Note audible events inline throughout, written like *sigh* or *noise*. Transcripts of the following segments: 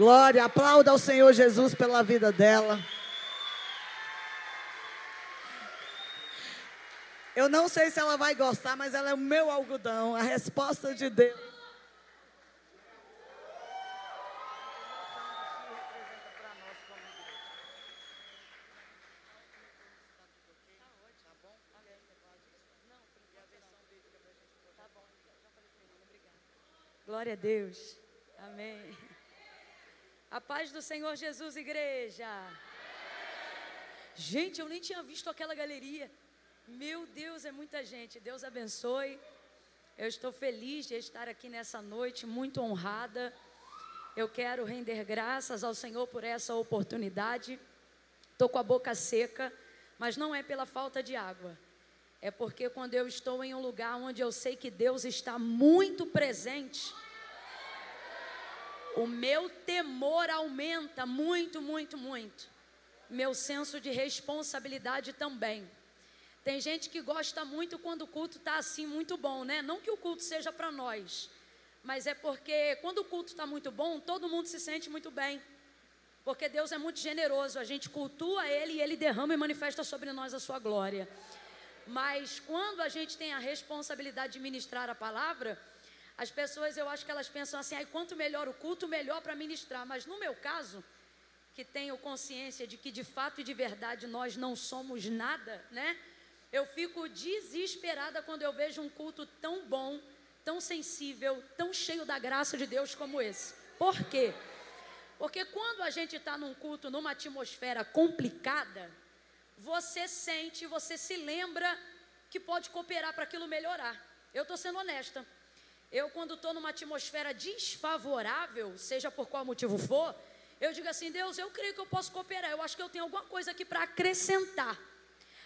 Glória, aplauda ao Senhor Jesus pela vida dela. Eu não sei se ela vai gostar, mas ela é o meu algodão, a resposta de Deus. Glória a Deus. Amém. A paz do Senhor Jesus, igreja. Gente, eu nem tinha visto aquela galeria. Meu Deus, é muita gente. Deus abençoe. Eu estou feliz de estar aqui nessa noite, muito honrada. Eu quero render graças ao Senhor por essa oportunidade. Estou com a boca seca, mas não é pela falta de água. É porque quando eu estou em um lugar onde eu sei que Deus está muito presente, o meu temor aumenta muito, muito, muito. Meu senso de responsabilidade também. Tem gente que gosta muito quando o culto está assim, muito bom, né? Não que o culto seja para nós, mas é porque quando o culto está muito bom, todo mundo se sente muito bem. Porque Deus é muito generoso, a gente cultua Ele e Ele derrama e manifesta sobre nós a sua glória. Mas quando a gente tem a responsabilidade de ministrar a palavra, as pessoas eu acho que elas pensam assim, aí quanto melhor o culto, melhor para ministrar. Mas no meu caso, que tenho consciência de que de fato e de verdade nós não somos nada, né? Eu fico desesperada quando eu vejo um culto tão bom, tão sensível, tão cheio da graça de Deus como esse. Por quê? Porque quando a gente está num culto, numa atmosfera complicada, você sente, você se lembra que pode cooperar para aquilo melhorar. Eu estou sendo honesta. Eu, quando estou numa atmosfera desfavorável, seja por qual motivo for, eu digo assim: Deus, eu creio que eu posso cooperar. Eu acho que eu tenho alguma coisa aqui para acrescentar.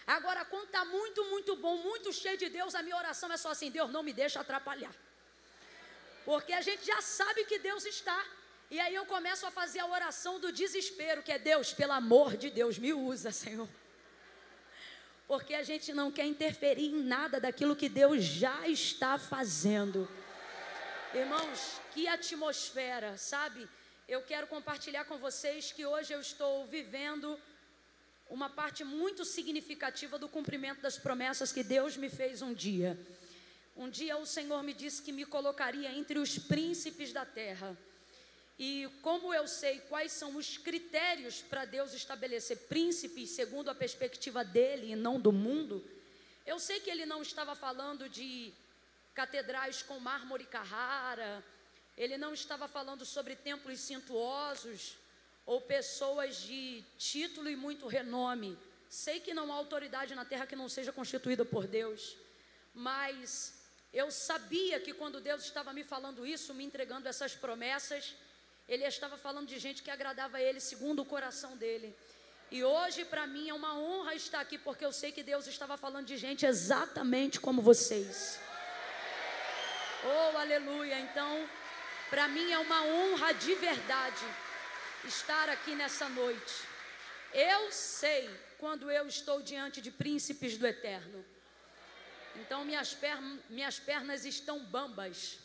Agora, quando está muito, muito bom, muito cheio de Deus, a minha oração é só assim: Deus, não me deixa atrapalhar. Porque a gente já sabe que Deus está. E aí eu começo a fazer a oração do desespero, que é Deus, pelo amor de Deus, me usa, Senhor porque a gente não quer interferir em nada daquilo que Deus já está fazendo. Irmãos, que atmosfera, sabe? Eu quero compartilhar com vocês que hoje eu estou vivendo uma parte muito significativa do cumprimento das promessas que Deus me fez um dia. Um dia o Senhor me disse que me colocaria entre os príncipes da terra. E como eu sei quais são os critérios para Deus estabelecer príncipes segundo a perspectiva dele e não do mundo, eu sei que ele não estava falando de catedrais com mármore Carrara, ele não estava falando sobre templos cintuosos ou pessoas de título e muito renome. Sei que não há autoridade na terra que não seja constituída por Deus, mas eu sabia que quando Deus estava me falando isso, me entregando essas promessas, ele estava falando de gente que agradava a ele segundo o coração dele. E hoje, para mim, é uma honra estar aqui, porque eu sei que Deus estava falando de gente exatamente como vocês. Oh, aleluia! Então, para mim é uma honra de verdade estar aqui nessa noite. Eu sei quando eu estou diante de príncipes do eterno. Então, minhas, minhas pernas estão bambas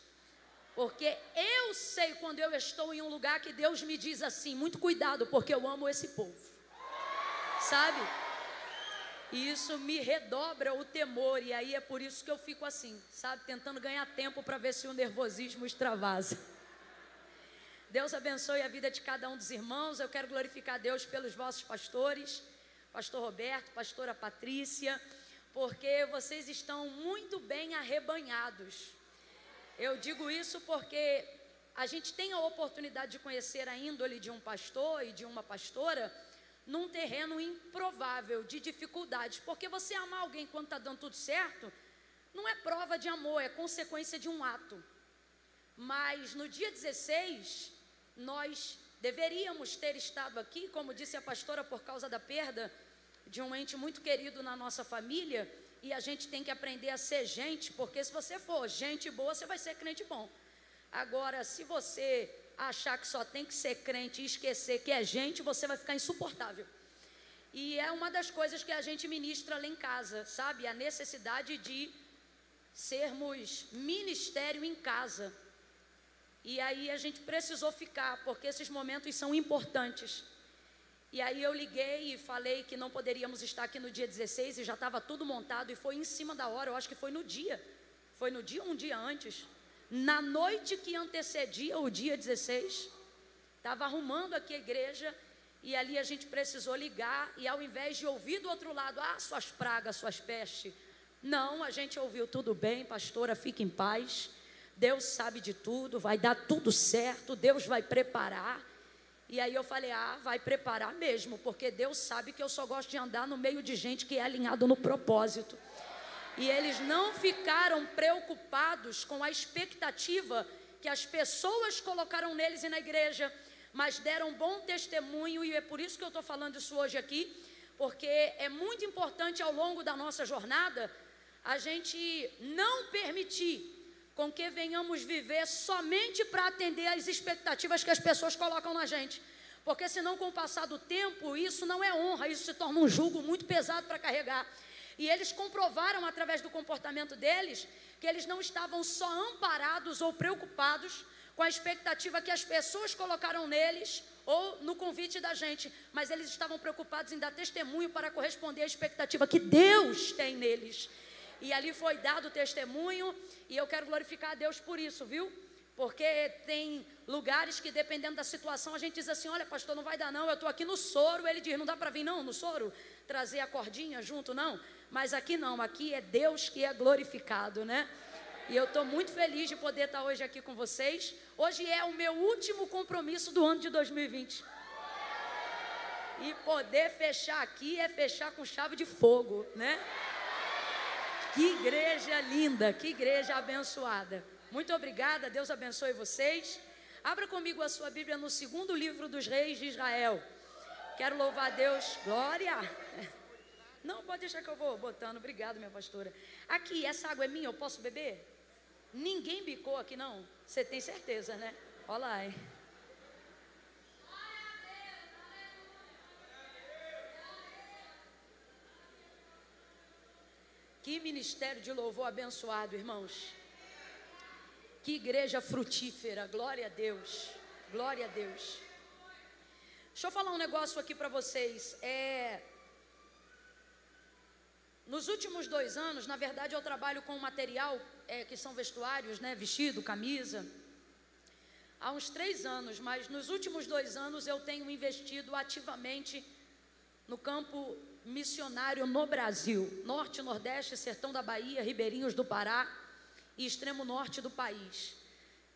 porque eu sei quando eu estou em um lugar que Deus me diz assim: muito cuidado, porque eu amo esse povo. Sabe? E isso me redobra o temor, e aí é por isso que eu fico assim, sabe? Tentando ganhar tempo para ver se o nervosismo extravasa. *laughs* Deus abençoe a vida de cada um dos irmãos. Eu quero glorificar a Deus pelos vossos pastores, Pastor Roberto, Pastora Patrícia, porque vocês estão muito bem arrebanhados. Eu digo isso porque a gente tem a oportunidade de conhecer a índole de um pastor e de uma pastora num terreno improvável de dificuldades. Porque você amar alguém quando está dando tudo certo, não é prova de amor, é consequência de um ato. Mas no dia 16, nós deveríamos ter estado aqui, como disse a pastora, por causa da perda de um ente muito querido na nossa família e a gente tem que aprender a ser gente, porque se você for gente boa, você vai ser crente bom. Agora, se você achar que só tem que ser crente e esquecer que é gente, você vai ficar insuportável. E é uma das coisas que a gente ministra lá em casa, sabe? A necessidade de sermos ministério em casa. E aí a gente precisou ficar, porque esses momentos são importantes. E aí eu liguei e falei que não poderíamos estar aqui no dia 16 e já estava tudo montado e foi em cima da hora, eu acho que foi no dia. Foi no dia um dia antes. Na noite que antecedia o dia 16, estava arrumando aqui a igreja e ali a gente precisou ligar e ao invés de ouvir do outro lado, ah, suas pragas, suas pestes, não, a gente ouviu tudo bem, pastora, fique em paz. Deus sabe de tudo, vai dar tudo certo, Deus vai preparar. E aí eu falei: "Ah, vai preparar mesmo, porque Deus sabe que eu só gosto de andar no meio de gente que é alinhado no propósito". E eles não ficaram preocupados com a expectativa que as pessoas colocaram neles e na igreja, mas deram bom testemunho, e é por isso que eu estou falando isso hoje aqui, porque é muito importante ao longo da nossa jornada a gente não permitir com que venhamos viver somente para atender às expectativas que as pessoas colocam na gente. Porque senão, com o passar do tempo, isso não é honra, isso se torna um jugo muito pesado para carregar. E eles comprovaram através do comportamento deles que eles não estavam só amparados ou preocupados com a expectativa que as pessoas colocaram neles ou no convite da gente, mas eles estavam preocupados em dar testemunho para corresponder à expectativa que Deus tem neles. E ali foi dado testemunho, e eu quero glorificar a Deus por isso, viu? Porque tem lugares que, dependendo da situação, a gente diz assim: olha, pastor, não vai dar não, eu estou aqui no soro. Ele diz: não dá para vir não no soro, trazer a cordinha junto, não. Mas aqui não, aqui é Deus que é glorificado, né? E eu estou muito feliz de poder estar hoje aqui com vocês. Hoje é o meu último compromisso do ano de 2020. E poder fechar aqui é fechar com chave de fogo, né? Que igreja linda, que igreja abençoada. Muito obrigada, Deus abençoe vocês. Abra comigo a sua Bíblia no segundo livro dos reis de Israel. Quero louvar a Deus. Glória! Não, pode deixar que eu vou botando. Obrigado, minha pastora. Aqui, essa água é minha, eu posso beber? Ninguém bicou aqui, não? Você tem certeza, né? Olha lá, hein? Que ministério de louvor abençoado, irmãos. Que igreja frutífera. Glória a Deus. Glória a Deus. Deixa eu falar um negócio aqui para vocês. É, nos últimos dois anos, na verdade, eu trabalho com material é, que são vestuários, né? Vestido, camisa. Há uns três anos, mas nos últimos dois anos eu tenho investido ativamente no campo missionário no Brasil, norte, nordeste, sertão da Bahia, ribeirinhos do Pará e extremo norte do país.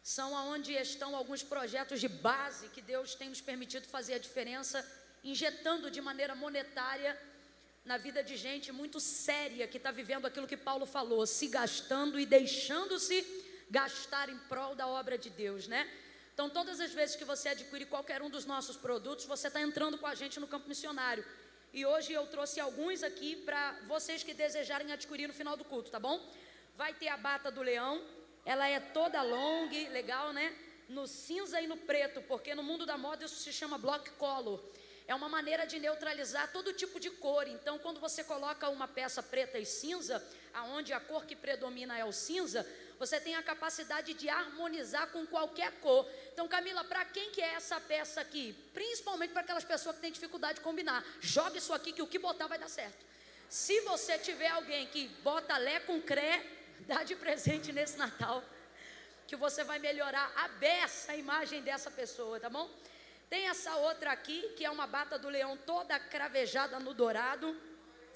São aonde estão alguns projetos de base que Deus tem nos permitido fazer a diferença, injetando de maneira monetária na vida de gente muito séria que está vivendo aquilo que Paulo falou, se gastando e deixando-se gastar em prol da obra de Deus, né? Então, todas as vezes que você adquire qualquer um dos nossos produtos, você está entrando com a gente no campo missionário. E hoje eu trouxe alguns aqui para vocês que desejarem adquirir no final do culto, tá bom? Vai ter a bata do leão, ela é toda long, legal, né? No cinza e no preto, porque no mundo da moda isso se chama block color é uma maneira de neutralizar todo tipo de cor. Então, quando você coloca uma peça preta e cinza, aonde a cor que predomina é o cinza, você tem a capacidade de harmonizar com qualquer cor. Então, Camila, para quem que é essa peça aqui? Principalmente para aquelas pessoas que têm dificuldade de combinar. Joga isso aqui que o que botar vai dar certo. Se você tiver alguém que bota lé com cré, *laughs* dá de presente nesse Natal, que você vai melhorar a beça a imagem dessa pessoa, tá bom? Tem essa outra aqui, que é uma bata do leão toda cravejada no dourado.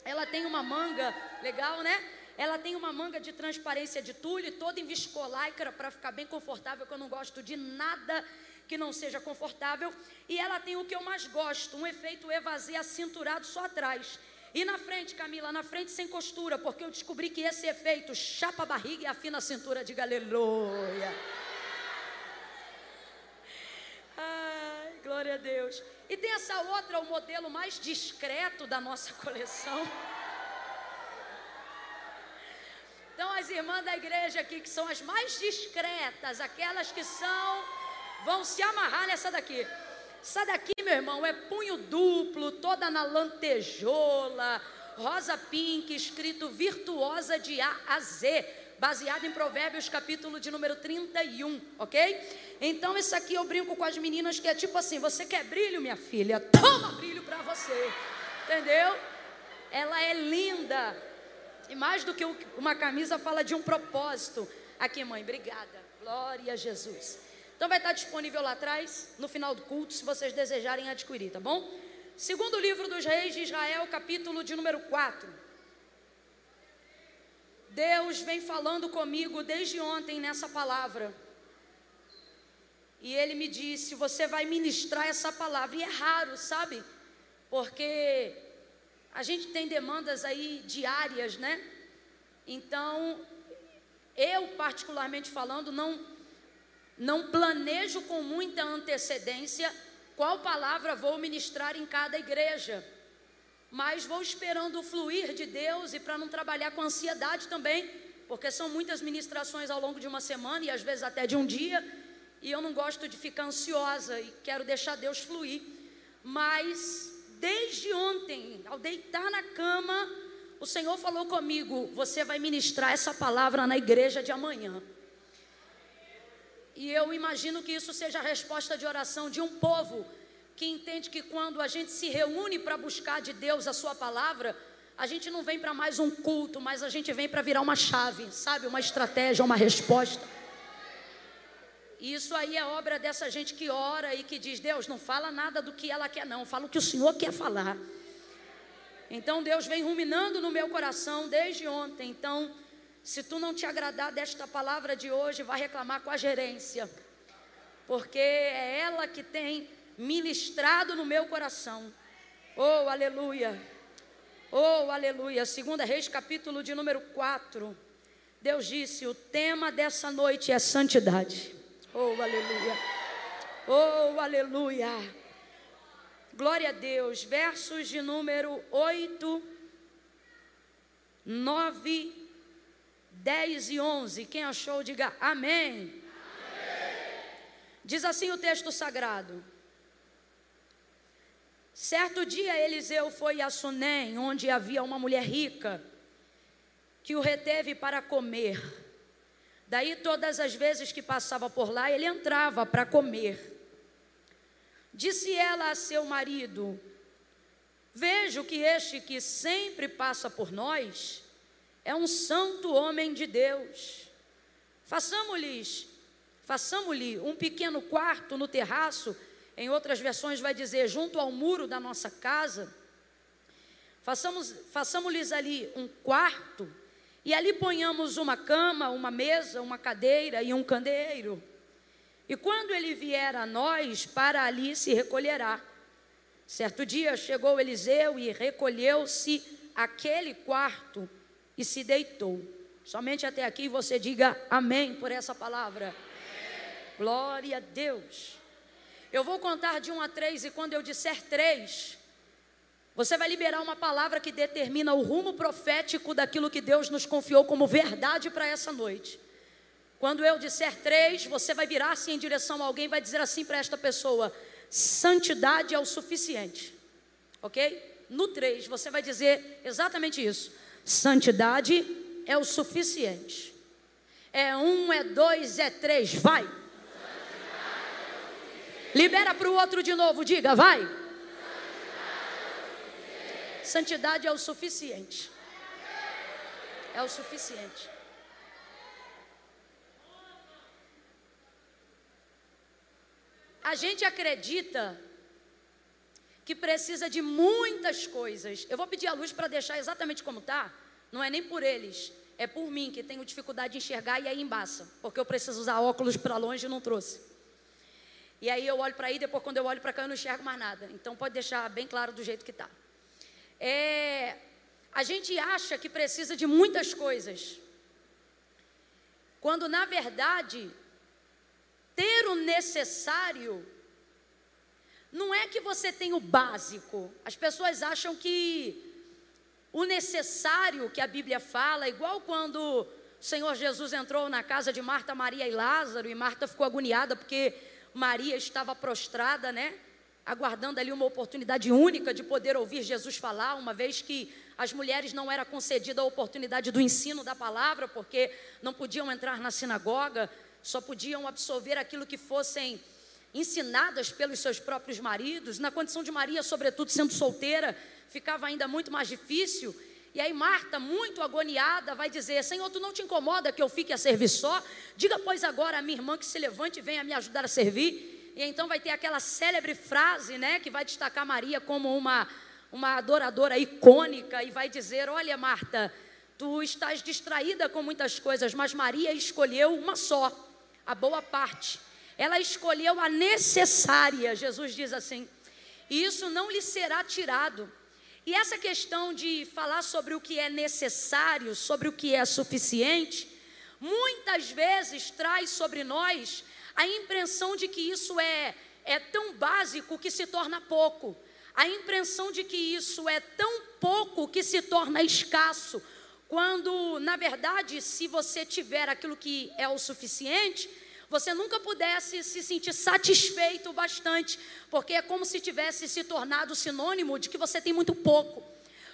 Ela tem uma manga, legal, né? Ela tem uma manga de transparência de tule, toda em viscolaicra para ficar bem confortável, que eu não gosto de nada que não seja confortável. E ela tem o que eu mais gosto, um efeito evasê cinturado só atrás. E na frente, Camila, na frente sem costura, porque eu descobri que esse efeito chapa a barriga e afina a cintura, de aleluia. Glória a Deus. E tem essa outra, o modelo mais discreto da nossa *laughs* coleção. Então, as irmãs da igreja aqui, que são as mais discretas, aquelas que são, vão se amarrar nessa daqui. Essa daqui, meu irmão, é punho duplo, toda na lantejola, rosa pink, escrito virtuosa de A a Z. baseado em Provérbios, capítulo de número 31, ok? Então, isso aqui eu brinco com as meninas que é tipo assim: você quer brilho, minha filha? Toma brilho para você, entendeu? Ela é linda, e mais do que uma camisa, fala de um propósito. Aqui, mãe, obrigada. Glória a Jesus. Então vai estar disponível lá atrás, no final do culto, se vocês desejarem adquirir, tá bom? Segundo livro dos reis de Israel, capítulo de número 4. Deus vem falando comigo desde ontem nessa palavra. E ele me disse: Você vai ministrar essa palavra. E é raro, sabe? Porque a gente tem demandas aí diárias, né? Então, eu, particularmente falando, não não planejo com muita antecedência qual palavra vou ministrar em cada igreja, mas vou esperando o fluir de Deus e para não trabalhar com ansiedade também, porque são muitas ministrações ao longo de uma semana e às vezes até de um dia, e eu não gosto de ficar ansiosa e quero deixar Deus fluir. Mas desde ontem, ao deitar na cama, o Senhor falou comigo: você vai ministrar essa palavra na igreja de amanhã. E eu imagino que isso seja a resposta de oração de um povo que entende que quando a gente se reúne para buscar de Deus a sua palavra, a gente não vem para mais um culto, mas a gente vem para virar uma chave, sabe? Uma estratégia, uma resposta. E isso aí é obra dessa gente que ora e que diz: Deus, não fala nada do que ela quer, não, fala o que o Senhor quer falar. Então Deus vem ruminando no meu coração desde ontem. Então, se tu não te agradar desta palavra de hoje, vai reclamar com a gerência, porque é ela que tem ministrado no meu coração. Oh, aleluia! Oh, aleluia! Segunda Reis, capítulo de número 4. Deus disse: "O tema dessa noite é santidade". Oh, aleluia! Oh, aleluia! Glória a Deus. Versos de número 8, 9 10 e 11. Quem achou, diga amém. amém. Diz assim o texto sagrado. Certo dia Eliseu foi a Sunem, onde havia uma mulher rica, que o reteve para comer. Daí, todas as vezes que passava por lá, ele entrava para comer. Disse ela a seu marido: Vejo que este que sempre passa por nós é um santo homem de Deus. Façamos-lhes, façamos-lhe um pequeno quarto no terraço, em outras versões vai dizer junto ao muro da nossa casa. Façamos, façamos-lhes ali um quarto e ali ponhamos uma cama, uma mesa, uma cadeira e um candeeiro. E quando ele vier a nós, para ali se recolherá. Certo dia chegou Eliseu e recolheu-se aquele quarto e se deitou. Somente até aqui você diga amém por essa palavra. Amém. Glória a Deus. Eu vou contar de um a três, e quando eu disser três, você vai liberar uma palavra que determina o rumo profético daquilo que Deus nos confiou como verdade para essa noite. Quando eu disser três, você vai virar-se em direção a alguém e vai dizer assim para esta pessoa: santidade é o suficiente. Ok? No três, você vai dizer exatamente isso. Santidade é o suficiente. É um, é dois, é três, vai. Libera para o outro de novo, diga, vai. Santidade é o suficiente. É o suficiente. A gente acredita que precisa de muitas coisas. Eu vou pedir a luz para deixar exatamente como está. Não é nem por eles, é por mim que tenho dificuldade de enxergar e aí embaça, porque eu preciso usar óculos para longe e não trouxe. E aí eu olho para aí, depois quando eu olho para cá eu não enxergo mais nada. Então pode deixar bem claro do jeito que está. É, a gente acha que precisa de muitas coisas, quando na verdade ter o necessário não é que você tem o básico. As pessoas acham que o necessário que a Bíblia fala, igual quando o Senhor Jesus entrou na casa de Marta, Maria e Lázaro, e Marta ficou agoniada porque Maria estava prostrada, né? aguardando ali uma oportunidade única de poder ouvir Jesus falar, uma vez que as mulheres não era concedida a oportunidade do ensino da palavra, porque não podiam entrar na sinagoga, só podiam absorver aquilo que fossem ensinadas pelos seus próprios maridos. Na condição de Maria, sobretudo sendo solteira, ficava ainda muito mais difícil. E aí Marta, muito agoniada, vai dizer: Senhor, tu não te incomoda que eu fique a servir só? Diga, pois, agora a minha irmã que se levante e venha me ajudar a servir. E então vai ter aquela célebre frase, né, que vai destacar Maria como uma, uma adoradora icônica e vai dizer: Olha, Marta, tu estás distraída com muitas coisas, mas Maria escolheu uma só, a boa parte. Ela escolheu a necessária, Jesus diz assim, e isso não lhe será tirado. E essa questão de falar sobre o que é necessário, sobre o que é suficiente, muitas vezes traz sobre nós a impressão de que isso é, é tão básico que se torna pouco, a impressão de que isso é tão pouco que se torna escasso, quando, na verdade, se você tiver aquilo que é o suficiente, você nunca pudesse se sentir satisfeito bastante, porque é como se tivesse se tornado sinônimo de que você tem muito pouco.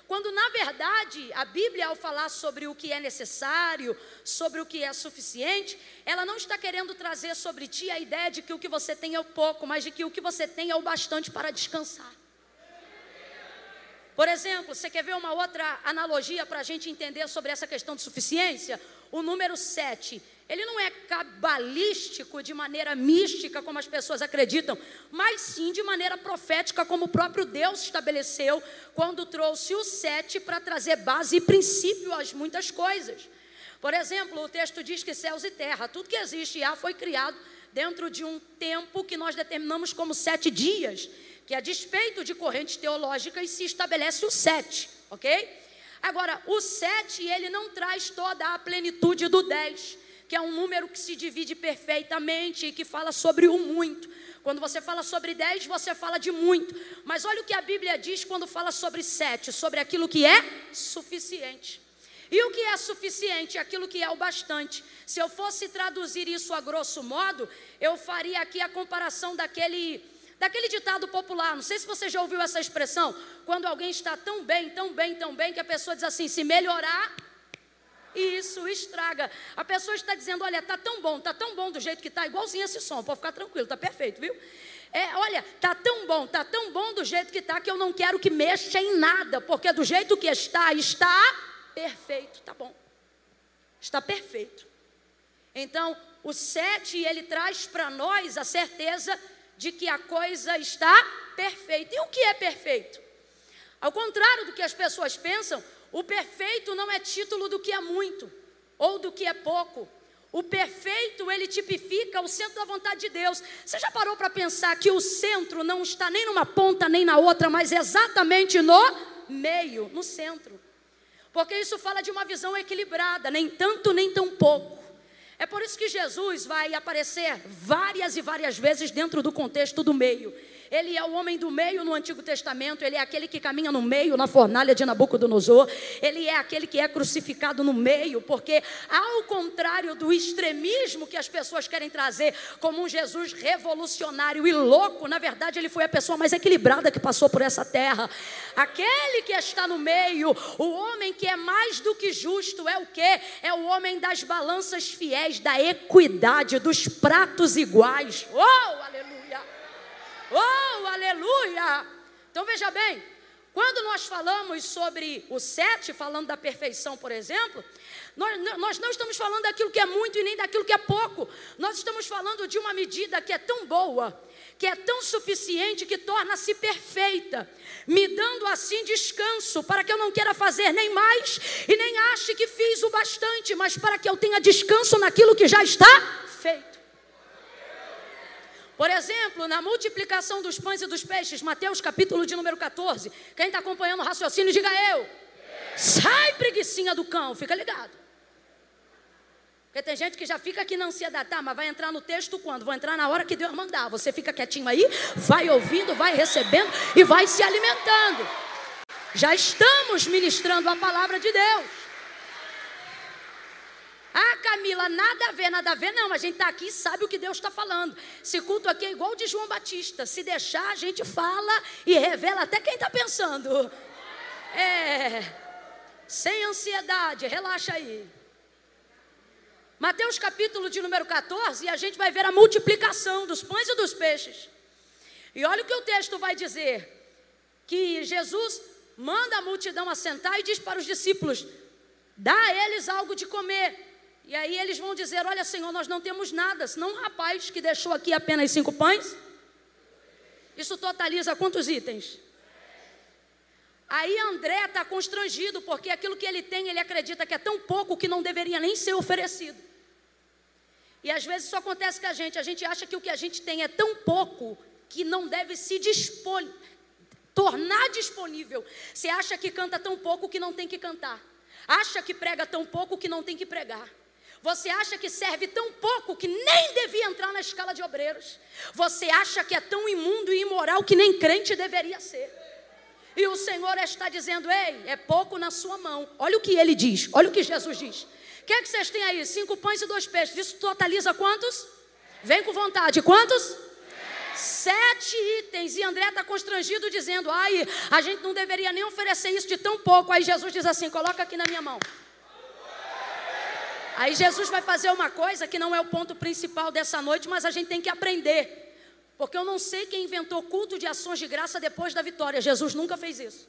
Quando na verdade a Bíblia, ao falar sobre o que é necessário, sobre o que é suficiente, ela não está querendo trazer sobre ti a ideia de que o que você tem é o pouco, mas de que o que você tem é o bastante para descansar. Por exemplo, você quer ver uma outra analogia para a gente entender sobre essa questão de suficiência? O número 7 ele não é cabalístico de maneira mística, como as pessoas acreditam, mas sim de maneira profética, como o próprio Deus estabeleceu quando trouxe o sete para trazer base e princípio às muitas coisas. Por exemplo, o texto diz que céus e terra, tudo que existe e há foi criado dentro de um tempo que nós determinamos como sete dias, que a despeito de correntes teológicas se estabelece o sete, ok? Agora, o sete, ele não traz toda a plenitude do dez que é um número que se divide perfeitamente e que fala sobre o muito. Quando você fala sobre 10, você fala de muito. Mas olha o que a Bíblia diz quando fala sobre 7, sobre aquilo que é suficiente. E o que é suficiente? Aquilo que é o bastante. Se eu fosse traduzir isso a grosso modo, eu faria aqui a comparação daquele daquele ditado popular. Não sei se você já ouviu essa expressão. Quando alguém está tão bem, tão bem, tão bem, que a pessoa diz assim: se melhorar, isso estraga. A pessoa está dizendo: olha, tá tão bom, tá tão bom do jeito que está, igualzinho esse som, pode ficar tranquilo, tá perfeito, viu? É, olha, tá tão bom, tá tão bom do jeito que está que eu não quero que mexa em nada, porque do jeito que está, está perfeito, tá bom. Está perfeito. Então, o sete, ele traz para nós a certeza de que a coisa está perfeita. E o que é perfeito? Ao contrário do que as pessoas pensam, o perfeito não é título do que é muito ou do que é pouco. O perfeito, ele tipifica o centro da vontade de Deus. Você já parou para pensar que o centro não está nem numa ponta nem na outra, mas exatamente no meio, no centro? Porque isso fala de uma visão equilibrada, nem tanto nem tão pouco. É por isso que Jesus vai aparecer várias e várias vezes dentro do contexto do meio. Ele é o homem do meio no Antigo Testamento, ele é aquele que caminha no meio na fornalha de Nabucodonosor, ele é aquele que é crucificado no meio, porque ao contrário do extremismo que as pessoas querem trazer como um Jesus revolucionário e louco, na verdade ele foi a pessoa mais equilibrada que passou por essa terra. Aquele que está no meio, o homem que é mais do que justo, é o que? É o homem das balanças fiéis, da equidade, dos pratos iguais. Oh, aleluia! Oh, aleluia! Então veja bem, quando nós falamos sobre o sete, falando da perfeição, por exemplo, nós, nós não estamos falando daquilo que é muito e nem daquilo que é pouco. Nós estamos falando de uma medida que é tão boa, que é tão suficiente, que torna-se perfeita, me dando assim descanso, para que eu não queira fazer nem mais e nem ache que fiz o bastante, mas para que eu tenha descanso naquilo que já está feito. Por exemplo, na multiplicação dos pães e dos peixes, Mateus capítulo de número 14. Quem está acompanhando o raciocínio, diga eu. Sai, preguiçinha do cão, fica ligado. Porque tem gente que já fica aqui na ansiedade, tá, mas vai entrar no texto quando? Vou entrar na hora que Deus mandar. Você fica quietinho aí, vai ouvindo, vai recebendo e vai se alimentando. Já estamos ministrando a palavra de Deus. Ah, Camila, nada a ver, nada a ver. Não, a gente está aqui e sabe o que Deus está falando. Esse culto aqui é igual o de João Batista. Se deixar, a gente fala e revela até quem está pensando. É. Sem ansiedade, relaxa aí. Mateus capítulo de número 14, e a gente vai ver a multiplicação dos pães e dos peixes. E olha o que o texto vai dizer: que Jesus manda a multidão assentar e diz para os discípulos: dá a eles algo de comer. E aí eles vão dizer: Olha, Senhor, nós não temos nada, senão um rapaz que deixou aqui apenas cinco pães. Isso totaliza quantos itens? Aí André está constrangido, porque aquilo que ele tem, ele acredita que é tão pouco que não deveria nem ser oferecido. E às vezes isso acontece com a gente, a gente acha que o que a gente tem é tão pouco que não deve se dispor, tornar disponível. Você acha que canta tão pouco que não tem que cantar. Acha que prega tão pouco que não tem que pregar. Você acha que serve tão pouco que nem devia entrar na escala de obreiros. Você acha que é tão imundo e imoral que nem crente deveria ser. E o Senhor está dizendo: Ei, é pouco na sua mão. Olha o que ele diz, olha o que Jesus diz. O que é que vocês têm aí? Cinco pães e dois peixes. Isso totaliza quantos? Vem com vontade. Quantos? Sete itens. E André está constrangido dizendo: Ai, a gente não deveria nem oferecer isso de tão pouco. Aí Jesus diz assim: Coloca aqui na minha mão. Aí Jesus vai fazer uma coisa que não é o ponto principal dessa noite, mas a gente tem que aprender. Porque eu não sei quem inventou culto de ações de graça depois da vitória. Jesus nunca fez isso.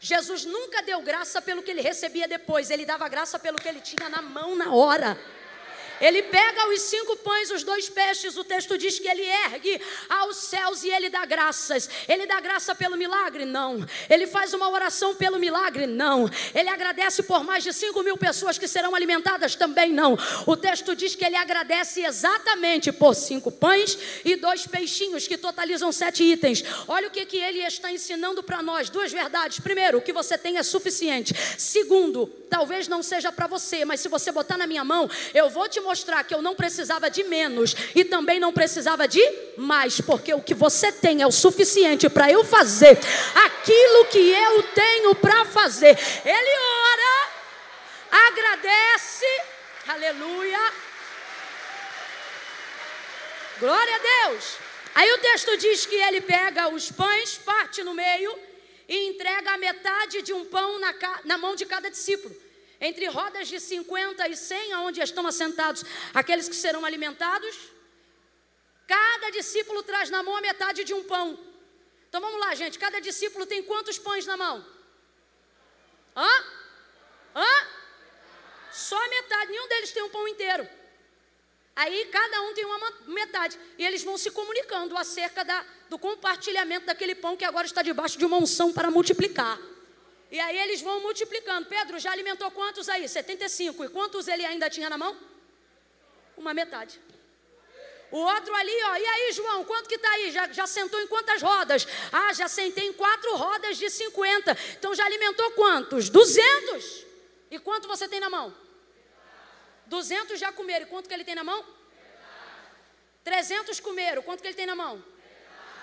Jesus nunca deu graça pelo que ele recebia depois, ele dava graça pelo que ele tinha na mão na hora. Ele pega os cinco pães, os dois peixes, o texto diz que ele ergue aos céus e ele dá graças. Ele dá graça pelo milagre? Não. Ele faz uma oração pelo milagre? Não. Ele agradece por mais de cinco mil pessoas que serão alimentadas? Também não. O texto diz que ele agradece exatamente por cinco pães e dois peixinhos, que totalizam sete itens. Olha o que, que ele está ensinando para nós: duas verdades. Primeiro, o que você tem é suficiente. Segundo, talvez não seja para você, mas se você botar na minha mão, eu vou te mostrar mostrar que eu não precisava de menos e também não precisava de mais, porque o que você tem é o suficiente para eu fazer aquilo que eu tenho para fazer. Ele ora, agradece, aleluia. Glória a Deus. Aí o texto diz que ele pega os pães, parte no meio e entrega a metade de um pão na, na mão de cada discípulo entre rodas de 50 e 100, onde estão assentados aqueles que serão alimentados. Cada discípulo traz na mão a metade de um pão. Então vamos lá, gente. Cada discípulo tem quantos pães na mão? Hã? Hã? Só metade. Nenhum deles tem um pão inteiro. Aí cada um tem uma metade. E eles vão se comunicando acerca da, do compartilhamento daquele pão que agora está debaixo de uma unção para multiplicar. E aí eles vão multiplicando. Pedro já alimentou quantos aí? 75. E quantos ele ainda tinha na mão? Uma metade. O outro ali, ó, e aí, João, quanto que está aí? Já, já sentou em quantas rodas? Ah, já sentei em quatro rodas de 50. Então já alimentou quantos? 200. E quanto você tem na mão? 200 já comeram. E quanto que ele tem na mão? 300 comeram. Quanto que ele tem na mão?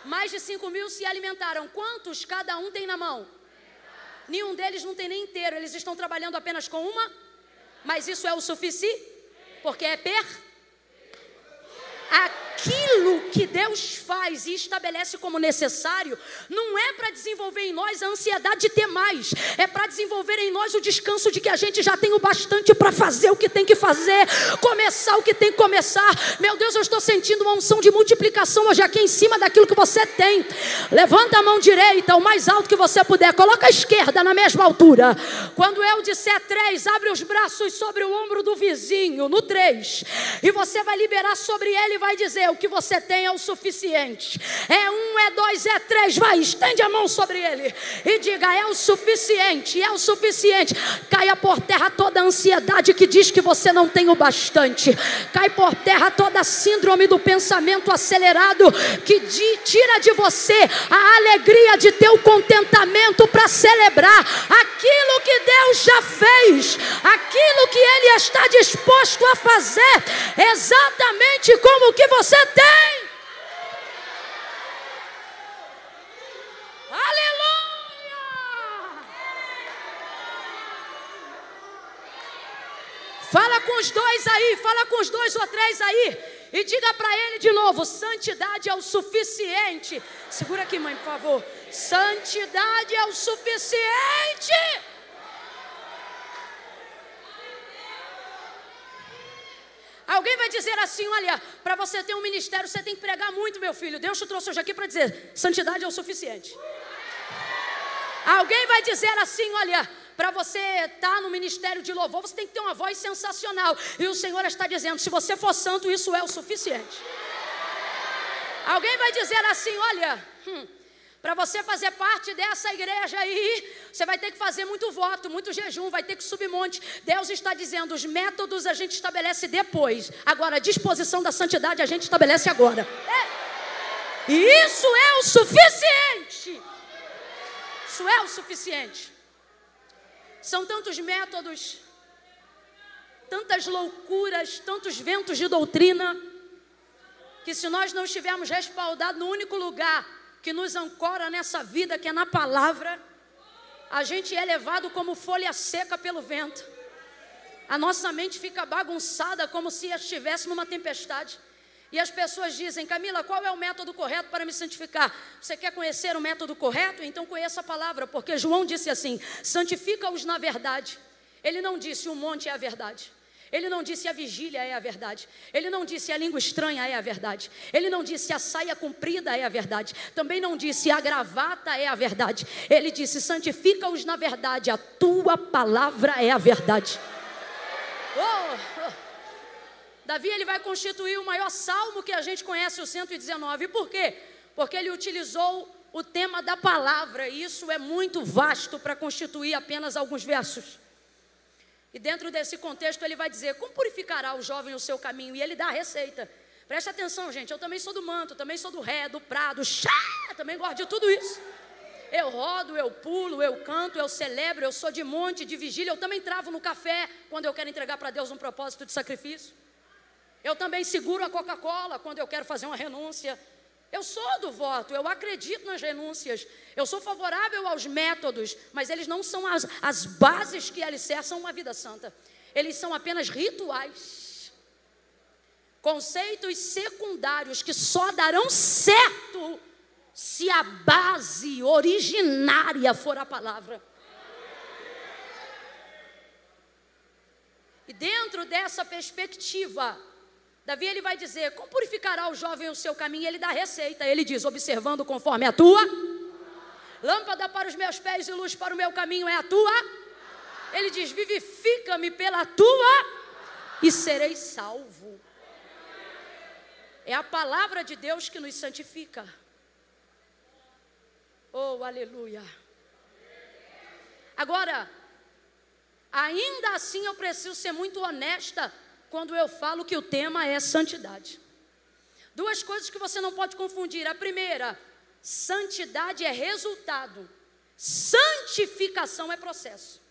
Mais de 5 mil se alimentaram. Quantos cada um tem na mão? Nenhum deles não tem nem inteiro, eles estão trabalhando apenas com uma, mas isso é o suficiente, porque é per. Aquilo que Deus faz e estabelece como necessário, não é para desenvolver em nós a ansiedade de ter mais, é para desenvolver em nós o descanso de que a gente já tem o bastante para fazer o que tem que fazer, começar o que tem que começar. Meu Deus, eu estou sentindo uma unção de multiplicação hoje aqui em cima daquilo que você tem. Levanta a mão direita, o mais alto que você puder, coloca a esquerda na mesma altura. Quando eu disser três, abre os braços sobre o ombro do vizinho, no três, e você vai liberar sobre ele e vai dizer: o que você tem é o suficiente. É um, é dois, é três. Vai, estende a mão sobre ele e diga: é o suficiente, é o suficiente. Caia por terra toda a ansiedade que diz que você não tem o bastante. Cai por terra toda a síndrome do pensamento acelerado que de, tira de você a alegria de ter o contentamento para celebrar aquilo que Deus já fez, aquilo que Ele está disposto a fazer, exatamente como que você tem. Aleluia! Fala com os dois aí, fala com os dois ou três aí. E diga para ele de novo: santidade é o suficiente. Segura aqui, mãe, por favor. Santidade é o suficiente. Alguém vai dizer assim: olha, para você ter um ministério, você tem que pregar muito, meu filho. Deus te trouxe hoje aqui para dizer: santidade é o suficiente. Alguém vai dizer assim: olha, para você estar tá no ministério de louvor, você tem que ter uma voz sensacional. E o Senhor está dizendo: se você for santo, isso é o suficiente. Alguém vai dizer assim: olha, hum, para você fazer parte dessa igreja aí, você vai ter que fazer muito voto, muito jejum, vai ter que subir monte. Deus está dizendo: os métodos a gente estabelece depois. Agora, a disposição da santidade a gente estabelece agora. É. E isso é o suficiente. Isso é o suficiente. São tantos métodos, tantas loucuras, tantos ventos de doutrina, que se nós não estivermos respaldados no único lugar que nos ancora nessa vida, que é na palavra, a gente é levado como folha seca pelo vento. A nossa mente fica bagunçada como se estivesse numa tempestade. E as pessoas dizem, Camila, qual é o método correto para me santificar? Você quer conhecer o método correto? Então conheça a palavra, porque João disse assim: santifica-os na verdade. Ele não disse o monte é a verdade. Ele não disse a vigília é a verdade. Ele não disse a língua estranha é a verdade. Ele não disse a saia comprida é a verdade. Também não disse a gravata é a verdade. Ele disse: santifica-os na verdade. A tua palavra é a verdade. Oh, oh. Davi ele vai constituir o maior salmo que a gente conhece, o 119. Por quê? Porque ele utilizou o tema da palavra. E isso é muito vasto para constituir apenas alguns versos. E dentro desse contexto ele vai dizer: Como purificará o jovem o seu caminho? E ele dá a receita. Presta atenção, gente. Eu também sou do manto, também sou do ré, do prado, chá, também gosto de tudo isso. Eu rodo, eu pulo, eu canto, eu celebro, eu sou de monte, de vigília. Eu também travo no café quando eu quero entregar para Deus um propósito de sacrifício. Eu também seguro a Coca-Cola quando eu quero fazer uma renúncia. Eu sou do voto, eu acredito nas renúncias, eu sou favorável aos métodos, mas eles não são as, as bases que alicerçam uma vida santa. Eles são apenas rituais, conceitos secundários que só darão certo se a base originária for a palavra. E dentro dessa perspectiva, Davi ele vai dizer: Como purificará o jovem o seu caminho? Ele dá receita. Ele diz: Observando conforme a tua. Lâmpada para os meus pés e luz para o meu caminho é a tua. Ele diz: Vivifica-me pela tua e serei salvo. É a palavra de Deus que nos santifica. Oh, aleluia. Agora, ainda assim eu preciso ser muito honesta quando eu falo que o tema é santidade. Duas coisas que você não pode confundir. A primeira, santidade é resultado, santificação é processo.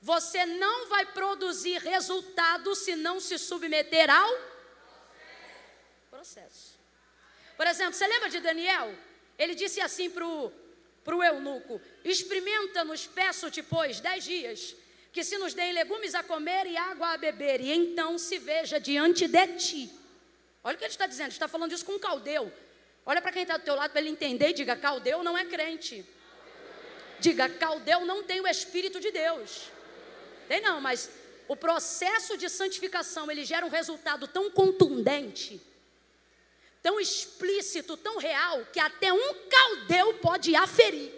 Você não vai produzir resultado se não se submeter ao processo. Por exemplo, você lembra de Daniel? Ele disse assim para o eunuco: Experimenta-nos, peço-te, pois, dez dias que se nos deem legumes a comer e água a beber, e então se veja diante de ti. Olha o que ele está dizendo, ele está falando isso com um caldeu. Olha para quem está do teu lado para ele entender e diga: caldeu não é crente. Diga, caldeu não tem o Espírito de Deus. Tem não, mas o processo de santificação ele gera um resultado tão contundente, tão explícito, tão real, que até um caldeu pode aferir.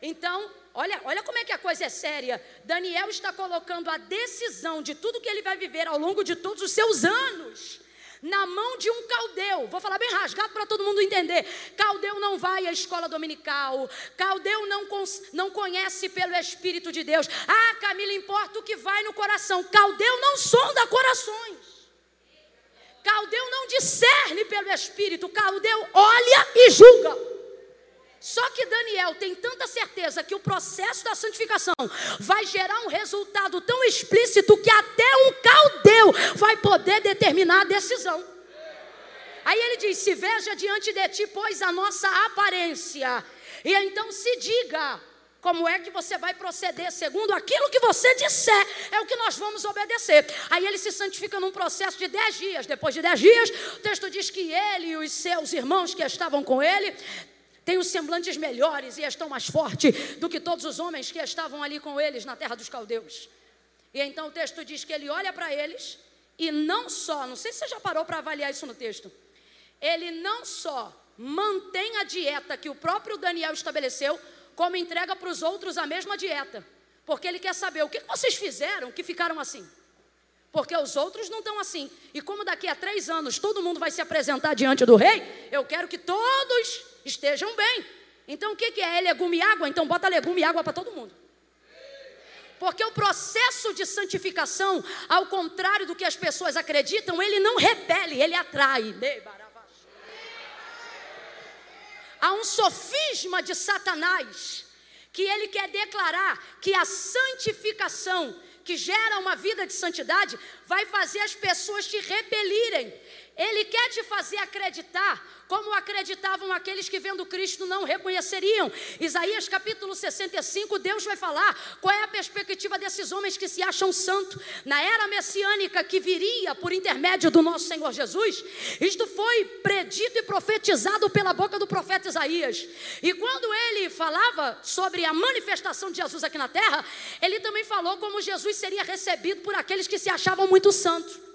Então, Olha, olha como é que a coisa é séria. Daniel está colocando a decisão de tudo que ele vai viver ao longo de todos os seus anos na mão de um caldeu. Vou falar bem rasgado para todo mundo entender. Caldeu não vai à escola dominical. Caldeu não, não conhece pelo Espírito de Deus. Ah, Camila, importa o que vai no coração. Caldeu não sonda corações. Caldeu não discerne pelo Espírito. Caldeu olha e julga. Só que Daniel tem tanta certeza que o processo da santificação vai gerar um resultado tão explícito que até um caldeu vai poder determinar a decisão. Aí ele diz: Se veja diante de ti, pois a nossa aparência, e então se diga Como é que você vai proceder? Segundo aquilo que você disser, é o que nós vamos obedecer. Aí ele se santifica num processo de dez dias. Depois de dez dias, o texto diz que ele e os seus irmãos que estavam com ele têm os semblantes melhores e estão mais fortes do que todos os homens que estavam ali com eles na terra dos caldeus. E então o texto diz que ele olha para eles e não só, não sei se você já parou para avaliar isso no texto, ele não só mantém a dieta que o próprio Daniel estabeleceu, como entrega para os outros a mesma dieta. Porque ele quer saber o que vocês fizeram que ficaram assim. Porque os outros não estão assim. E como daqui a três anos todo mundo vai se apresentar diante do rei, eu quero que todos estejam bem. Então o que, que é? É legume e água? Então bota legume e água para todo mundo. Porque o processo de santificação, ao contrário do que as pessoas acreditam, ele não repele, ele atrai. Há um sofisma de Satanás que ele quer declarar que a santificação que gera uma vida de santidade vai fazer as pessoas te repelirem. Ele quer te fazer acreditar como acreditavam aqueles que vendo Cristo não reconheceriam. Isaías capítulo 65, Deus vai falar qual é a perspectiva desses homens que se acham santos. Na era messiânica que viria por intermédio do nosso Senhor Jesus, isto foi predito e profetizado pela boca do profeta Isaías. E quando ele falava sobre a manifestação de Jesus aqui na terra, ele também falou como Jesus seria recebido por aqueles que se achavam muito santos.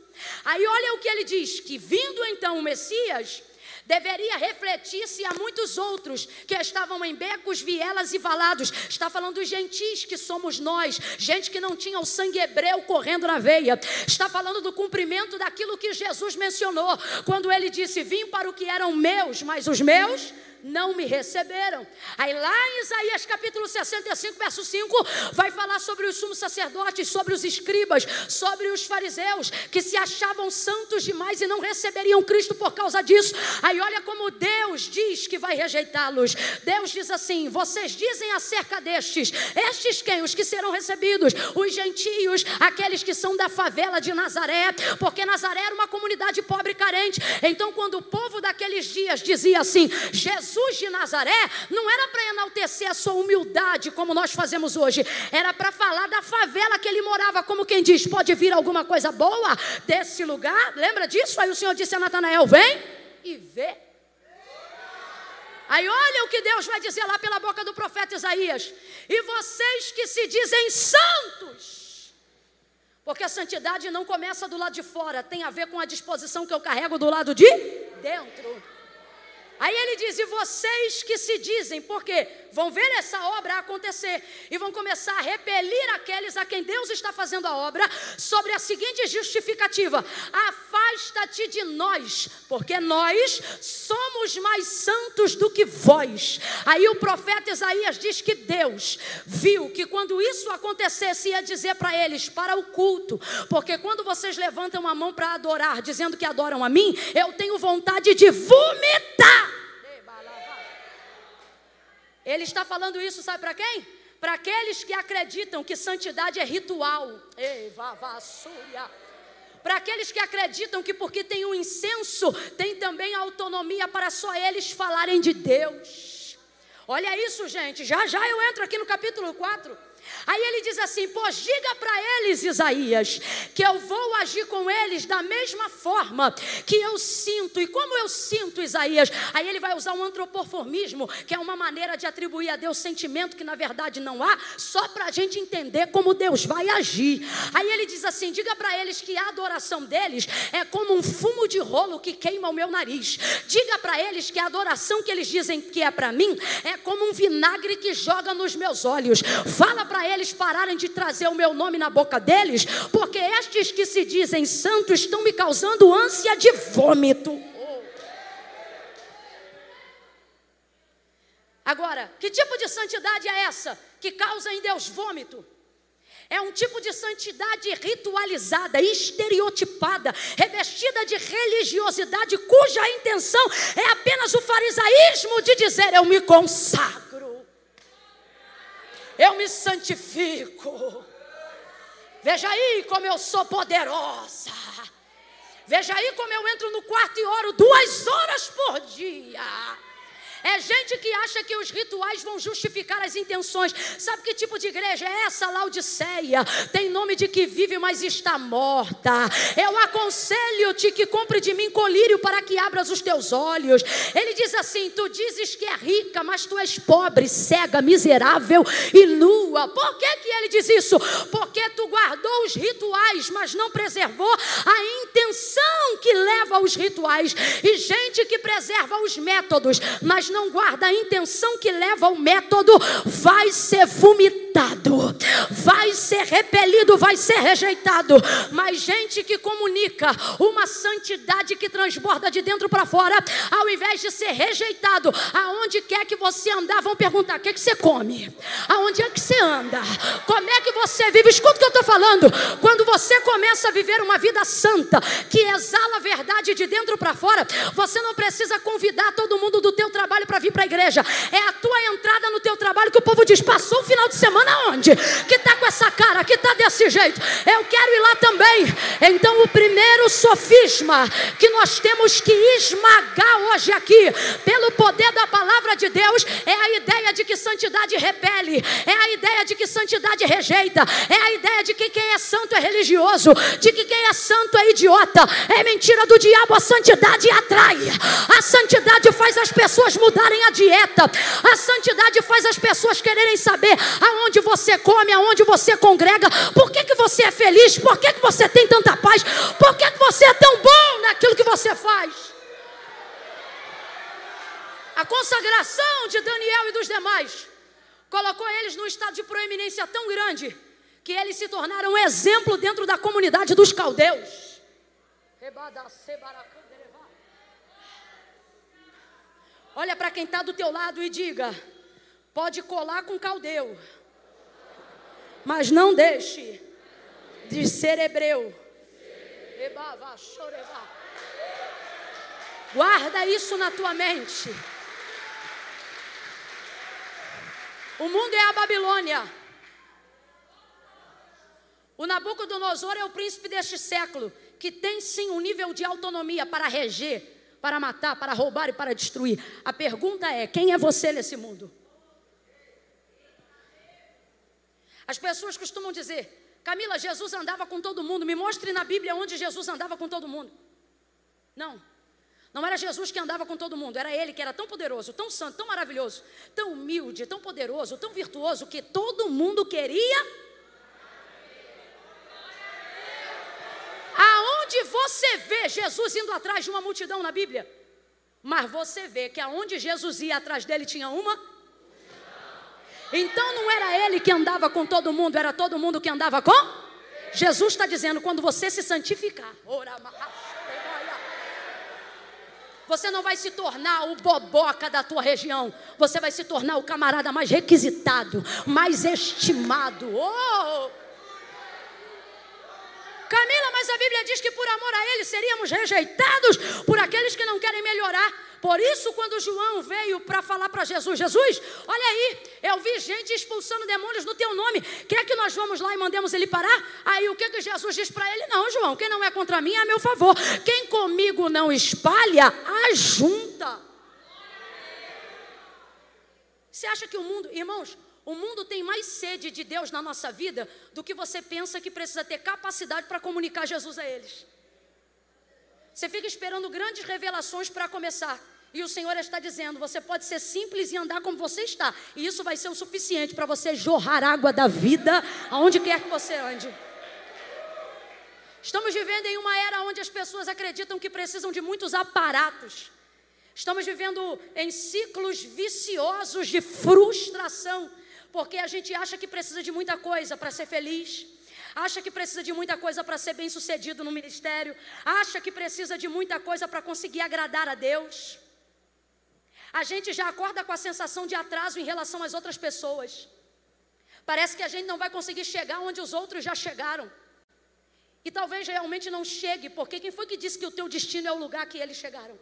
Aí olha o que ele diz: que vindo então o Messias, deveria refletir-se a muitos outros que estavam em becos, vielas e valados. Está falando dos gentis que somos nós, gente que não tinha o sangue hebreu correndo na veia. Está falando do cumprimento daquilo que Jesus mencionou, quando ele disse: Vim para o que eram meus, mas os meus não me receberam. Aí lá em Isaías capítulo 65, verso 5, vai falar sobre os sumos sacerdotes, sobre os escribas, sobre os fariseus, que se achavam santos demais e não receberiam Cristo por causa disso. Aí olha como Deus diz que vai rejeitá-los. Deus diz assim: vocês dizem acerca destes, estes quem? Os que serão recebidos, os gentios, aqueles que são da favela de Nazaré, porque Nazaré era uma comunidade pobre e carente. Então, quando o povo daqueles dias dizia assim: Jesus Jesus de Nazaré não era para enaltecer a sua humildade, como nós fazemos hoje, era para falar da favela que ele morava, como quem diz: pode vir alguma coisa boa desse lugar? Lembra disso? Aí o Senhor disse a Natanael: vem e vê. Aí olha o que Deus vai dizer lá pela boca do profeta Isaías: e vocês que se dizem santos, porque a santidade não começa do lado de fora, tem a ver com a disposição que eu carrego do lado de dentro. Aí ele diz: E vocês que se dizem, porque vão ver essa obra acontecer e vão começar a repelir aqueles a quem Deus está fazendo a obra, sobre a seguinte justificativa: Afasta-te de nós, porque nós somos mais santos do que vós. Aí o profeta Isaías diz que Deus viu que quando isso acontecesse, ia dizer para eles: Para o culto, porque quando vocês levantam a mão para adorar, dizendo que adoram a mim, eu tenho vontade de vomitar ele está falando isso, sabe para quem? Para aqueles que acreditam que santidade é ritual. Para aqueles que acreditam que porque tem um incenso, tem também autonomia para só eles falarem de Deus. Olha isso, gente. Já já eu entro aqui no capítulo 4. Aí ele diz assim: Pois diga para eles, Isaías, que eu vou agir com eles da mesma forma que eu sinto. E como eu sinto, Isaías? Aí ele vai usar um antropoformismo, que é uma maneira de atribuir a Deus sentimento que na verdade não há, só para a gente entender como Deus vai agir. Aí ele diz assim: Diga para eles que a adoração deles é como um fumo de rolo que queima o meu nariz. Diga para eles que a adoração que eles dizem que é para mim é como um vinagre que joga nos meus olhos. Fala para eles pararem de trazer o meu nome na boca deles, porque estes que se dizem santos estão me causando ânsia de vômito. Agora, que tipo de santidade é essa que causa em Deus vômito? É um tipo de santidade ritualizada, estereotipada, revestida de religiosidade, cuja intenção é apenas o farisaísmo de dizer: Eu me consagro eu me santifico. Veja aí como eu sou poderosa. Veja aí como eu entro no quarto e oro duas horas por dia. É gente que acha que os rituais vão justificar as intenções. Sabe que tipo de igreja é essa? Laodiceia. Tem nome de que vive, mas está morta. Eu aconselho-te que compre de mim colírio para que abras os teus olhos. Ele diz assim: Tu dizes que é rica, mas tu és pobre, cega, miserável e nua. Por que, que ele diz isso? Porque tu guardou os rituais, mas não preservou a intenção que leva aos rituais. E gente que preserva os métodos, mas não guarda a intenção que leva ao método, vai ser vomitado, vai ser repelido, vai ser rejeitado. Mas gente que comunica uma santidade que transborda de dentro para fora, ao invés de ser rejeitado, aonde quer que você andar, vão perguntar: o que, é que você come? Aonde é que você anda? Como é que você vive? Escuta o que eu estou falando. Quando você começa a viver uma vida santa, que exala a verdade de dentro para fora, você não precisa convidar todo mundo do teu trabalho para vir para a igreja. É a tua entrada no teu trabalho que o povo diz: passou o final de semana onde? Que está com essa cara, que está desse jeito. Eu quero ir lá também. Então, o primeiro sofisma que nós temos que esmagar hoje aqui, pelo poder da palavra de Deus, é a ideia de que santidade repele, é a ideia de que santidade rejeita, é a ideia de que quem é santo é religioso, de que quem é santo é idiota. É mentira do diabo, a santidade atrai. A santidade faz as pessoas mudarem a dieta. A santidade faz as pessoas quererem saber aonde você come, aonde você congrega, por que, que você é feliz, por que, que você tem tanta paz, por que, que você é tão bom naquilo que você faz. A consagração de Daniel e dos demais colocou eles num estado de proeminência tão grande que eles se tornaram um exemplo dentro da comunidade dos caldeus. Olha para quem está do teu lado e diga: pode colar com caldeu, mas não deixe de ser hebreu. Guarda isso na tua mente. O mundo é a Babilônia. O Nabucodonosor é o príncipe deste século, que tem sim um nível de autonomia para reger, para matar, para roubar e para destruir. A pergunta é: quem é você nesse mundo? As pessoas costumam dizer: Camila, Jesus andava com todo mundo. Me mostre na Bíblia onde Jesus andava com todo mundo. Não. Não era Jesus que andava com todo mundo, era ele que era tão poderoso, tão santo, tão maravilhoso, tão humilde, tão poderoso, tão virtuoso que todo mundo queria. Aonde você vê Jesus indo atrás de uma multidão na Bíblia? Mas você vê que aonde Jesus ia atrás dele tinha uma então não era ele que andava com todo mundo, era todo mundo que andava com? Jesus está dizendo: quando você se santificar, você não vai se tornar o boboca da tua região, você vai se tornar o camarada mais requisitado, mais estimado. Oh! Camila, mas a Bíblia diz que por amor a Ele seríamos rejeitados por aqueles que não querem melhorar. Por isso, quando João veio para falar para Jesus, Jesus, olha aí, eu vi gente expulsando demônios no teu nome. Quer que nós vamos lá e mandemos ele parar? Aí o que, que Jesus diz para ele? Não, João, quem não é contra mim é a meu favor. Quem comigo não espalha, ajunta. Você acha que o mundo, irmãos, o mundo tem mais sede de Deus na nossa vida do que você pensa que precisa ter capacidade para comunicar Jesus a eles. Você fica esperando grandes revelações para começar. E o Senhor está dizendo: você pode ser simples e andar como você está. E isso vai ser o suficiente para você jorrar água da vida aonde quer que você ande. Estamos vivendo em uma era onde as pessoas acreditam que precisam de muitos aparatos. Estamos vivendo em ciclos viciosos de frustração, porque a gente acha que precisa de muita coisa para ser feliz acha que precisa de muita coisa para ser bem sucedido no ministério, acha que precisa de muita coisa para conseguir agradar a Deus. A gente já acorda com a sensação de atraso em relação às outras pessoas. Parece que a gente não vai conseguir chegar onde os outros já chegaram. E talvez realmente não chegue, porque quem foi que disse que o teu destino é o lugar que eles chegaram?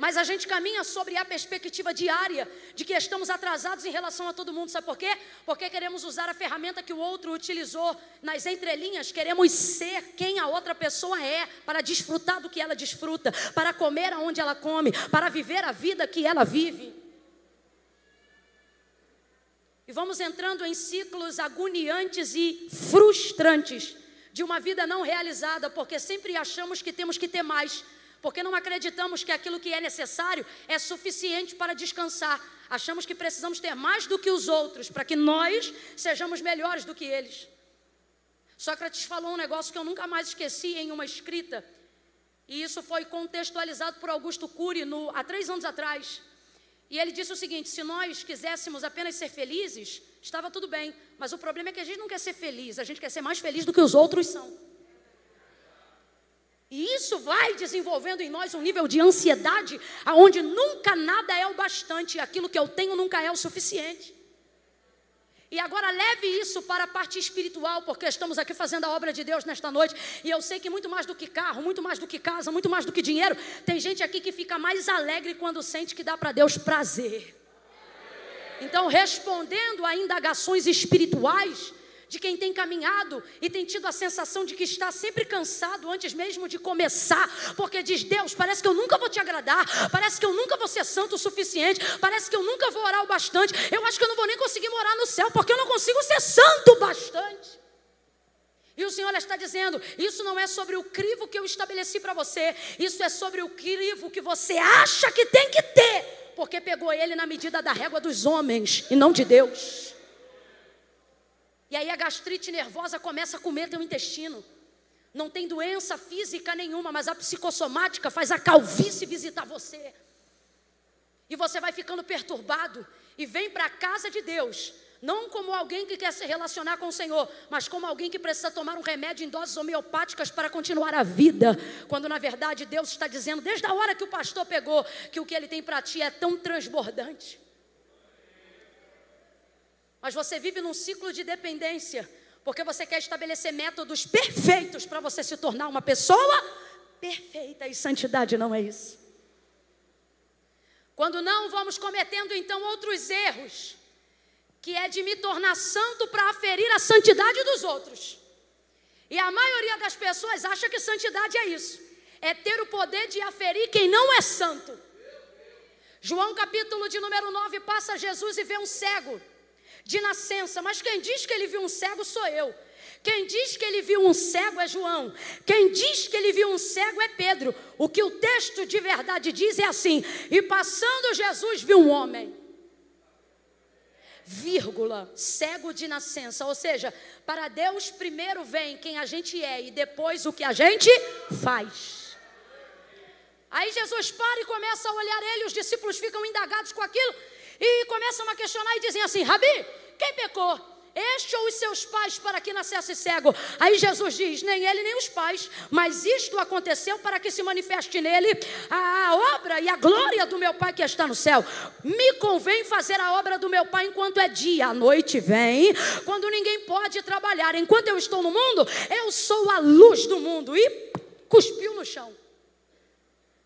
Mas a gente caminha sobre a perspectiva diária de que estamos atrasados em relação a todo mundo. Sabe por quê? Porque queremos usar a ferramenta que o outro utilizou nas entrelinhas, queremos ser quem a outra pessoa é, para desfrutar do que ela desfruta, para comer aonde ela come, para viver a vida que ela vive. E vamos entrando em ciclos agoniantes e frustrantes de uma vida não realizada, porque sempre achamos que temos que ter mais porque não acreditamos que aquilo que é necessário é suficiente para descansar. Achamos que precisamos ter mais do que os outros para que nós sejamos melhores do que eles. Sócrates falou um negócio que eu nunca mais esqueci em uma escrita, e isso foi contextualizado por Augusto Cury no, há três anos atrás. E ele disse o seguinte: se nós quiséssemos apenas ser felizes, estava tudo bem, mas o problema é que a gente não quer ser feliz, a gente quer ser mais feliz do que os outros são. E isso vai desenvolvendo em nós um nível de ansiedade, aonde nunca nada é o bastante, aquilo que eu tenho nunca é o suficiente. E agora leve isso para a parte espiritual, porque estamos aqui fazendo a obra de Deus nesta noite. E eu sei que muito mais do que carro, muito mais do que casa, muito mais do que dinheiro, tem gente aqui que fica mais alegre quando sente que dá para Deus prazer. Então, respondendo a indagações espirituais, de quem tem caminhado e tem tido a sensação de que está sempre cansado antes mesmo de começar, porque diz: Deus, parece que eu nunca vou te agradar, parece que eu nunca vou ser santo o suficiente, parece que eu nunca vou orar o bastante, eu acho que eu não vou nem conseguir morar no céu, porque eu não consigo ser santo o bastante. E o Senhor está dizendo: isso não é sobre o crivo que eu estabeleci para você, isso é sobre o crivo que você acha que tem que ter, porque pegou ele na medida da régua dos homens e não de Deus. E aí a gastrite nervosa começa a comer teu intestino. Não tem doença física nenhuma, mas a psicossomática faz a calvície visitar você. E você vai ficando perturbado e vem para a casa de Deus, não como alguém que quer se relacionar com o Senhor, mas como alguém que precisa tomar um remédio em doses homeopáticas para continuar a vida, quando na verdade Deus está dizendo, desde a hora que o pastor pegou, que o que ele tem para ti é tão transbordante. Mas você vive num ciclo de dependência, porque você quer estabelecer métodos perfeitos para você se tornar uma pessoa perfeita, e santidade não é isso. Quando não, vamos cometendo então outros erros, que é de me tornar santo para aferir a santidade dos outros. E a maioria das pessoas acha que santidade é isso, é ter o poder de aferir quem não é santo. João capítulo de número 9 passa Jesus e vê um cego de nascença, mas quem diz que ele viu um cego sou eu. Quem diz que ele viu um cego é João. Quem diz que ele viu um cego é Pedro. O que o texto de verdade diz é assim: e passando Jesus viu um homem. Vírgula, cego de nascença, ou seja, para Deus primeiro vem quem a gente é e depois o que a gente faz. Aí Jesus para e começa a olhar ele, os discípulos ficam indagados com aquilo e começam a questionar e dizem assim: Rabi, quem pecou? Este ou os seus pais para que nascesse cego? Aí Jesus diz: nem ele nem os pais, mas isto aconteceu para que se manifeste nele a obra e a glória do meu Pai que está no céu. Me convém fazer a obra do meu Pai enquanto é dia, a noite vem, quando ninguém pode trabalhar. Enquanto eu estou no mundo, eu sou a luz do mundo. E cuspiu no chão.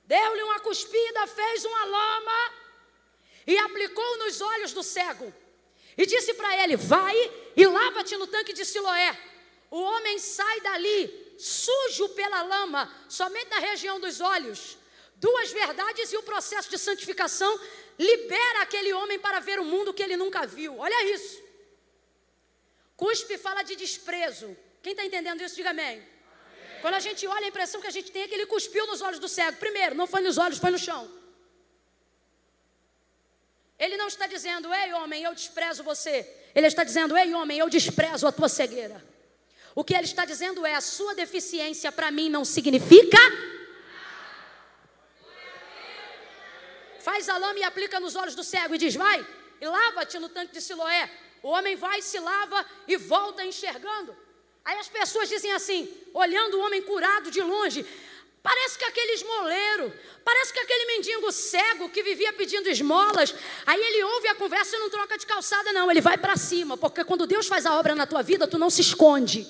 Deu-lhe uma cuspida, fez uma lama e aplicou nos olhos do cego. E disse para ele: Vai e lava-te no tanque de Siloé. O homem sai dali, sujo pela lama, somente na região dos olhos. Duas verdades e o processo de santificação libera aquele homem para ver o mundo que ele nunca viu. Olha isso. Cuspe fala de desprezo. Quem está entendendo isso, diga amém. amém. Quando a gente olha, a impressão que a gente tem é que ele cuspiu nos olhos do cego. Primeiro, não foi nos olhos, foi no chão. Ele não está dizendo, ei homem, eu desprezo você. Ele está dizendo, ei homem, eu desprezo a tua cegueira. O que ele está dizendo é: a sua deficiência para mim não significa. Faz a lama e aplica nos olhos do cego e diz: vai e lava-te no tanque de Siloé. O homem vai, se lava e volta enxergando. Aí as pessoas dizem assim, olhando o homem curado de longe: Parece que aquele esmoleiro, parece que aquele mendigo cego que vivia pedindo esmolas, aí ele ouve a conversa e não troca de calçada, não, ele vai para cima, porque quando Deus faz a obra na tua vida, tu não se esconde.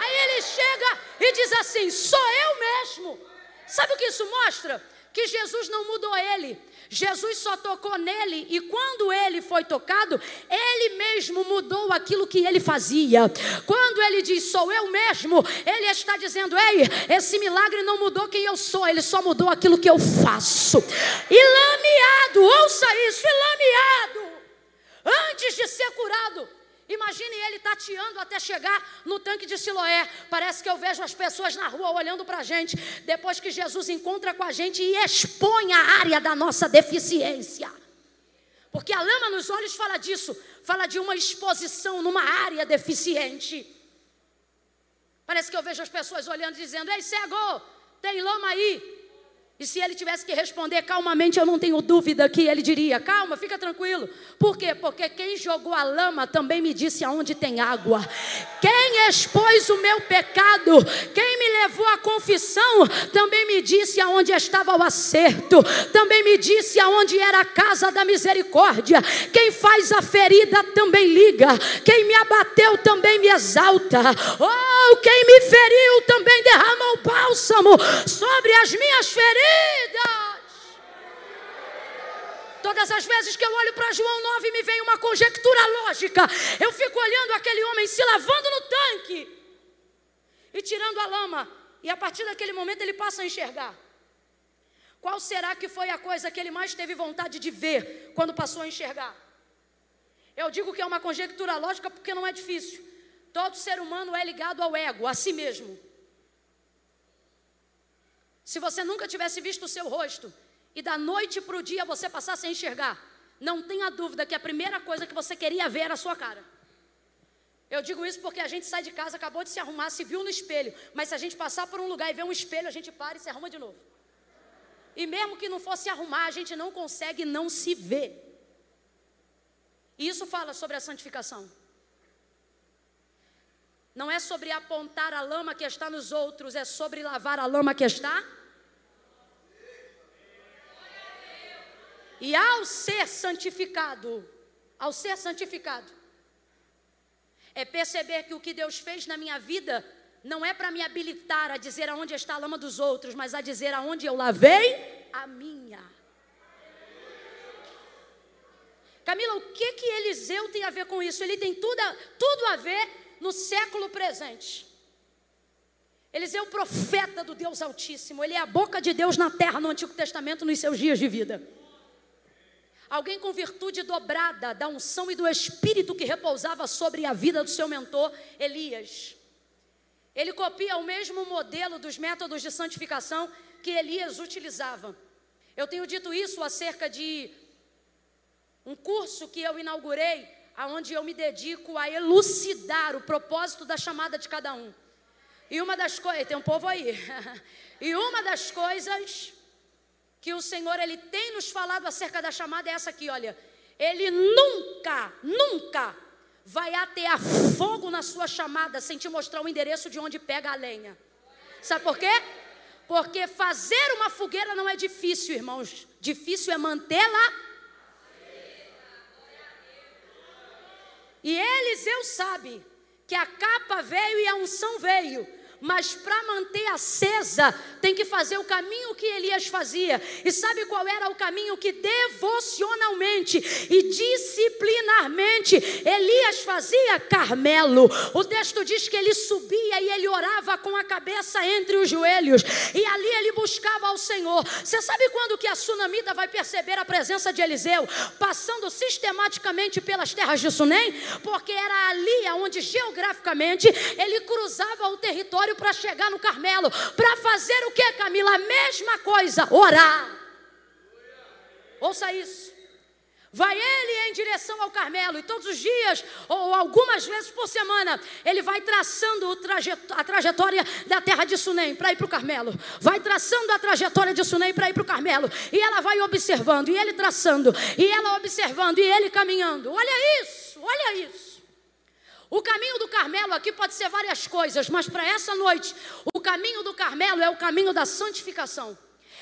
Aí ele chega e diz assim: sou eu mesmo. Sabe o que isso mostra? Que Jesus não mudou ele. Jesus só tocou nele e quando ele foi tocado, ele mesmo mudou aquilo que ele fazia. Quando ele diz sou eu mesmo, ele está dizendo: "Ei, esse milagre não mudou quem eu sou, ele só mudou aquilo que eu faço". E lameado, ouça isso, e lameado antes de ser curado. Imagine ele tateando até chegar no tanque de Siloé. Parece que eu vejo as pessoas na rua olhando para a gente, depois que Jesus encontra com a gente e expõe a área da nossa deficiência. Porque a lama nos olhos fala disso, fala de uma exposição numa área deficiente. Parece que eu vejo as pessoas olhando e dizendo: Ei, cego, tem lama aí. E se ele tivesse que responder calmamente, eu não tenho dúvida que ele diria: calma, fica tranquilo. Por quê? Porque quem jogou a lama também me disse aonde tem água. Quem expôs o meu pecado, quem me levou à confissão, também me disse aonde estava o acerto, também me disse aonde era a casa da misericórdia. Quem faz a ferida também liga, quem me abateu também me exalta. Oh, quem me feriu também derrama o bálsamo sobre as minhas feridas Todas as vezes que eu olho para João 9 me vem uma conjectura lógica. Eu fico olhando aquele homem se lavando no tanque e tirando a lama. E a partir daquele momento ele passa a enxergar. Qual será que foi a coisa que ele mais teve vontade de ver quando passou a enxergar? Eu digo que é uma conjectura lógica porque não é difícil. Todo ser humano é ligado ao ego, a si mesmo. Se você nunca tivesse visto o seu rosto e da noite para o dia você passasse a enxergar, não tenha dúvida que a primeira coisa que você queria ver era a sua cara. Eu digo isso porque a gente sai de casa, acabou de se arrumar, se viu no espelho, mas se a gente passar por um lugar e ver um espelho, a gente para e se arruma de novo. E mesmo que não fosse arrumar, a gente não consegue não se ver. E isso fala sobre a santificação. Não é sobre apontar a lama que está nos outros, é sobre lavar a lama que está. E ao ser santificado, ao ser santificado, é perceber que o que Deus fez na minha vida não é para me habilitar a dizer aonde está a lama dos outros, mas a dizer aonde eu lavei a minha. Camila, o que que Eliseu tem a ver com isso? Ele tem tudo a, tudo a ver no século presente. Eliseu é o profeta do Deus Altíssimo, ele é a boca de Deus na terra no Antigo Testamento nos seus dias de vida. Alguém com virtude dobrada da unção e do espírito que repousava sobre a vida do seu mentor, Elias. Ele copia o mesmo modelo dos métodos de santificação que Elias utilizava. Eu tenho dito isso acerca de um curso que eu inaugurei aonde eu me dedico a elucidar o propósito da chamada de cada um. E uma das coisas, tem um povo aí. *laughs* e uma das coisas que o Senhor ele tem nos falado acerca da chamada é essa aqui, olha. Ele nunca, nunca vai atear fogo na sua chamada sem te mostrar o endereço de onde pega a lenha. Sabe por quê? Porque fazer uma fogueira não é difícil, irmãos. Difícil é mantê-la E Eliseu sabe que a capa veio e a unção veio mas para manter acesa, tem que fazer o caminho que Elias fazia. E sabe qual era o caminho que devocionalmente e disciplinarmente Elias fazia? Carmelo. O texto diz que ele subia e ele orava com a cabeça entre os joelhos, e ali ele buscava ao Senhor. Você sabe quando que a sunamita vai perceber a presença de Eliseu? Passando sistematicamente pelas terras de Sunem, porque era ali onde geograficamente ele cruzava o território para chegar no Carmelo. Para fazer o que, Camila? A mesma coisa, orar. Ouça isso. Vai ele em direção ao Carmelo, e todos os dias, ou algumas vezes por semana, ele vai traçando a trajetória da terra de Sunem para ir para o Carmelo. Vai traçando a trajetória de Sunem para ir para o Carmelo. E ela vai observando, e ele traçando, e ela observando, e ele caminhando. Olha isso, olha isso. O caminho do Carmelo aqui pode ser várias coisas, mas para essa noite, o caminho do Carmelo é o caminho da santificação.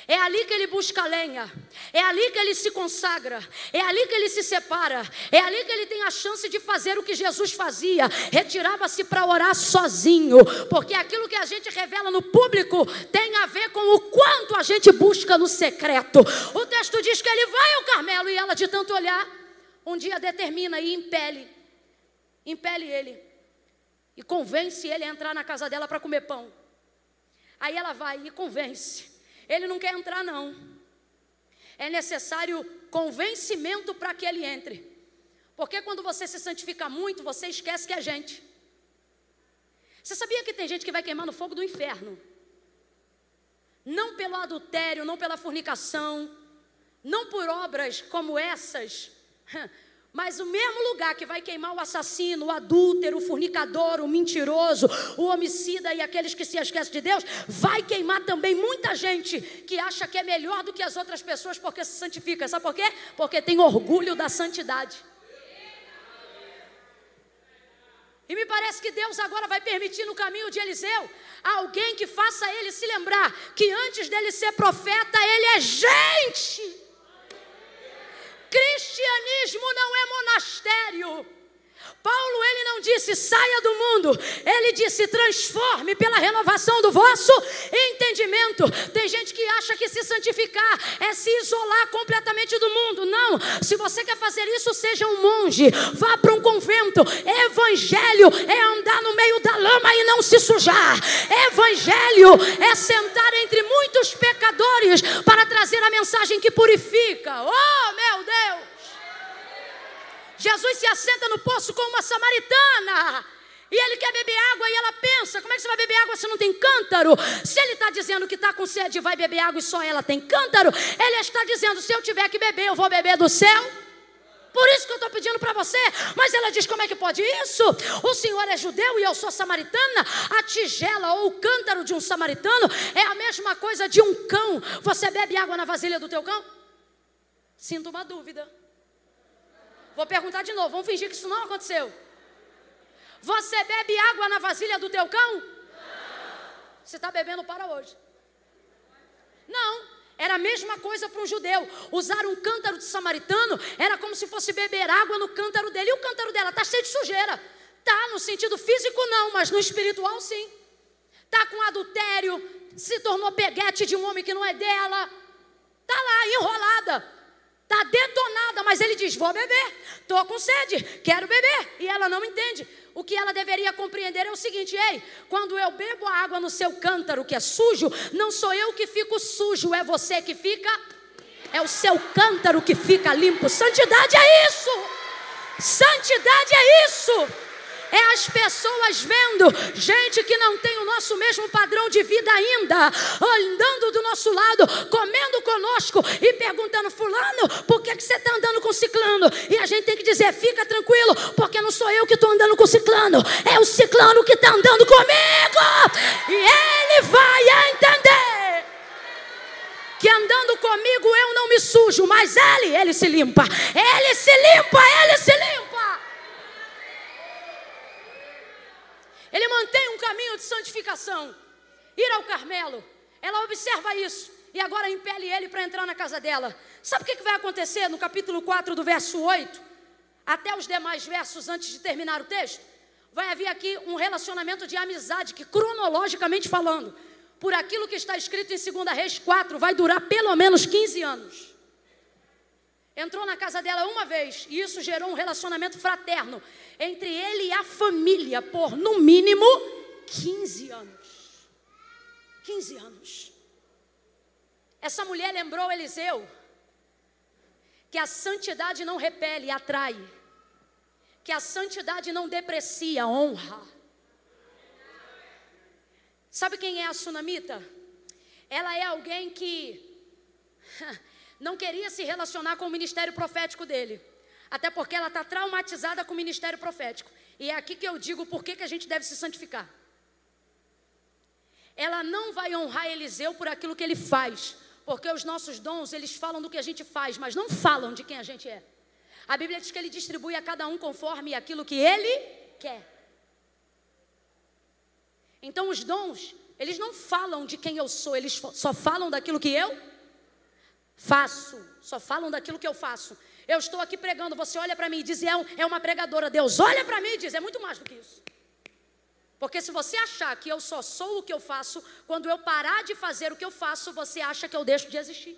É ali que ele busca lenha, é ali que ele se consagra, é ali que ele se separa, é ali que ele tem a chance de fazer o que Jesus fazia, retirava-se para orar sozinho, porque aquilo que a gente revela no público tem a ver com o quanto a gente busca no secreto. O texto diz que ele vai ao Carmelo e ela, de tanto olhar, um dia determina e impele, impele ele e convence ele a entrar na casa dela para comer pão. Aí ela vai e convence. Ele não quer entrar, não. É necessário convencimento para que ele entre. Porque quando você se santifica muito, você esquece que é gente. Você sabia que tem gente que vai queimar no fogo do inferno? Não pelo adultério, não pela fornicação, não por obras como essas, *laughs* mas o mesmo lugar que vai queimar o assassino, o adúltero, o fornicador, o mentiroso, o homicida e aqueles que se esquecem de Deus, vai queimar também muita gente que acha que é melhor do que as outras pessoas porque se santifica. Sabe por quê? Porque tem orgulho da santidade. E me parece que Deus agora vai permitir no caminho de Eliseu alguém que faça ele se lembrar que antes dele ser profeta, ele é gente. Cristianismo não é monastério. Paulo ele não disse saia do mundo, ele disse transforme pela renovação do vosso entendimento. Tem gente que acha que se santificar é se isolar completamente do mundo. Não, se você quer fazer isso, seja um monge, vá para um convento. Evangelho é andar no meio da lama e não se sujar. Evangelho é sentar entre muitos pecadores para trazer a mensagem que purifica. Oh, meu Deus! Jesus se assenta no poço com uma samaritana. E ele quer beber água e ela pensa: como é que você vai beber água se não tem cântaro? Se ele está dizendo que está com sede e vai beber água e só ela tem cântaro, ele está dizendo: se eu tiver que beber, eu vou beber do céu. Por isso que eu estou pedindo para você. Mas ela diz: como é que pode isso? O senhor é judeu e eu sou samaritana. A tigela ou o cântaro de um samaritano é a mesma coisa de um cão. Você bebe água na vasilha do teu cão? Sinto uma dúvida. Vou perguntar de novo, vamos fingir que isso não aconteceu. Você bebe água na vasilha do teu cão? Você está bebendo para hoje. Não, era a mesma coisa para um judeu. Usar um cântaro de samaritano era como se fosse beber água no cântaro dele. E o cântaro dela está cheio de sujeira. Tá, no sentido físico não, mas no espiritual sim. Tá com adultério, se tornou peguete de um homem que não é dela. Tá lá enrolada. Está detonada, mas ele diz: Vou beber, estou com sede, quero beber. E ela não entende. O que ela deveria compreender é o seguinte: Ei, quando eu bebo a água no seu cântaro que é sujo, não sou eu que fico sujo, é você que fica. É o seu cântaro que fica limpo. Santidade é isso. Santidade é isso é as pessoas vendo gente que não tem o nosso mesmo padrão de vida ainda, andando do nosso lado, comendo conosco e perguntando: Fulano, por que, que você está andando com ciclano? E a gente tem que dizer: Fica tranquilo, porque não sou eu que estou andando com ciclano, é o ciclano que está andando comigo, e ele vai entender que andando comigo eu não me sujo, mas ele, ele se limpa. Ele se limpa, ele se limpa. Ele mantém um caminho de santificação. Ir ao Carmelo. Ela observa isso. E agora impele ele para entrar na casa dela. Sabe o que, vai acontecer no capítulo 4, do verso 8? Até os demais versos antes de terminar o texto? Vai haver aqui um relacionamento de amizade que, cronologicamente falando, por aquilo que está escrito em 2 Reis 4, vai durar pelo menos 15 anos. Entrou na casa dela uma vez e isso gerou um relacionamento fraterno entre ele e a família por no mínimo 15 anos. 15 anos. Essa mulher lembrou Eliseu que a santidade não repele, atrai. Que a santidade não deprecia, honra. Sabe quem é a sunamita? Ela é alguém que *laughs* não queria se relacionar com o ministério profético dele. Até porque ela está traumatizada com o ministério profético. E é aqui que eu digo por que, a gente deve se santificar. Ela não vai honrar Eliseu por aquilo que ele faz. Porque os nossos dons, eles falam do que a gente faz, mas não falam de quem a gente é. A Bíblia diz que ele distribui a cada um conforme aquilo que ele quer. Então os dons, eles não falam de quem eu sou, eles só falam daquilo que eu Faço, só falam daquilo que eu faço. Eu estou aqui pregando, você olha para mim e diz, é, é uma pregadora. Deus olha para mim e diz, é muito mais do que isso. Porque se você achar que eu só sou o que eu faço, quando eu parar de fazer o que eu faço, você acha que eu deixo de existir.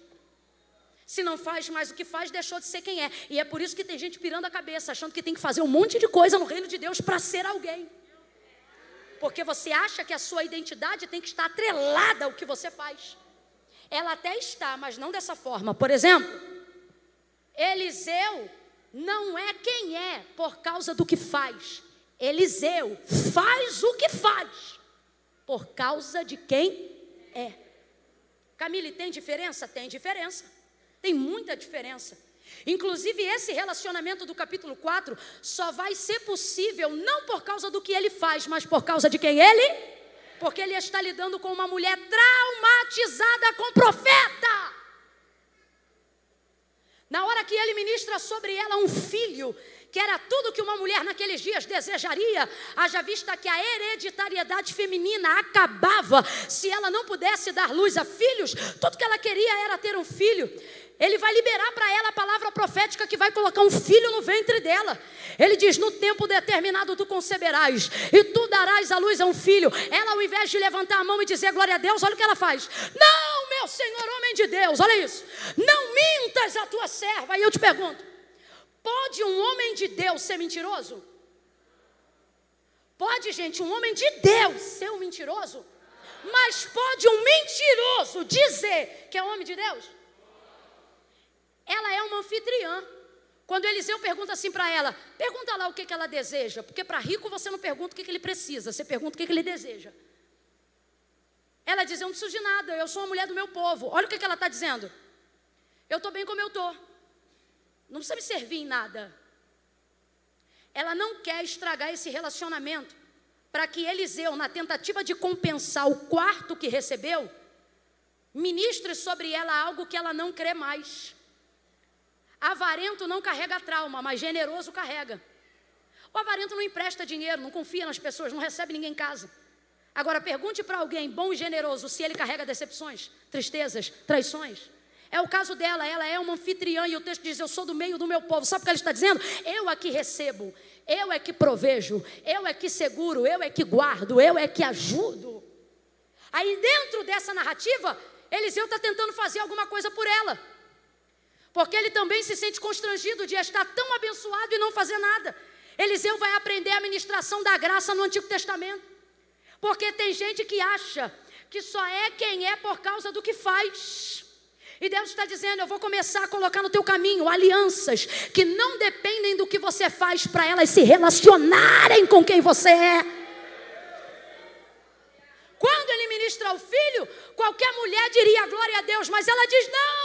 Se não faz mais o que faz, deixou de ser quem é. E é por isso que tem gente pirando a cabeça, achando que tem que fazer um monte de coisa no reino de Deus para ser alguém. Porque você acha que a sua identidade tem que estar atrelada ao que você faz. Ela até está, mas não dessa forma. Por exemplo, Eliseu não é quem é por causa do que faz. Eliseu faz o que faz por causa de quem é. Camille, tem diferença? Tem diferença. Tem muita diferença. Inclusive, esse relacionamento do capítulo 4 só vai ser possível não por causa do que ele faz, mas por causa de quem ele? Porque ele está lidando com uma mulher traumatizada com profeta. Na hora que ele ministra sobre ela um filho, que era tudo que uma mulher naqueles dias desejaria, haja vista que a hereditariedade feminina acabava se ela não pudesse dar luz a filhos, tudo que ela queria era ter um filho. Ele vai liberar para ela a palavra profética que vai colocar um filho no ventre dela. Ele diz: No tempo determinado tu conceberás, e tu darás a luz a um filho. Ela, ao invés de levantar a mão e dizer glória a Deus, olha o que ela faz: Não, meu Senhor, homem de Deus, olha isso. Não mintas a tua serva. E eu te pergunto: Pode um homem de Deus ser mentiroso? Pode, gente, um homem de Deus ser um mentiroso? Mas pode um mentiroso dizer que é homem de Deus? Ela é uma anfitriã. Quando Eliseu pergunta assim para ela, pergunta lá o que, que ela deseja, porque para rico você não pergunta o que, que ele precisa, você pergunta o que, que ele deseja. Ela diz: Eu não preciso de nada, eu sou uma mulher do meu povo. Olha o que, que ela está dizendo. Eu estou bem como eu estou. Não precisa me servir em nada. Ela não quer estragar esse relacionamento para que Eliseu, na tentativa de compensar o quarto que recebeu, ministre sobre ela algo que ela não crê mais. Avarento não carrega trauma, mas generoso carrega. O avarento não empresta dinheiro, não confia nas pessoas, não recebe ninguém em casa. Agora pergunte para alguém bom e generoso se ele carrega decepções, tristezas, traições. É o caso dela, ela é uma anfitriã e o texto diz: Eu sou do meio do meu povo. Sabe o que ela está dizendo? Eu é que recebo, eu é que provejo, eu é que seguro, eu é que guardo, eu é que ajudo. Aí dentro dessa narrativa, Eliseu está tentando fazer alguma coisa por ela porque ele também se sente constrangido de estar tão abençoado e não fazer nada. Eliseu vai aprender a administração da graça no Antigo Testamento, porque tem gente que acha que só é quem é por causa do que faz. E Deus está dizendo: Eu vou começar a colocar no teu caminho alianças que não dependem do que você faz para elas se relacionarem com quem você é. Quando ele ministra ao filho, qualquer mulher diria glória a Deus, mas ela diz: não,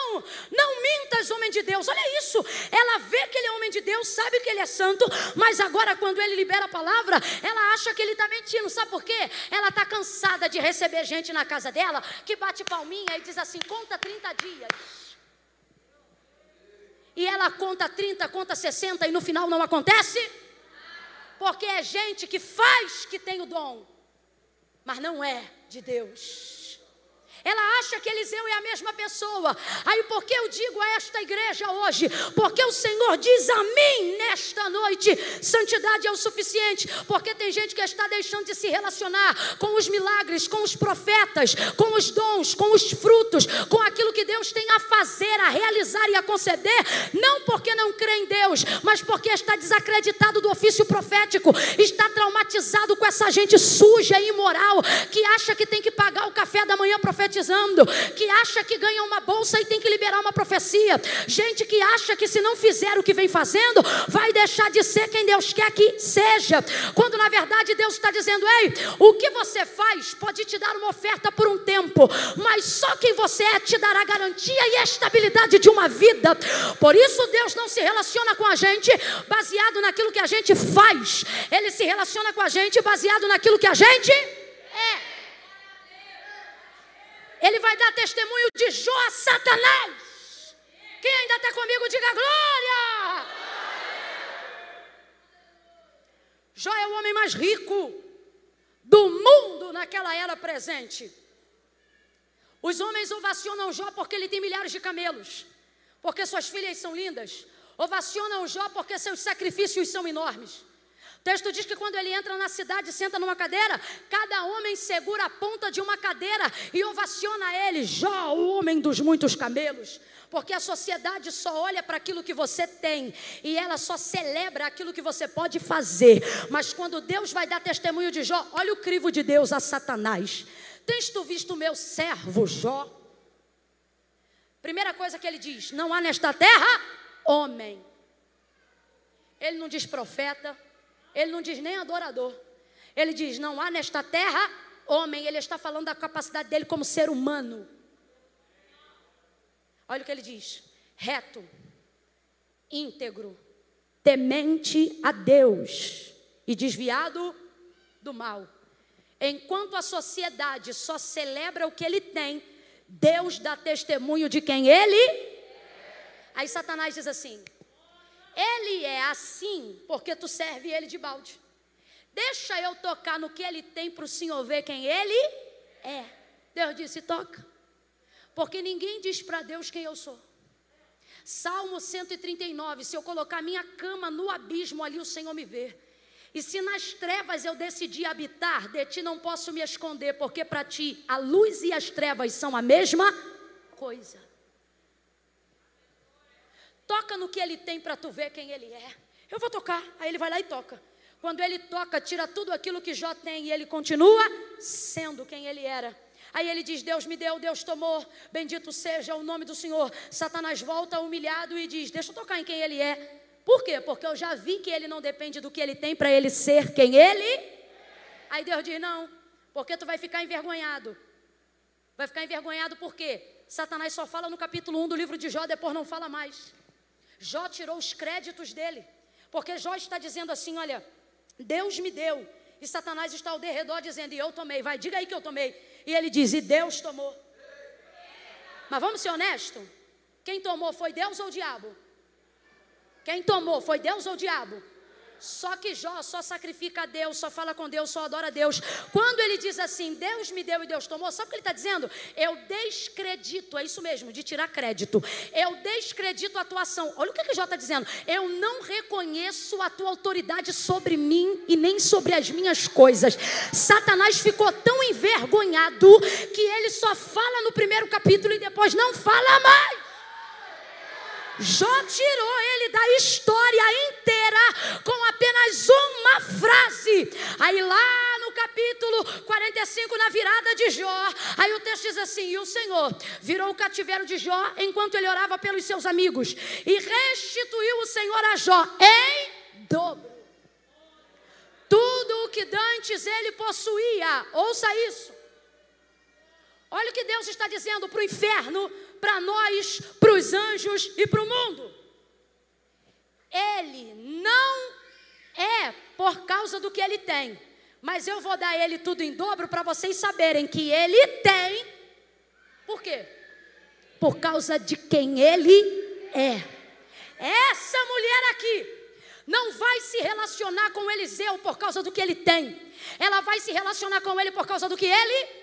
não mintas, homem de Deus. Olha isso, ela vê que ele é homem de Deus, sabe que ele é santo, mas agora, quando ele libera a palavra, ela acha que ele está mentindo. Sabe por quê? Ela está cansada de receber gente na casa dela que bate palminha e diz assim: conta 30 dias. E ela conta 30, conta 60 e no final não acontece? Porque é gente que faz que tem o dom mas não é de Deus. Ela acha que Eliseu é a mesma pessoa. Aí por que eu digo a esta igreja hoje? Porque o Senhor diz a mim nesta noite: santidade é o suficiente. Porque tem gente que está deixando de se relacionar com os milagres, com os profetas, com os dons, com os frutos, com aquilo que Deus tem a fazer, a realizar e a conceder. Não porque não crê em Deus, mas porque está desacreditado do ofício profético, está traumatizado com essa gente suja e imoral que acha que tem que pagar o café da manhã profético profetizando, que acha que ganha uma bolsa e tem que liberar uma profecia, gente que acha que se não fizer o que vem fazendo, vai deixar de ser quem Deus quer que seja, quando na verdade Deus está dizendo: ei, o que você faz pode te dar uma oferta por um tempo, mas só quem você é te dará garantia e estabilidade de uma vida. Por isso Deus não se relaciona com a gente baseado naquilo que a gente faz, Ele se relaciona com a gente baseado naquilo que a gente é. Ele vai dar testemunho de Jó a Satanás. Quem ainda está comigo, diga glória. Jó é o homem mais rico do mundo naquela era presente. Os homens ovacionam Jó porque ele tem milhares de camelos, porque suas filhas são lindas. Ovacionam Jó porque seus sacrifícios são enormes. Texto diz que quando ele entra na cidade senta numa cadeira, cada homem segura a ponta de uma cadeira e ovaciona ele, Jó, o homem dos muitos camelos. Porque a sociedade só olha para aquilo que você tem e ela só celebra aquilo que você pode fazer. Mas quando Deus vai dar testemunho de Jó, olha o crivo de Deus a Satanás. Tens tu visto o meu servo Jó? Primeira coisa que ele diz: não há nesta terra homem. Ele não diz profeta, ele não diz nem adorador. Ele diz: não há nesta terra homem. Ele está falando da capacidade dele como ser humano. Olha o que ele diz: reto, íntegro, temente a Deus e desviado do mal. Enquanto a sociedade só celebra o que ele tem, Deus dá testemunho de quem ele. Aí Satanás diz assim: Ele é assim porque tu serve ele de balde. Deixa eu tocar no que ele tem para o Senhor ver quem ele é. Deus disse: toca. Porque ninguém diz para Deus quem eu sou. Salmo 139: Se eu colocar minha cama no abismo, ali o Senhor me vê. E se nas trevas eu decidir habitar, de ti não posso me esconder, porque para ti a luz e as trevas são a mesma coisa. Toca no que ele tem para tu ver quem ele é. Eu vou tocar. Aí ele vai lá e toca. Quando ele toca, tira tudo aquilo que Jó tem e ele continua sendo quem ele era. Aí ele diz: Deus me deu, Deus tomou, bendito seja o nome do Senhor. Satanás volta humilhado e diz: Deixa eu tocar em quem ele é. Por quê? Porque eu já vi que ele não depende do que ele tem para ele ser quem ele. Aí Deus diz: Não, porque tu vai ficar envergonhado. Vai ficar envergonhado por quê? Satanás só fala no capítulo 1 do livro de Jó, depois não fala mais. Jó tirou os créditos dele, porque Jó está dizendo assim: Olha, Deus me deu, e Satanás está ao derredor dizendo: E eu tomei, vai, diga aí que eu tomei. E ele diz: E Deus tomou. Mas vamos ser honestos? Quem tomou foi Deus ou o diabo? Quem tomou foi Deus ou o diabo? Só que Jó só sacrifica a Deus, só fala com Deus, só adora a Deus. Quando ele diz assim, Deus me deu e Deus tomou, sabe o que ele está dizendo? Eu descredito, é isso mesmo, de tirar crédito. Eu descredito a tua ação. Olha o que, que Jó está dizendo. Eu não reconheço a tua autoridade sobre mim e nem sobre as minhas coisas. Satanás ficou tão envergonhado que ele só fala no primeiro capítulo e depois não fala mais. Jó tirou ele da história inteira com apenas uma frase. Aí lá no capítulo 45, na virada de Jó, aí o texto diz assim: E o Senhor virou o cativeiro de Jó enquanto ele orava pelos seus amigos, e restituiu o Senhor a Jó em dobro. Tudo o que dantes ele possuía, ouça isso. Olha o que Deus está dizendo para o inferno para nós, para os anjos e para o mundo. Ele não é por causa do que ele tem, mas eu vou dar ele tudo em dobro para vocês saberem que ele tem. Por quê? Por causa de quem ele é. Essa mulher aqui não vai se relacionar com Eliseu por causa do que ele tem. Ela vai se relacionar com ele por causa do que ele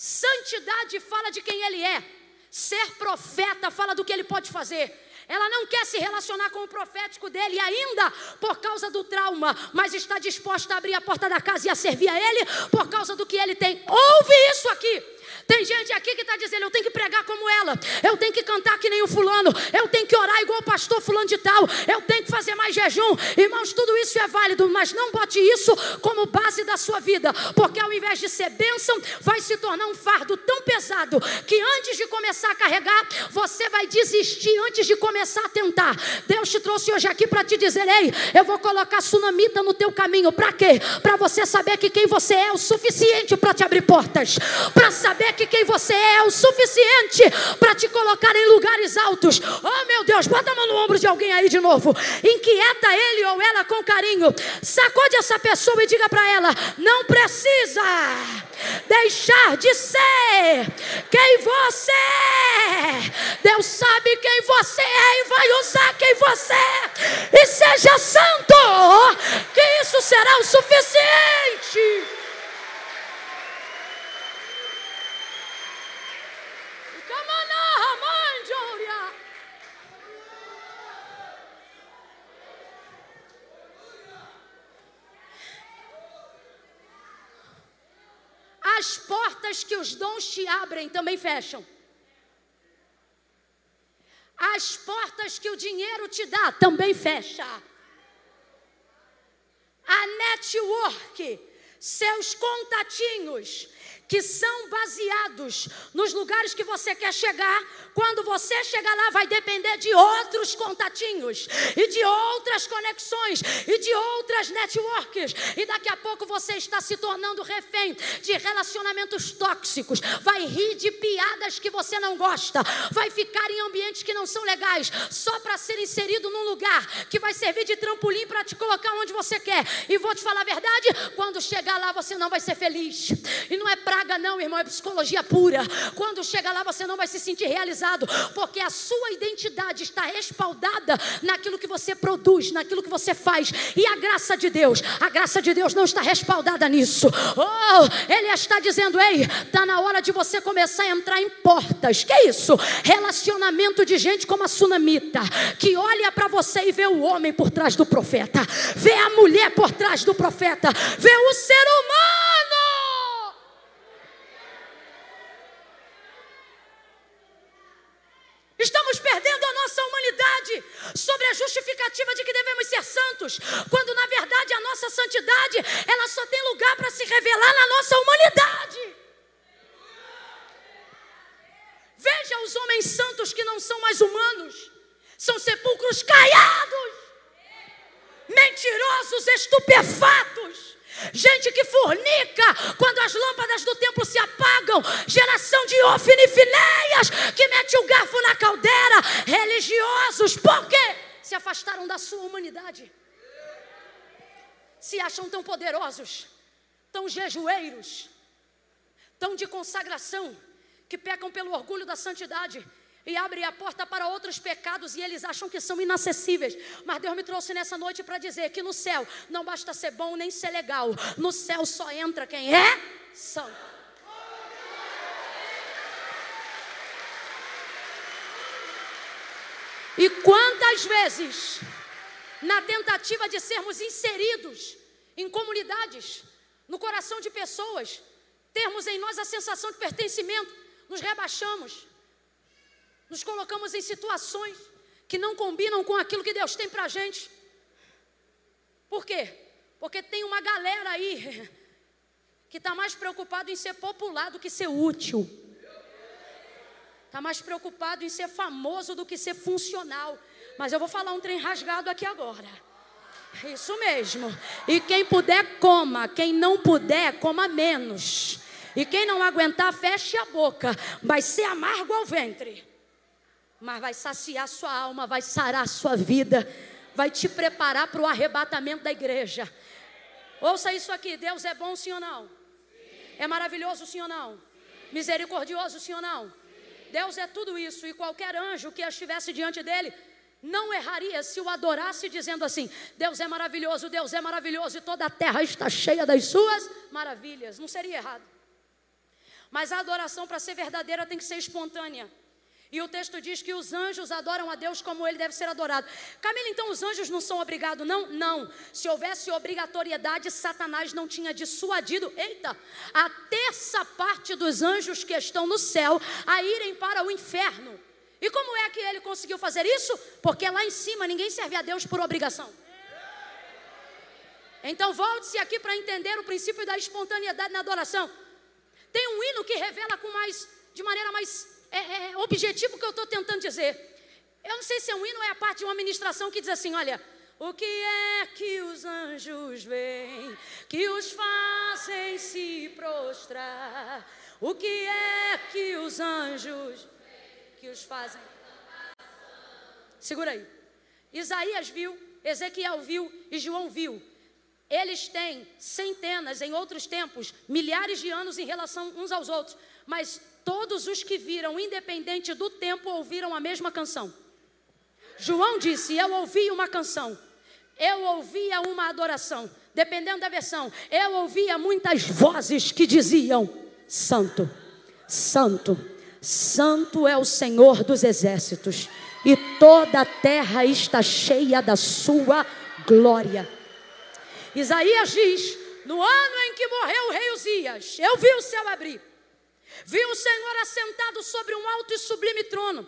Santidade fala de quem ele é. Ser profeta fala do que ele pode fazer. Ela não quer se relacionar com o profético dele ainda por causa do trauma, mas está disposta a abrir a porta da casa e a servir a ele por causa do que ele tem. Ouve isso aqui. Tem gente aqui que está dizendo: eu tenho que pregar como ela, eu tenho que cantar que nem o fulano, eu tenho que orar igual o pastor fulano de tal, eu tenho que fazer mais jejum. Irmãos, tudo isso é válido, mas não bote isso como base da sua vida, porque ao invés de ser bênção, vai se tornar um fardo tão pesado que antes de começar a carregar, você vai desistir antes de começar a tentar. Deus te trouxe hoje aqui para te dizer: ei, eu vou colocar sunamita no teu caminho, para quê? Para você saber que quem você é é o suficiente para te abrir portas, para saber que quem você é é o suficiente para te colocar em lugares altos. Oh meu Deus, bota a mão no ombro de alguém aí de novo. Inquieta ele ou ela com carinho. Sacode essa pessoa e diga para ela: não precisa deixar de ser quem você é. Deus sabe quem você é e vai usar quem você é. E seja santo, que isso será o suficiente. As portas que os dons te abrem também fecham. As portas que o dinheiro te dá também fecha. A network, seus contatinhos, que são baseados nos lugares que você quer chegar. Quando você chegar lá, vai depender de outros contatinhos e de outras conexões e de outras networks. E daqui a pouco você está se tornando refém de relacionamentos tóxicos. Vai rir de piadas que você não gosta. Vai ficar em ambientes que não são legais só para ser inserido num lugar que vai servir de trampolim para te colocar onde você quer. E vou te falar a verdade: quando chegar lá, você não vai ser feliz. E não é pra não, irmão, é psicologia pura. Quando chega lá, você não vai se sentir realizado, porque a sua identidade está respaldada naquilo que você produz, naquilo que você faz. E a graça de Deus, a graça de Deus não está respaldada nisso. Oh, Ele está dizendo: ei, está na hora de você começar a entrar em portas. Que isso? Relacionamento de gente como a sunamita, que olha para você e vê o homem por trás do profeta, vê a mulher por trás do profeta, vê o ser humano. Estamos perdendo a nossa humanidade sobre a justificativa de que devemos ser santos, quando na verdade a nossa santidade, ela só tem lugar para se revelar na nossa humanidade. Veja os homens santos que não são mais humanos, são sepulcros caiados, mentirosos, estupefatos gente que fornica quando as lâmpadas do templo se apagam, geração de ofinifineias que mete o garfo na caldeira, religiosos, por quê? Se afastaram da sua humanidade, se acham tão poderosos, tão jejueiros, tão de consagração, que pecam pelo orgulho da santidade e abre a porta para outros pecados e eles acham que são inacessíveis. Mas Deus me trouxe nessa noite para dizer que no céu não basta ser bom nem ser legal. No céu só entra quem é santo. E quantas vezes, na tentativa de sermos inseridos em comunidades, no coração de pessoas, termos em nós a sensação de pertencimento, nos rebaixamos, nos colocamos em situações que não combinam com aquilo que Deus tem para a gente. Por quê? Porque tem uma galera aí *laughs* que está mais preocupado em ser popular do que ser útil. Está mais preocupado em ser famoso do que ser funcional. Mas eu vou falar um trem rasgado aqui agora. Isso mesmo. E quem puder, coma. Quem não puder, coma menos. E quem não aguentar, feche a boca. Vai ser amargo ao ventre mas vai saciar sua alma, vai sarar sua vida, vai te preparar para o arrebatamento da igreja. Ouça isso aqui: Deus é bom, sim ou não? É maravilhoso, sim ou não? Misericordioso, sim ou não? Deus é tudo isso, e qualquer anjo que estivesse diante dele não erraria se o adorasse dizendo assim: Deus é maravilhoso, Deus é maravilhoso, e toda a terra está cheia das suas maravilhas. Não seria errado. Mas a adoração, para ser verdadeira, tem que ser espontânea. E o texto diz que os anjos adoram a Deus como ele deve ser adorado. Camila, então os anjos não são obrigados, não? Não. Se houvesse obrigatoriedade, Satanás não tinha dissuadido, eita, a terça parte dos anjos que estão no céu a irem para o inferno. E como é que ele conseguiu fazer isso? Porque lá em cima ninguém serve a Deus por obrigação. Então volte-se aqui para entender o princípio da espontaneidade na adoração. Tem um hino que revela com mais, de maneira mais é, é, é objetivo que eu estou tentando dizer. Eu não sei se é um hino ou é a parte de uma ministração que diz assim: olha, o que é que os anjos veem que os fazem se prostrar? O que é que os anjos que os fazem? Segura aí. Isaías viu, Ezequiel viu e João viu. Eles têm centenas, em outros tempos, milhares de anos em relação uns aos outros, mas todos os que viram, independente do tempo, ouviram a mesma canção. João disse: Eu ouvi uma canção, eu ouvia uma adoração, dependendo da versão, eu ouvia muitas vozes que diziam: Santo, Santo, Santo é o Senhor dos exércitos, e toda a terra está cheia da sua glória. Isaías diz: No ano em que morreu o rei Uzias, eu vi o céu abrir. Vi o Senhor assentado sobre um alto e sublime trono.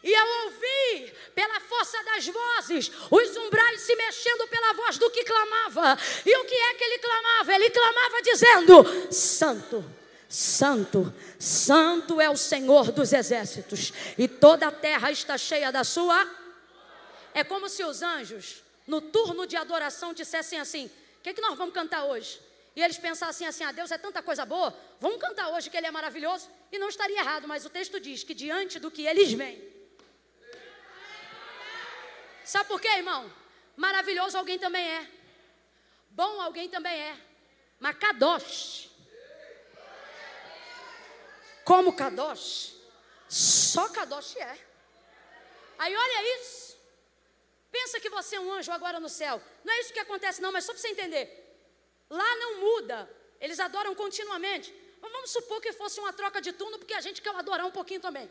E eu ouvi, pela força das vozes, os umbrais se mexendo pela voz do que clamava. E o que é que ele clamava? Ele clamava dizendo: Santo, Santo, Santo é o Senhor dos exércitos, e toda a terra está cheia da sua. É como se os anjos, no turno de adoração, dissessem assim: O que, é que nós vamos cantar hoje? E eles pensassem assim: Ah, Deus é tanta coisa boa, vamos cantar hoje que Ele é maravilhoso. E não estaria errado, mas o texto diz que diante do que eles veem. Sabe por quê, irmão? Maravilhoso alguém também é. Bom alguém também é. Mas Kadosh como Kadosh, só Kadosh é. Aí olha isso. Pensa que você é um anjo agora no céu. Não é isso que acontece, não, mas só para você entender. Lá não muda. Eles adoram continuamente. Mas vamos supor que fosse uma troca de turno, porque a gente quer adorar um pouquinho também.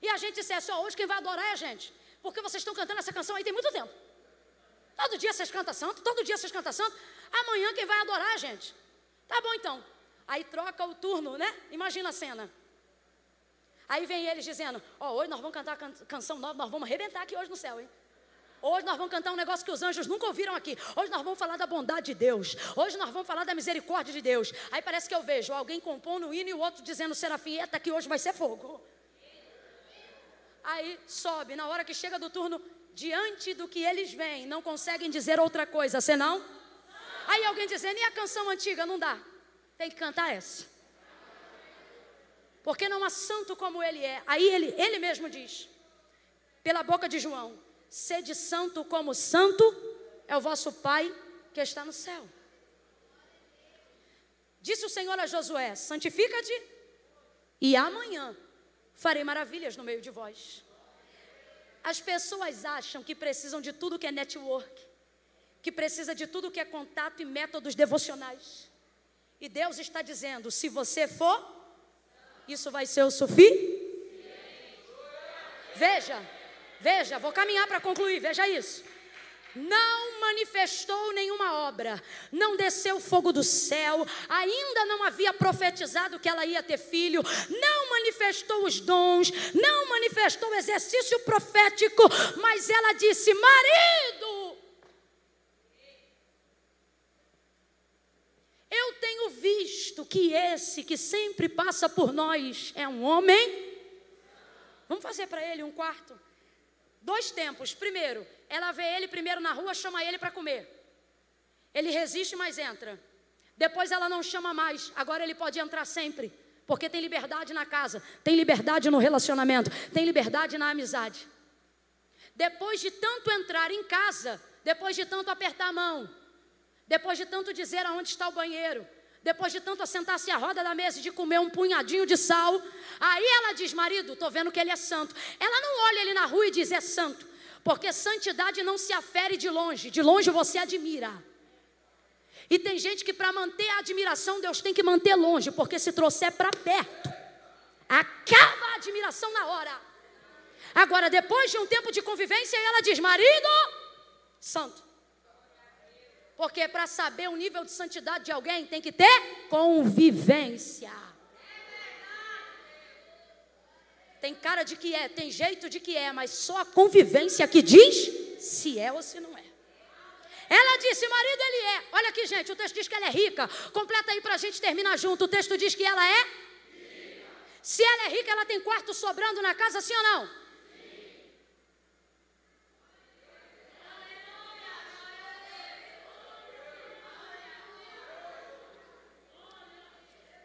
E a gente dissesse, ó, hoje quem vai adorar é a gente. Porque vocês estão cantando essa canção aí tem muito tempo. Todo dia vocês cantam santo, todo dia vocês cantam santo. Amanhã quem vai adorar é a gente. Tá bom então. Aí troca o turno, né? Imagina a cena. Aí vem eles dizendo: Ó, hoje nós vamos cantar can canção nova, nós vamos arrebentar aqui hoje no céu, hein? Hoje nós vamos cantar um negócio que os anjos nunca ouviram aqui. Hoje nós vamos falar da bondade de Deus. Hoje nós vamos falar da misericórdia de Deus. Aí parece que eu vejo alguém compondo o hino e o outro dizendo: Serafim, eita, que hoje vai ser fogo. Aí sobe, na hora que chega do turno, diante do que eles veem, não conseguem dizer outra coisa, senão. Aí alguém dizendo: E a canção antiga? Não dá. Tem que cantar essa. Porque não há santo como ele é. Aí ele, ele mesmo diz, pela boca de João: Sede santo como santo é o vosso Pai que está no céu. Disse o Senhor a Josué: Santifica-te, e amanhã farei maravilhas no meio de vós. As pessoas acham que precisam de tudo que é network, que precisa de tudo que é contato e métodos devocionais. E Deus está dizendo: se você for, isso vai ser o suficiente. Veja, veja, vou caminhar para concluir, veja isso. Não manifestou nenhuma obra, não desceu fogo do céu, ainda não havia profetizado que ela ia ter filho, não manifestou os dons, não manifestou o exercício profético, mas ela disse: Marido, Eu tenho visto que esse que sempre passa por nós é um homem. Vamos fazer para ele um quarto. Dois tempos. Primeiro, ela vê ele primeiro na rua, chama ele para comer. Ele resiste, mas entra. Depois ela não chama mais. Agora ele pode entrar sempre. Porque tem liberdade na casa, tem liberdade no relacionamento, tem liberdade na amizade. Depois de tanto entrar em casa, depois de tanto apertar a mão, depois de tanto dizer aonde está o banheiro, depois de tanto assentar-se à roda da mesa e de comer um punhadinho de sal, aí ela diz: Marido, estou vendo que ele é santo. Ela não olha ele na rua e diz: É santo, porque santidade não se afere de longe, de longe você admira. E tem gente que para manter a admiração, Deus tem que manter longe, porque se trouxer para perto, acaba a admiração na hora. Agora, depois de um tempo de convivência, ela diz: Marido, santo. Porque para saber o nível de santidade de alguém tem que ter convivência. Tem cara de que é, tem jeito de que é, mas só a convivência que diz se é ou se não é. Ela disse, marido ele é. Olha aqui, gente, o texto diz que ela é rica. Completa aí para a gente terminar junto. O texto diz que ela é. Se ela é rica, ela tem quarto sobrando na casa, sim ou não?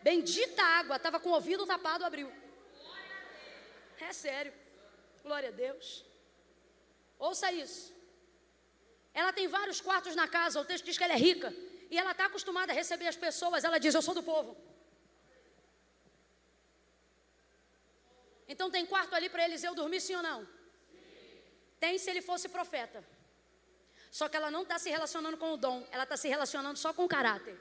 Bendita água, estava com o ouvido tapado, abriu. É sério. Glória a Deus. Ouça isso. Ela tem vários quartos na casa, o texto diz que ela é rica. E ela está acostumada a receber as pessoas. Ela diz: Eu sou do povo. Então tem quarto ali para Eliseu dormir, sim ou não? Tem se ele fosse profeta. Só que ela não está se relacionando com o dom, ela está se relacionando só com o caráter.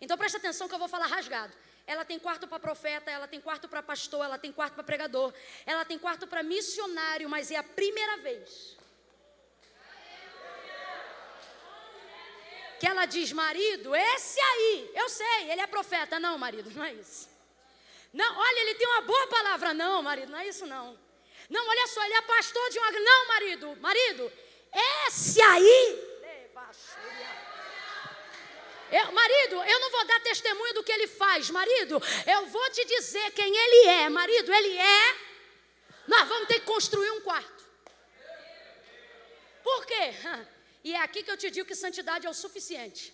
Então presta atenção que eu vou falar rasgado. Ela tem quarto para profeta, ela tem quarto para pastor, ela tem quarto para pregador, ela tem quarto para missionário, mas é a primeira vez. que ela diz: marido, esse aí, eu sei, ele é profeta. Não, marido, não é isso. Não, olha, ele tem uma boa palavra. Não, marido, não é isso não. Não, olha só, ele é pastor de uma. Não, marido, marido, esse aí. Eu, marido, eu não vou dar testemunho do que ele faz, marido. Eu vou te dizer quem ele é, marido. Ele é. Nós vamos ter que construir um quarto. Por quê? *laughs* E é aqui que eu te digo que santidade é o suficiente.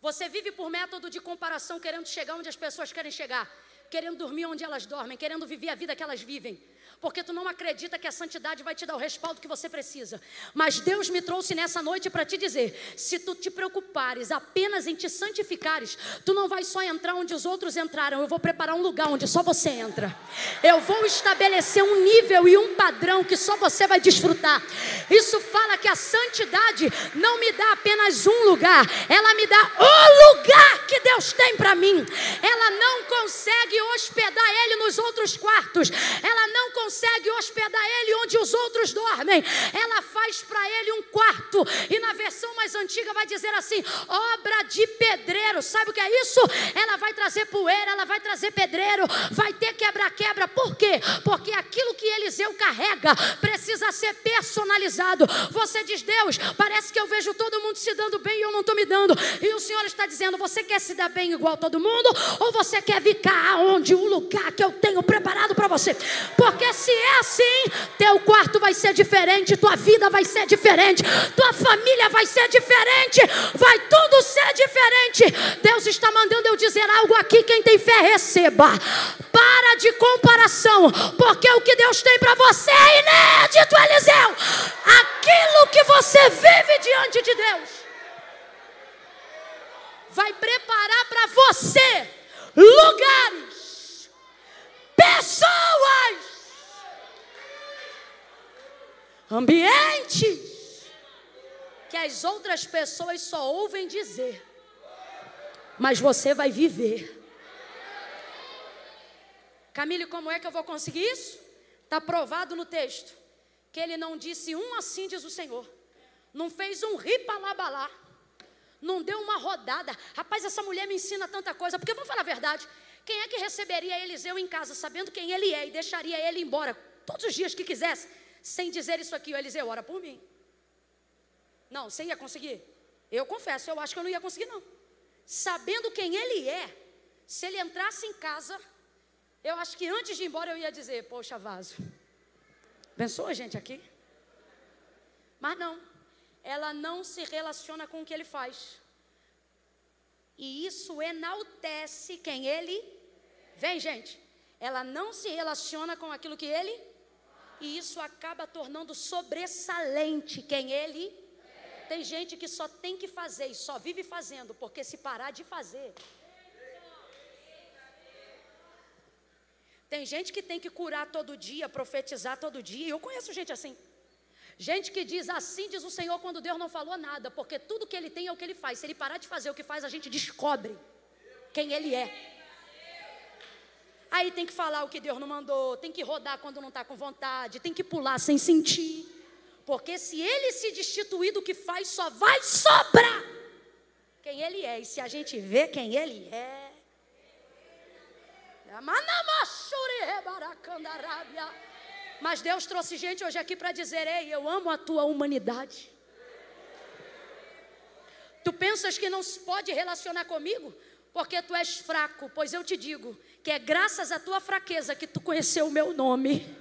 Você vive por método de comparação, querendo chegar onde as pessoas querem chegar, querendo dormir onde elas dormem, querendo viver a vida que elas vivem porque tu não acredita que a santidade vai te dar o respaldo que você precisa. Mas Deus me trouxe nessa noite para te dizer: se tu te preocupares apenas em te santificares, tu não vai só entrar onde os outros entraram, eu vou preparar um lugar onde só você entra. Eu vou estabelecer um nível e um padrão que só você vai desfrutar. Isso fala que a santidade não me dá apenas um lugar, ela me dá o lugar que Deus tem para mim. Ela não consegue hospedar ele nos outros quartos. Ela não consegue consegue hospedar ele onde os outros dormem. Ela faz para ele um quarto. E na versão mais antiga vai dizer assim: obra de pedreiro. Sabe o que é isso? Ela vai trazer poeira, ela vai trazer pedreiro, vai ter quebra-quebra. Por quê? Porque aquilo que Eliseu carrega precisa ser personalizado. Você diz, Deus, parece que eu vejo todo mundo se dando bem e eu não estou me dando. E o Senhor está dizendo: você quer se dar bem igual todo mundo? Ou você quer ficar onde o lugar que eu tenho preparado para você? Porque é assim, teu quarto vai ser diferente, tua vida vai ser diferente, tua família vai ser diferente, vai tudo ser diferente. Deus está mandando eu dizer algo aqui, quem tem fé receba. Para de comparação, porque o que Deus tem para você é inédito, Eliseu. Aquilo que você vive diante de Deus vai preparar para você lugares, pessoas ambientes que as outras pessoas só ouvem dizer, mas você vai viver. Camille, como é que eu vou conseguir isso? Está provado no texto que ele não disse um assim, diz o Senhor, não fez um ripalabalá, não deu uma rodada. Rapaz, essa mulher me ensina tanta coisa, porque vamos falar a verdade: quem é que receberia Eliseu em casa sabendo quem ele é e deixaria ele embora todos os dias que quisesse? Sem dizer isso aqui, o Eliseu, ora por mim. Não, você ia conseguir? Eu confesso, eu acho que eu não ia conseguir, não. Sabendo quem ele é, se ele entrasse em casa, eu acho que antes de ir embora eu ia dizer, poxa, vaso. Pensou a gente aqui? Mas não, ela não se relaciona com o que ele faz. E isso enaltece quem ele. Vem, gente. Ela não se relaciona com aquilo que ele e isso acaba tornando sobressalente quem ele. Tem gente que só tem que fazer e só vive fazendo, porque se parar de fazer. Tem gente que tem que curar todo dia, profetizar todo dia. Eu conheço gente assim. Gente que diz assim, diz o Senhor, quando Deus não falou nada, porque tudo que ele tem é o que ele faz. Se ele parar de fazer o que faz, a gente descobre quem ele é. Aí tem que falar o que Deus não mandou, tem que rodar quando não está com vontade, tem que pular sem sentir. Porque se ele se destituir do que faz, só vai sobrar quem ele é. E se a gente vê quem ele é. Mas Deus trouxe gente hoje aqui para dizer: Ei, eu amo a tua humanidade. Tu pensas que não se pode relacionar comigo? Porque tu és fraco, pois eu te digo que é graças à tua fraqueza que tu conheceu o meu nome.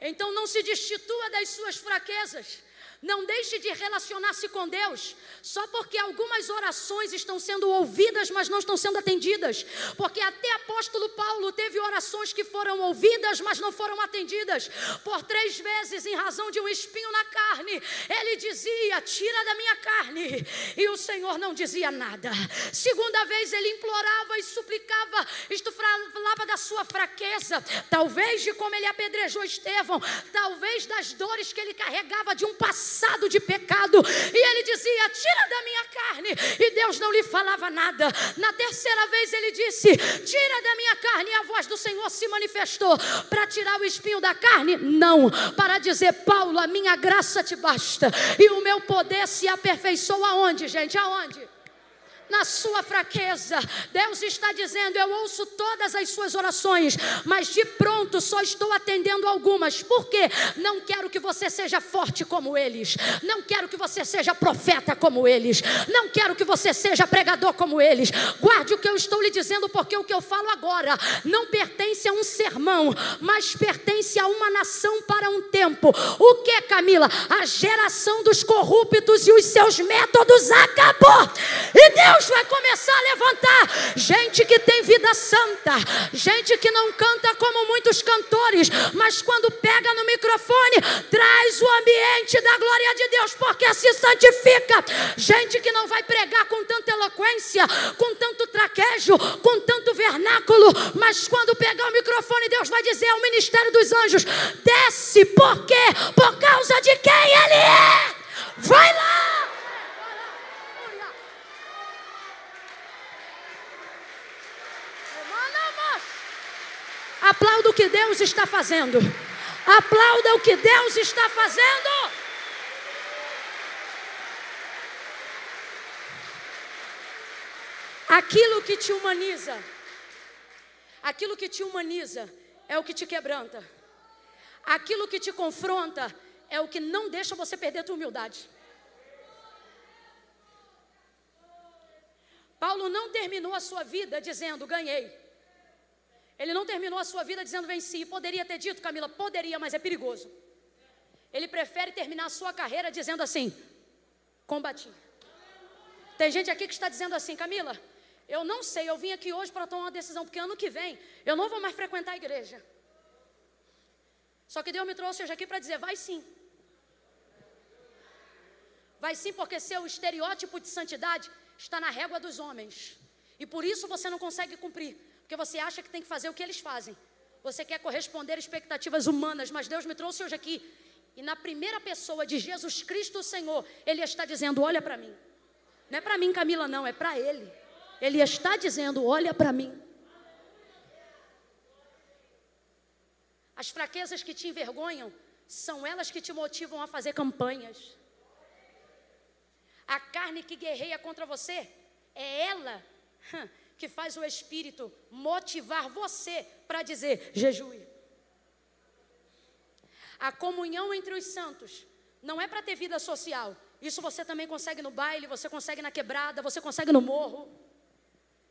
Então não se destitua das suas fraquezas. Não deixe de relacionar-se com Deus só porque algumas orações estão sendo ouvidas, mas não estão sendo atendidas. Porque até apóstolo Paulo teve orações que foram ouvidas, mas não foram atendidas. Por três vezes, em razão de um espinho na carne, ele dizia: Tira da minha carne. E o Senhor não dizia nada. Segunda vez, ele implorava e suplicava, isto falava da sua fraqueza, talvez de como ele apedrejou Estevão, talvez das dores que ele carregava de um passado de pecado. E ele dizia: Tira da minha carne. E Deus não lhe falava nada. Na terceira vez ele disse: Tira da minha carne. E a voz do Senhor se manifestou para tirar o espinho da carne? Não, para dizer: Paulo, a minha graça te basta. E o meu poder se aperfeiçoa aonde, gente? Aonde? Na sua fraqueza. Deus está dizendo: Eu ouço todas as suas orações, mas de pronto só estou atendendo algumas. Por quê? Não quero que você seja forte como eles, não quero que você seja profeta como eles, não quero que você seja pregador como eles. Guarde o que eu estou lhe dizendo, porque o que eu falo agora não pertence a um sermão, mas pertence a uma nação para um tempo. O que, Camila? A geração dos corruptos e os seus métodos acabou. E Deus Deus vai começar a levantar gente que tem vida santa, gente que não canta como muitos cantores, mas quando pega no microfone, traz o ambiente da glória de Deus, porque se santifica. Gente que não vai pregar com tanta eloquência, com tanto traquejo, com tanto vernáculo, mas quando pegar o microfone, Deus vai dizer ao ministério dos anjos: desce, por quê? Por causa de quem ele é. Vai lá! Aplauda o que Deus está fazendo. Aplauda o que Deus está fazendo. Aquilo que te humaniza, aquilo que te humaniza é o que te quebranta. Aquilo que te confronta é o que não deixa você perder a tua humildade. Paulo não terminou a sua vida dizendo: ganhei. Ele não terminou a sua vida dizendo venci. Poderia ter dito, Camila, poderia, mas é perigoso. Ele prefere terminar a sua carreira dizendo assim: combati. Tem gente aqui que está dizendo assim, Camila, eu não sei, eu vim aqui hoje para tomar uma decisão, porque ano que vem eu não vou mais frequentar a igreja. Só que Deus me trouxe hoje aqui para dizer: vai sim. Vai sim, porque seu estereótipo de santidade está na régua dos homens. E por isso você não consegue cumprir. Porque você acha que tem que fazer o que eles fazem. Você quer corresponder expectativas humanas, mas Deus me trouxe hoje aqui. E na primeira pessoa de Jesus Cristo, o Senhor, Ele está dizendo: Olha para mim. Não é para mim, Camila, não, é para Ele. Ele está dizendo: Olha para mim. As fraquezas que te envergonham são elas que te motivam a fazer campanhas. A carne que guerreia contra você é ela que faz o Espírito motivar você para dizer: jejue. A comunhão entre os santos não é para ter vida social. Isso você também consegue no baile, você consegue na quebrada, você consegue no morro.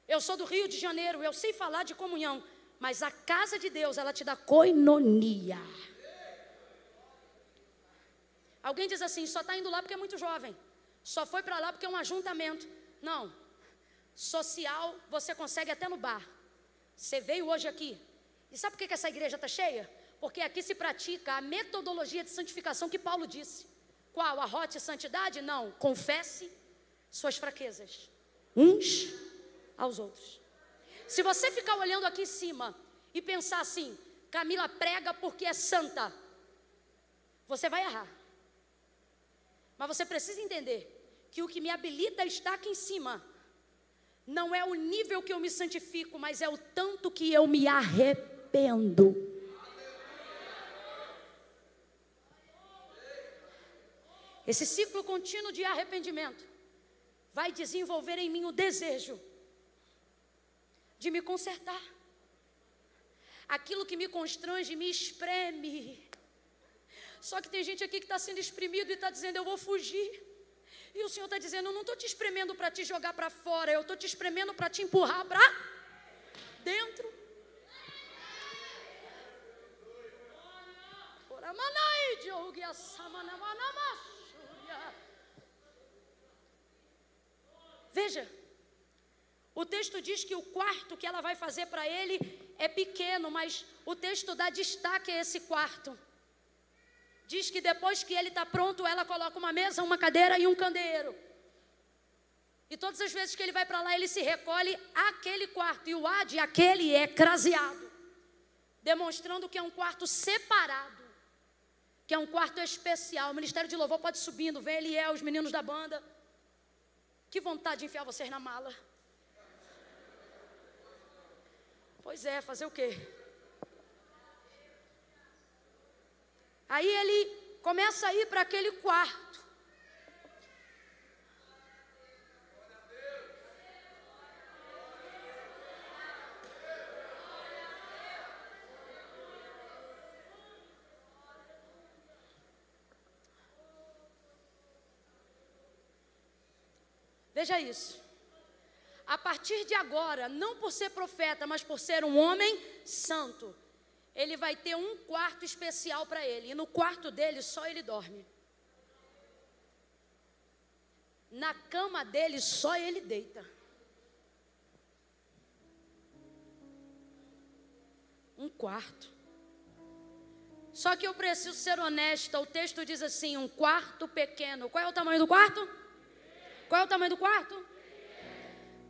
Eu sou do Rio de Janeiro, eu sei falar de comunhão, mas a casa de Deus, ela te dá coinonia. Alguém diz assim: só está indo lá porque é muito jovem, só foi para lá porque é um ajuntamento. Não, social você consegue até no bar. Você veio hoje aqui. E sabe por que essa igreja está cheia? Porque aqui se pratica a metodologia de santificação que Paulo disse. Qual? A rota de santidade? Não. Confesse suas fraquezas uns aos outros. Se você ficar olhando aqui em cima e pensar assim, Camila prega porque é santa, você vai errar. Mas você precisa entender que o que me habilita a estar aqui em cima não é o nível que eu me santifico, mas é o tanto que eu me arrependo. Esse ciclo contínuo de arrependimento vai desenvolver em mim o desejo de me consertar. Aquilo que me constrange me espreme. Só que tem gente aqui que está sendo exprimido e está dizendo: Eu vou fugir. E o Senhor está dizendo: Eu não estou te espremendo para te jogar para fora, eu estou te espremendo para te empurrar para dentro. Veja, o texto diz que o quarto que ela vai fazer para ele é pequeno, mas o texto dá destaque a esse quarto diz que depois que ele está pronto, ela coloca uma mesa, uma cadeira e um candeeiro. E todas as vezes que ele vai para lá, ele se recolhe àquele quarto. E o ad, aquele é craseado. demonstrando que é um quarto separado, que é um quarto especial. O Ministério de Louvor pode subindo, vem Eliel, os meninos da banda. Que vontade de enfiar vocês na mala. Pois é, fazer o quê? Aí ele começa a ir para aquele quarto. Veja isso. A partir de agora, não por ser profeta, mas por ser um homem santo, ele vai ter um quarto especial para ele. E no quarto dele só ele dorme. Na cama dele só ele deita. Um quarto. Só que eu preciso ser honesta. O texto diz assim: um quarto pequeno. Qual é o tamanho do quarto? Qual é o tamanho do quarto?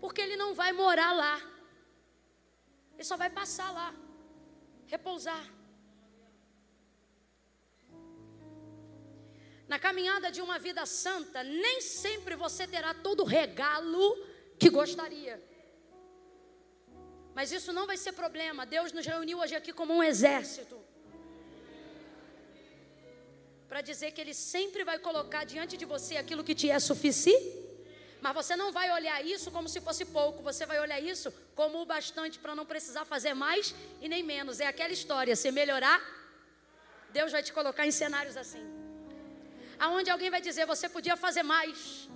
Porque ele não vai morar lá. Ele só vai passar lá repousar. Na caminhada de uma vida santa, nem sempre você terá todo o regalo que gostaria. Mas isso não vai ser problema. Deus nos reuniu hoje aqui como um exército. Para dizer que Ele sempre vai colocar diante de você aquilo que te é suficiente mas você não vai olhar isso como se fosse pouco, você vai olhar isso como o bastante para não precisar fazer mais e nem menos. É aquela história, se melhorar, Deus vai te colocar em cenários assim. Aonde alguém vai dizer, você podia fazer mais.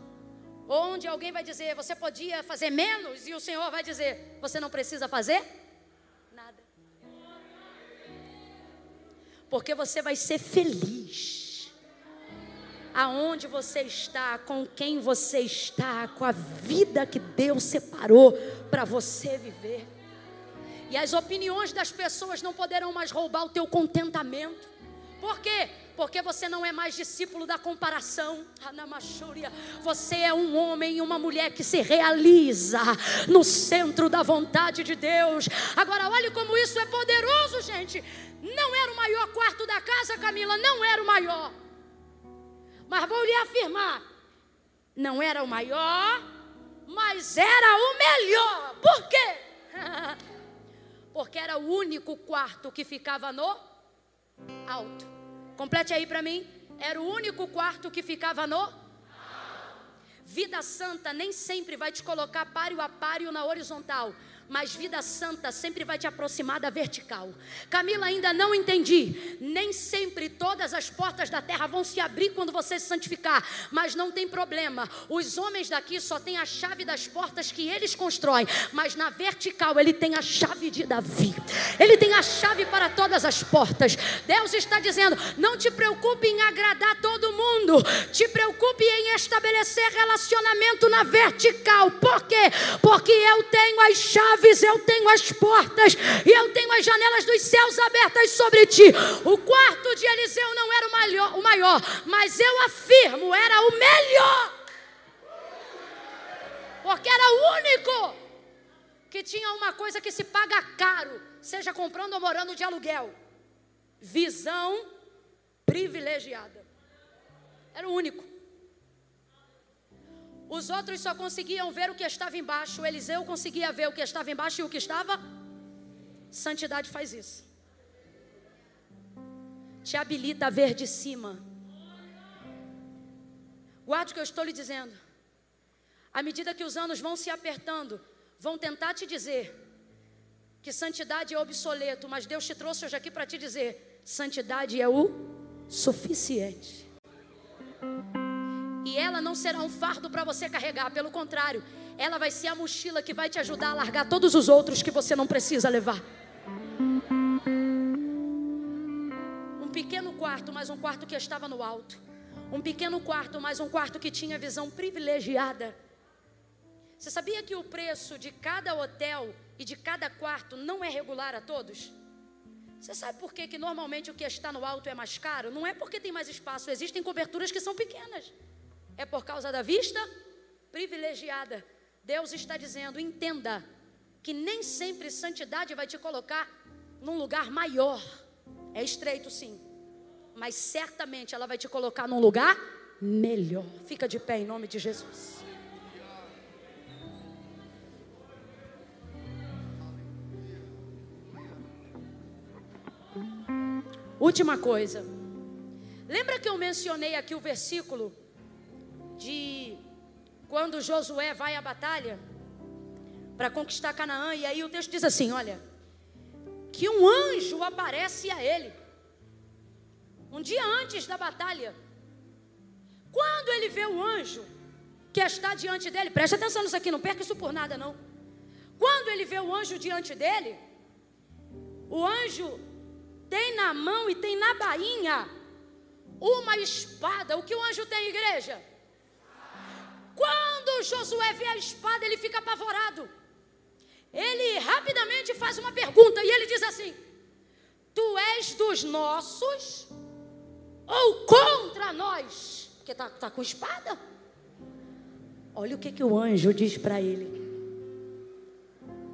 Onde alguém vai dizer, você podia fazer menos, e o Senhor vai dizer, você não precisa fazer nada. Porque você vai ser feliz aonde você está, com quem você está, com a vida que Deus separou para você viver. E as opiniões das pessoas não poderão mais roubar o teu contentamento. Por quê? Porque você não é mais discípulo da comparação. Você é um homem e uma mulher que se realiza no centro da vontade de Deus. Agora, olhe como isso é poderoso, gente. Não era o maior quarto da casa, Camila, não era o maior. Mas vou lhe afirmar: não era o maior, mas era o melhor. Por quê? *laughs* Porque era o único quarto que ficava no alto. Complete aí para mim. Era o único quarto que ficava no Vida santa nem sempre vai te colocar páreo a páreo na horizontal mas vida santa sempre vai te aproximar da vertical. Camila, ainda não entendi. Nem sempre todas as portas da terra vão se abrir quando você se santificar, mas não tem problema. Os homens daqui só têm a chave das portas que eles constroem, mas na vertical ele tem a chave de Davi. Ele tem a chave para todas as portas. Deus está dizendo: não te preocupe em agradar todo mundo, te preocupe em estabelecer relacionamento na vertical. Por quê? Porque eu tenho as chaves chaves, eu tenho as portas e eu tenho as janelas dos céus abertas sobre ti. O quarto de Eliseu não era o maior, o maior mas eu afirmo, era o melhor. Porque era o único que tinha uma coisa que se paga caro, seja comprando ou morando de aluguel: visão privilegiada. Era o único. Os outros só conseguiam ver o que estava embaixo. Eliseu conseguia ver o que estava embaixo e o que estava. Santidade faz isso. Te habilita a ver de cima. Guarde o que eu estou lhe dizendo. À medida que os anos vão se apertando, vão tentar te dizer que santidade é obsoleto, mas Deus te trouxe hoje aqui para te dizer: santidade é o suficiente. E ela não será um fardo para você carregar, pelo contrário, ela vai ser a mochila que vai te ajudar a largar todos os outros que você não precisa levar. Um pequeno quarto, mas um quarto que estava no alto. Um pequeno quarto, mas um quarto que tinha visão privilegiada. Você sabia que o preço de cada hotel e de cada quarto não é regular a todos? Você sabe por que, que normalmente o que está no alto é mais caro? Não é porque tem mais espaço, existem coberturas que são pequenas é por causa da vista privilegiada. Deus está dizendo: entenda que nem sempre santidade vai te colocar num lugar maior. É estreito, sim. Mas certamente ela vai te colocar num lugar melhor. Fica de pé em nome de Jesus. Última coisa. Lembra que eu mencionei aqui o versículo de quando Josué vai à batalha para conquistar Canaã? E aí o texto diz assim: olha, que um anjo aparece a ele, um dia antes da batalha. Quando ele vê o anjo que está diante dele, preste atenção nisso aqui, não perca isso por nada não. Quando ele vê o anjo diante dele, o anjo tem na mão e tem na bainha uma espada. O que o anjo tem, igreja? Quando Josué vê a espada, ele fica apavorado. Ele rapidamente faz uma pergunta e ele diz assim: Tu és dos nossos ou contra nós? Porque está tá com espada. Olha o que, que o anjo diz para ele: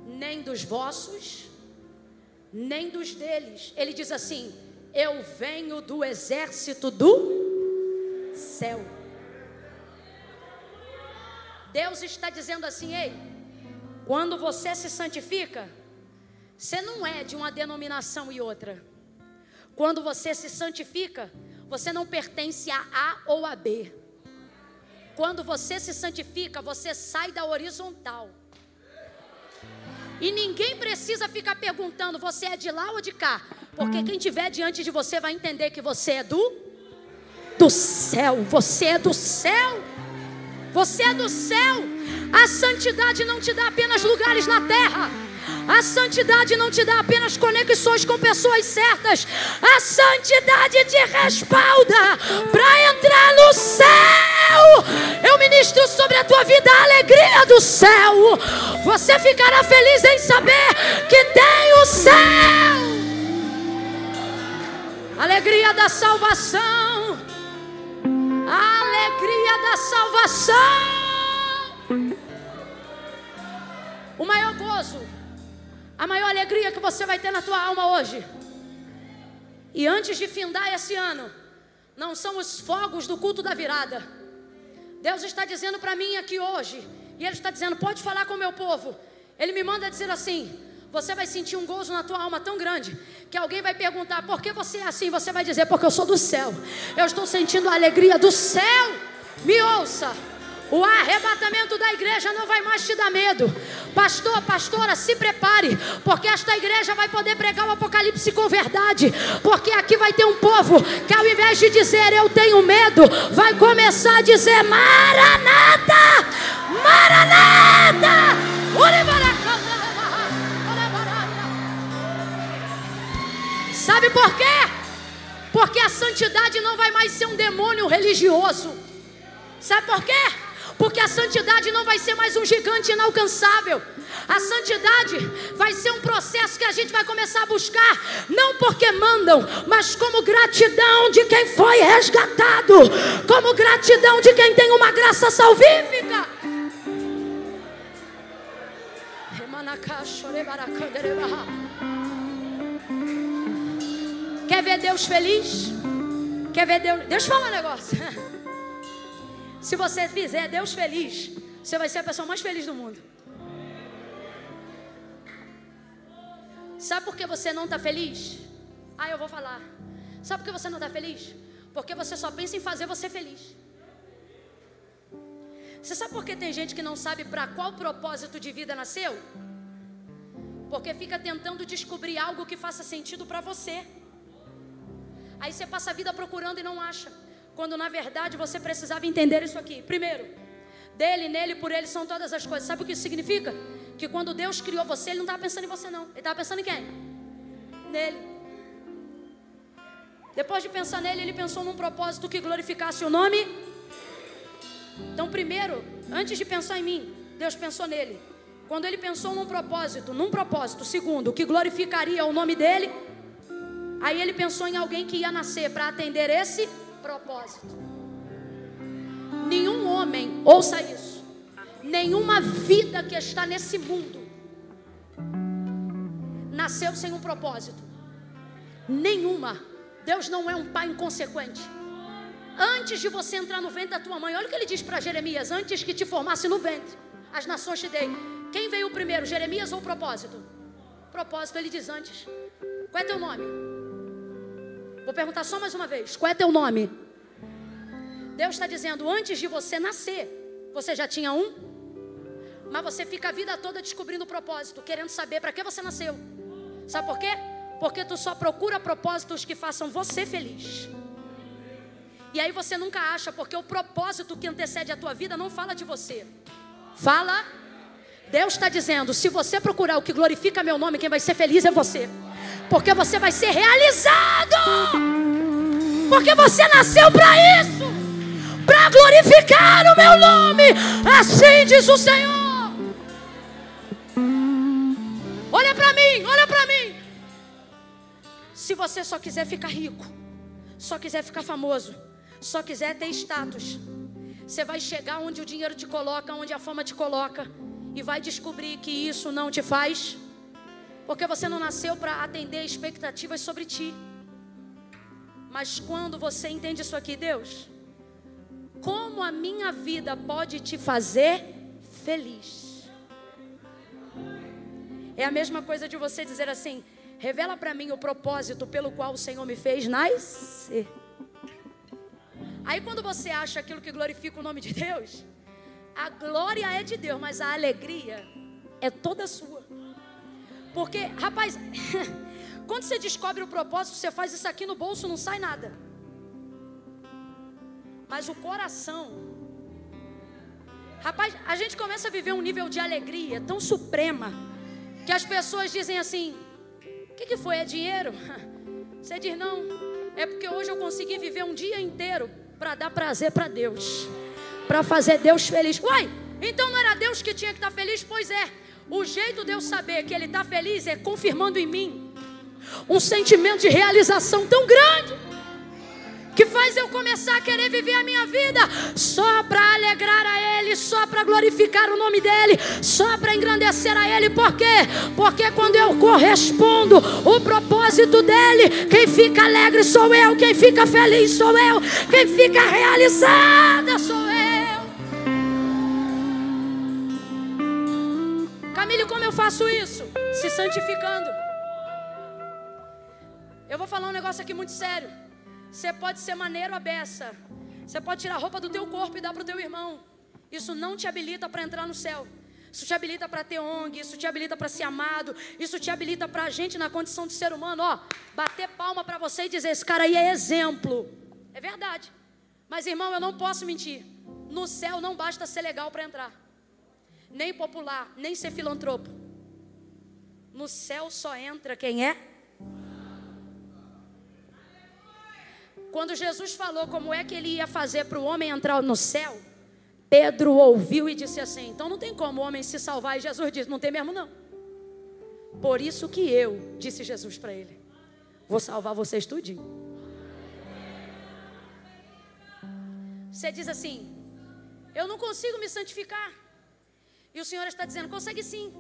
Nem dos vossos nem dos deles. Ele diz assim: Eu venho do exército do céu. Deus está dizendo assim: Ei, quando você se santifica, você não é de uma denominação e outra. Quando você se santifica, você não pertence a A ou a B. Quando você se santifica, você sai da horizontal e ninguém precisa ficar perguntando: você é de lá ou de cá? Porque quem tiver diante de você vai entender que você é do do céu. Você é do céu. Você é do céu. A santidade não te dá apenas lugares na terra. A santidade não te dá apenas conexões com pessoas certas. A santidade te respalda para entrar no céu. Eu ministro sobre a tua vida a alegria do céu. Você ficará feliz em saber que tem o céu. Alegria da salvação. A alegria da salvação. O maior gozo a maior alegria que você vai ter na tua alma hoje. E antes de findar esse ano, não são os fogos do culto da virada. Deus está dizendo para mim aqui hoje, e Ele está dizendo: pode falar com o meu povo. Ele me manda dizer assim: você vai sentir um gozo na tua alma tão grande que alguém vai perguntar por que você é assim. Você vai dizer: porque eu sou do céu. Eu estou sentindo a alegria do céu. Me ouça. O arrebatamento da igreja não vai mais te dar medo. Pastor, pastora, se prepare, porque esta igreja vai poder pregar o Apocalipse com verdade. Porque aqui vai ter um povo que, ao invés de dizer eu tenho medo, vai começar a dizer Maranata! Maranata! Sabe por quê? Porque a santidade não vai mais ser um demônio religioso. Sabe por quê? porque a santidade não vai ser mais um gigante inalcançável. A santidade vai ser um processo que a gente vai começar a buscar, não porque mandam, mas como gratidão de quem foi resgatado, como gratidão de quem tem uma graça salvífica. Quer ver Deus feliz? Quer ver Deus? Deixa eu falar um negócio. *laughs* Se você fizer Deus feliz, você vai ser a pessoa mais feliz do mundo. Sabe por que você não está feliz? Ah, eu vou falar. Sabe por que você não está feliz? Porque você só pensa em fazer você feliz. Você sabe por que tem gente que não sabe para qual propósito de vida nasceu? Porque fica tentando descobrir algo que faça sentido para você. Aí você passa a vida procurando e não acha. Quando na verdade você precisava entender isso aqui. Primeiro, dele, nele, por ele são todas as coisas. Sabe o que isso significa? Que quando Deus criou você, Ele não estava pensando em você, não. Ele estava pensando em quem? Nele. Depois de pensar nele, ele pensou num propósito que glorificasse o nome. Então, primeiro, antes de pensar em mim, Deus pensou nele. Quando ele pensou num propósito, num propósito, segundo, que glorificaria o nome dele, aí ele pensou em alguém que ia nascer para atender esse propósito. Nenhum homem, ouça isso, nenhuma vida que está nesse mundo nasceu sem um propósito? Nenhuma. Deus não é um pai inconsequente. Antes de você entrar no ventre da tua mãe, olha o que ele diz para Jeremias: antes que te formasse no ventre, as nações te dei. Quem veio primeiro, Jeremias ou propósito? Propósito, ele diz antes. Qual é teu nome? Vou perguntar só mais uma vez: qual é teu nome? Deus está dizendo: antes de você nascer, você já tinha um, mas você fica a vida toda descobrindo o propósito, querendo saber para que você nasceu. Sabe por quê? Porque tu só procura propósitos que façam você feliz. E aí você nunca acha, porque o propósito que antecede a tua vida não fala de você. Fala. Deus está dizendo: se você procurar o que glorifica meu nome, quem vai ser feliz é você. Porque você vai ser realizado. Porque você nasceu para isso. Para glorificar o meu nome. Assim diz o Senhor. Olha para mim, olha para mim. Se você só quiser ficar rico, só quiser ficar famoso, só quiser ter status, você vai chegar onde o dinheiro te coloca, onde a fama te coloca, e vai descobrir que isso não te faz, porque você não nasceu para atender expectativas sobre ti. Mas quando você entende isso aqui, Deus, como a minha vida pode te fazer feliz? É a mesma coisa de você dizer assim: revela para mim o propósito pelo qual o Senhor me fez nascer. Aí quando você acha aquilo que glorifica o nome de Deus, a glória é de Deus, mas a alegria é toda sua. Porque, rapaz, *laughs* quando você descobre o propósito, você faz isso aqui no bolso, não sai nada. Mas o coração. Rapaz, a gente começa a viver um nível de alegria tão suprema que as pessoas dizem assim: o que, que foi? É dinheiro? *laughs* Você diz: não, é porque hoje eu consegui viver um dia inteiro para dar prazer para Deus, para fazer Deus feliz. Uai, então não era Deus que tinha que estar tá feliz? Pois é, o jeito de eu saber que Ele está feliz é confirmando em mim um sentimento de realização tão grande que faz eu começar a querer viver a minha vida só para alegrar a Ele, só para glorificar o nome dEle, só para engrandecer a Ele. Por quê? Porque quando eu correspondo o propósito dEle, quem fica alegre sou eu, quem fica feliz sou eu, quem fica realizada sou eu. Camille, como eu faço isso? Se santificando. Eu vou falar um negócio aqui muito sério. Você pode ser maneiro a beça. Você pode tirar a roupa do teu corpo e dar para o teu irmão. Isso não te habilita para entrar no céu. Isso te habilita para ter ONG, isso te habilita para ser amado, isso te habilita para a gente na condição de ser humano, ó, bater palma para você e dizer: esse cara aí é exemplo. É verdade. Mas irmão, eu não posso mentir. No céu não basta ser legal para entrar, nem popular, nem ser filantropo. No céu só entra quem é Quando Jesus falou como é que ele ia fazer para o homem entrar no céu, Pedro ouviu e disse assim: então não tem como o homem se salvar. E Jesus disse: não tem mesmo não. Por isso que eu, disse Jesus para ele, vou salvar vocês tudinho. Você diz assim: eu não consigo me santificar. E o Senhor está dizendo: consegue sim.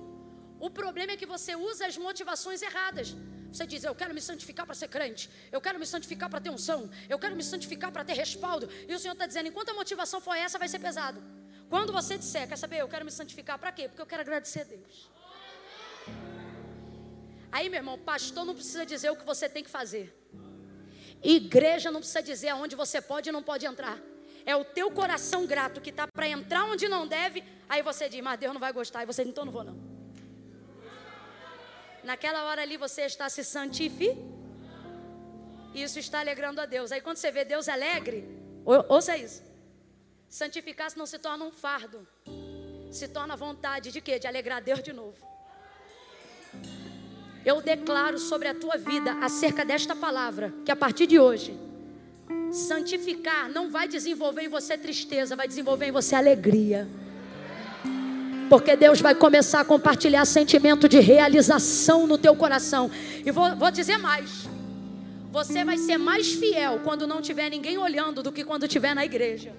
O problema é que você usa as motivações erradas. Você diz, eu quero me santificar para ser crente, eu quero me santificar para ter unção, eu quero me santificar para ter respaldo. E o Senhor está dizendo, enquanto a motivação for essa, vai ser pesado. Quando você disser, quer saber, eu quero me santificar para quê? Porque eu quero agradecer a Deus. Aí, meu irmão, pastor não precisa dizer o que você tem que fazer. Igreja não precisa dizer aonde você pode e não pode entrar. É o teu coração grato que está para entrar onde não deve. Aí você diz, mas Deus não vai gostar. E você diz, então não vou não. Naquela hora ali você está se santificando. Isso está alegrando a Deus. Aí quando você vê Deus alegre, ouça isso. Santificar-se não se torna um fardo. Se torna vontade de quê? De alegrar a Deus de novo. Eu declaro sobre a tua vida acerca desta palavra, que a partir de hoje, santificar não vai desenvolver em você tristeza, vai desenvolver em você alegria. Porque Deus vai começar a compartilhar sentimento de realização no teu coração. E vou, vou dizer mais. Você vai ser mais fiel quando não tiver ninguém olhando do que quando estiver na igreja.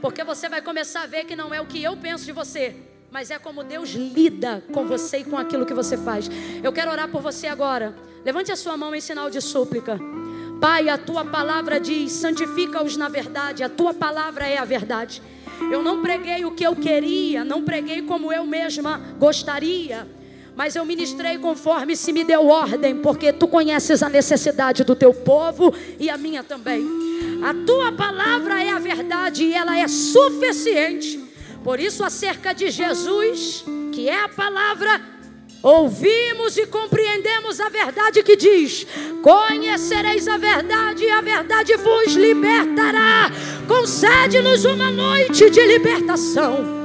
Porque você vai começar a ver que não é o que eu penso de você, mas é como Deus lida com você e com aquilo que você faz. Eu quero orar por você agora. Levante a sua mão em sinal de súplica. Pai, a tua palavra diz: santifica-os na verdade, a tua palavra é a verdade. Eu não preguei o que eu queria, não preguei como eu mesma gostaria, mas eu ministrei conforme se me deu ordem, porque tu conheces a necessidade do teu povo e a minha também. A tua palavra é a verdade e ela é suficiente. Por isso, acerca de Jesus, que é a palavra, ouvimos e compreendemos a verdade que diz: Conhecereis a verdade e a verdade vos libertará. Concede-nos uma noite de libertação.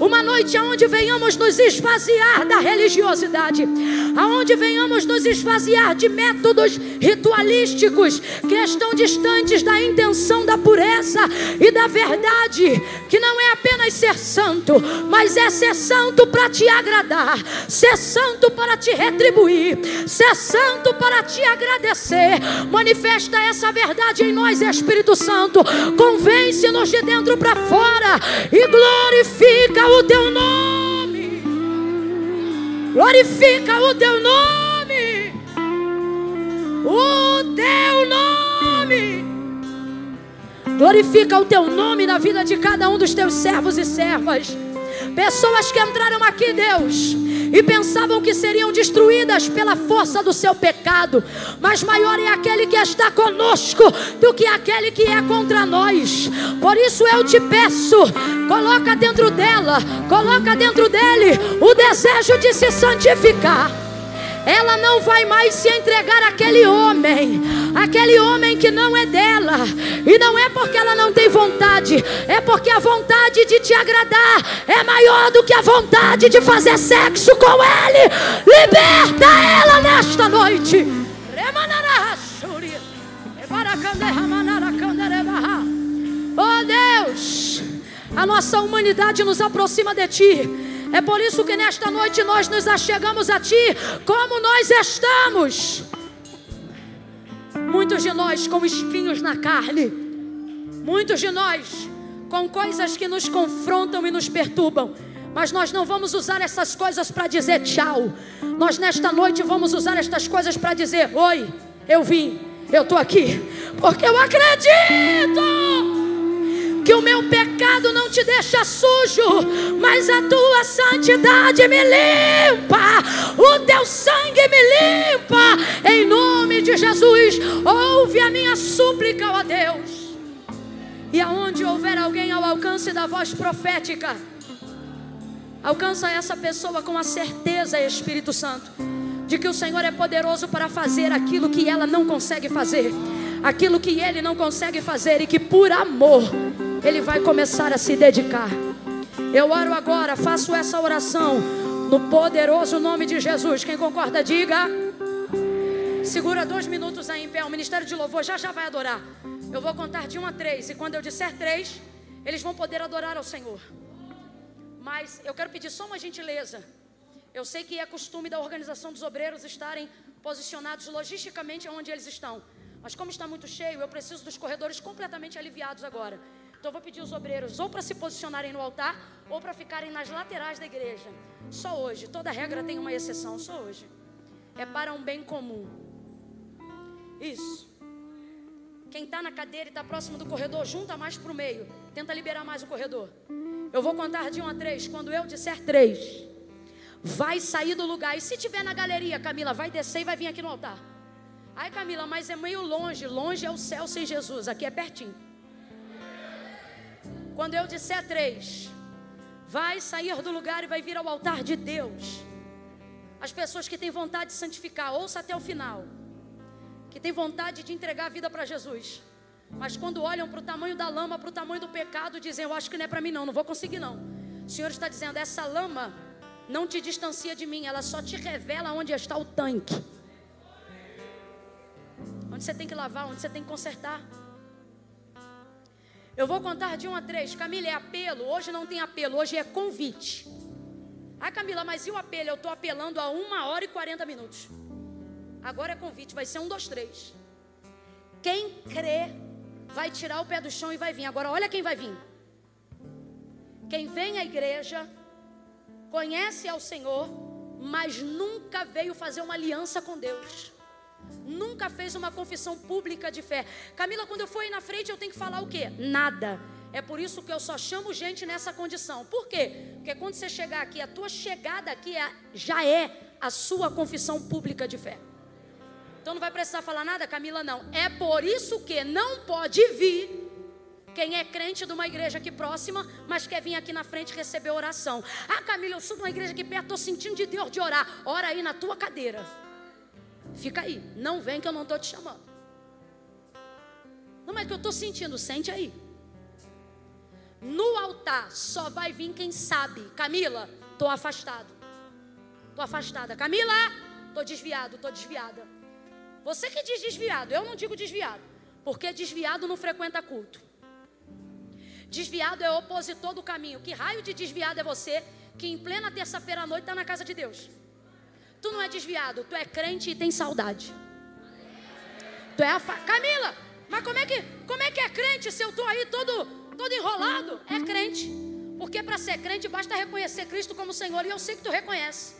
Uma noite onde venhamos nos esvaziar da religiosidade, aonde venhamos nos esvaziar de métodos ritualísticos que estão distantes da intenção da pureza e da verdade, que não é apenas ser santo, mas é ser santo para te agradar, ser santo para te retribuir, ser santo para te agradecer. Manifesta essa verdade em nós, Espírito Santo. Convence-nos de dentro para fora e glorifica o teu nome. Glorifica o teu nome. O teu nome. Glorifica o teu nome na vida de cada um dos teus servos e servas. Pessoas que entraram aqui, Deus, e pensavam que seriam destruídas pela força do seu pecado, mas maior é aquele que está conosco do que aquele que é contra nós. Por isso eu te peço, coloca dentro dela, coloca dentro dele o desejo de se santificar ela não vai mais se entregar àquele homem, aquele homem que não é dela, e não é porque ela não tem vontade, é porque a vontade de te agradar é maior do que a vontade de fazer sexo com ele. Liberta ela nesta noite. Oh Deus, a nossa humanidade nos aproxima de Ti. É por isso que nesta noite nós nos achegamos a Ti como nós estamos. Muitos de nós com espinhos na carne, muitos de nós com coisas que nos confrontam e nos perturbam. Mas nós não vamos usar essas coisas para dizer tchau. Nós nesta noite vamos usar estas coisas para dizer: Oi, eu vim, eu estou aqui, porque eu acredito que o meu pecado não te deixa sujo, mas a tua santidade me limpa, o teu sangue me limpa, em nome de Jesus. Ouve a minha súplica, ó Deus. E aonde houver alguém ao alcance da voz profética, alcança essa pessoa com a certeza, Espírito Santo, de que o Senhor é poderoso para fazer aquilo que ela não consegue fazer, aquilo que ele não consegue fazer e que por amor ele vai começar a se dedicar. Eu oro agora, faço essa oração no poderoso nome de Jesus. Quem concorda, diga. Segura dois minutos aí em pé. O ministério de louvor já já vai adorar. Eu vou contar de um a três. E quando eu disser três, eles vão poder adorar ao Senhor. Mas eu quero pedir só uma gentileza. Eu sei que é costume da organização dos obreiros estarem posicionados logisticamente onde eles estão. Mas como está muito cheio, eu preciso dos corredores completamente aliviados agora. Então eu vou pedir os obreiros ou para se posicionarem no altar ou para ficarem nas laterais da igreja. Só hoje, toda regra tem uma exceção, só hoje. É para um bem comum. Isso. Quem está na cadeira e está próximo do corredor, junta mais para o meio. Tenta liberar mais o corredor. Eu vou contar de um a três. Quando eu disser três, vai sair do lugar. E se tiver na galeria, Camila, vai descer e vai vir aqui no altar. Ai, Camila, mas é meio longe. Longe é o céu sem Jesus. Aqui é pertinho. Quando eu disser três, vai sair do lugar e vai vir ao altar de Deus. As pessoas que têm vontade de santificar, ouça até o final. Que têm vontade de entregar a vida para Jesus. Mas quando olham para o tamanho da lama, para o tamanho do pecado, dizem: Eu acho que não é para mim, não, não vou conseguir, não. O Senhor está dizendo: Essa lama não te distancia de mim, ela só te revela onde está o tanque. Onde você tem que lavar, onde você tem que consertar. Eu vou contar de um a três. Camila, é apelo? Hoje não tem apelo, hoje é convite. Ah, Camila, mas e o apelo? Eu estou apelando a uma hora e quarenta minutos. Agora é convite, vai ser um, dois, três. Quem crê vai tirar o pé do chão e vai vir. Agora olha quem vai vir. Quem vem à igreja conhece ao Senhor, mas nunca veio fazer uma aliança com Deus. Nunca fez uma confissão pública de fé. Camila, quando eu for aí na frente, eu tenho que falar o quê? Nada. É por isso que eu só chamo gente nessa condição. Por quê? Porque quando você chegar aqui, a tua chegada aqui é, já é a sua confissão pública de fé. Então não vai precisar falar nada, Camila, não. É por isso que não pode vir quem é crente de uma igreja aqui próxima, mas quer vir aqui na frente receber oração. Ah, Camila, eu sou de uma igreja aqui perto, estou sentindo de Deus de orar. Ora aí na tua cadeira. Fica aí. Não vem que eu não estou te chamando. Não, mas que eu estou sentindo, sente aí. No altar só vai vir quem sabe. Camila, estou afastado. Estou afastada. Camila, estou desviado, estou desviada. Você que diz desviado, eu não digo desviado. Porque desviado não frequenta culto. Desviado é opositor do caminho. Que raio de desviado é você que em plena terça-feira à noite está na casa de Deus? Tu não é desviado, tu é crente e tem saudade. Tu é a. Camila, mas como é que como é que é crente se eu estou aí todo todo enrolado? É crente. Porque para ser crente basta reconhecer Cristo como Senhor e eu sei que tu reconhece.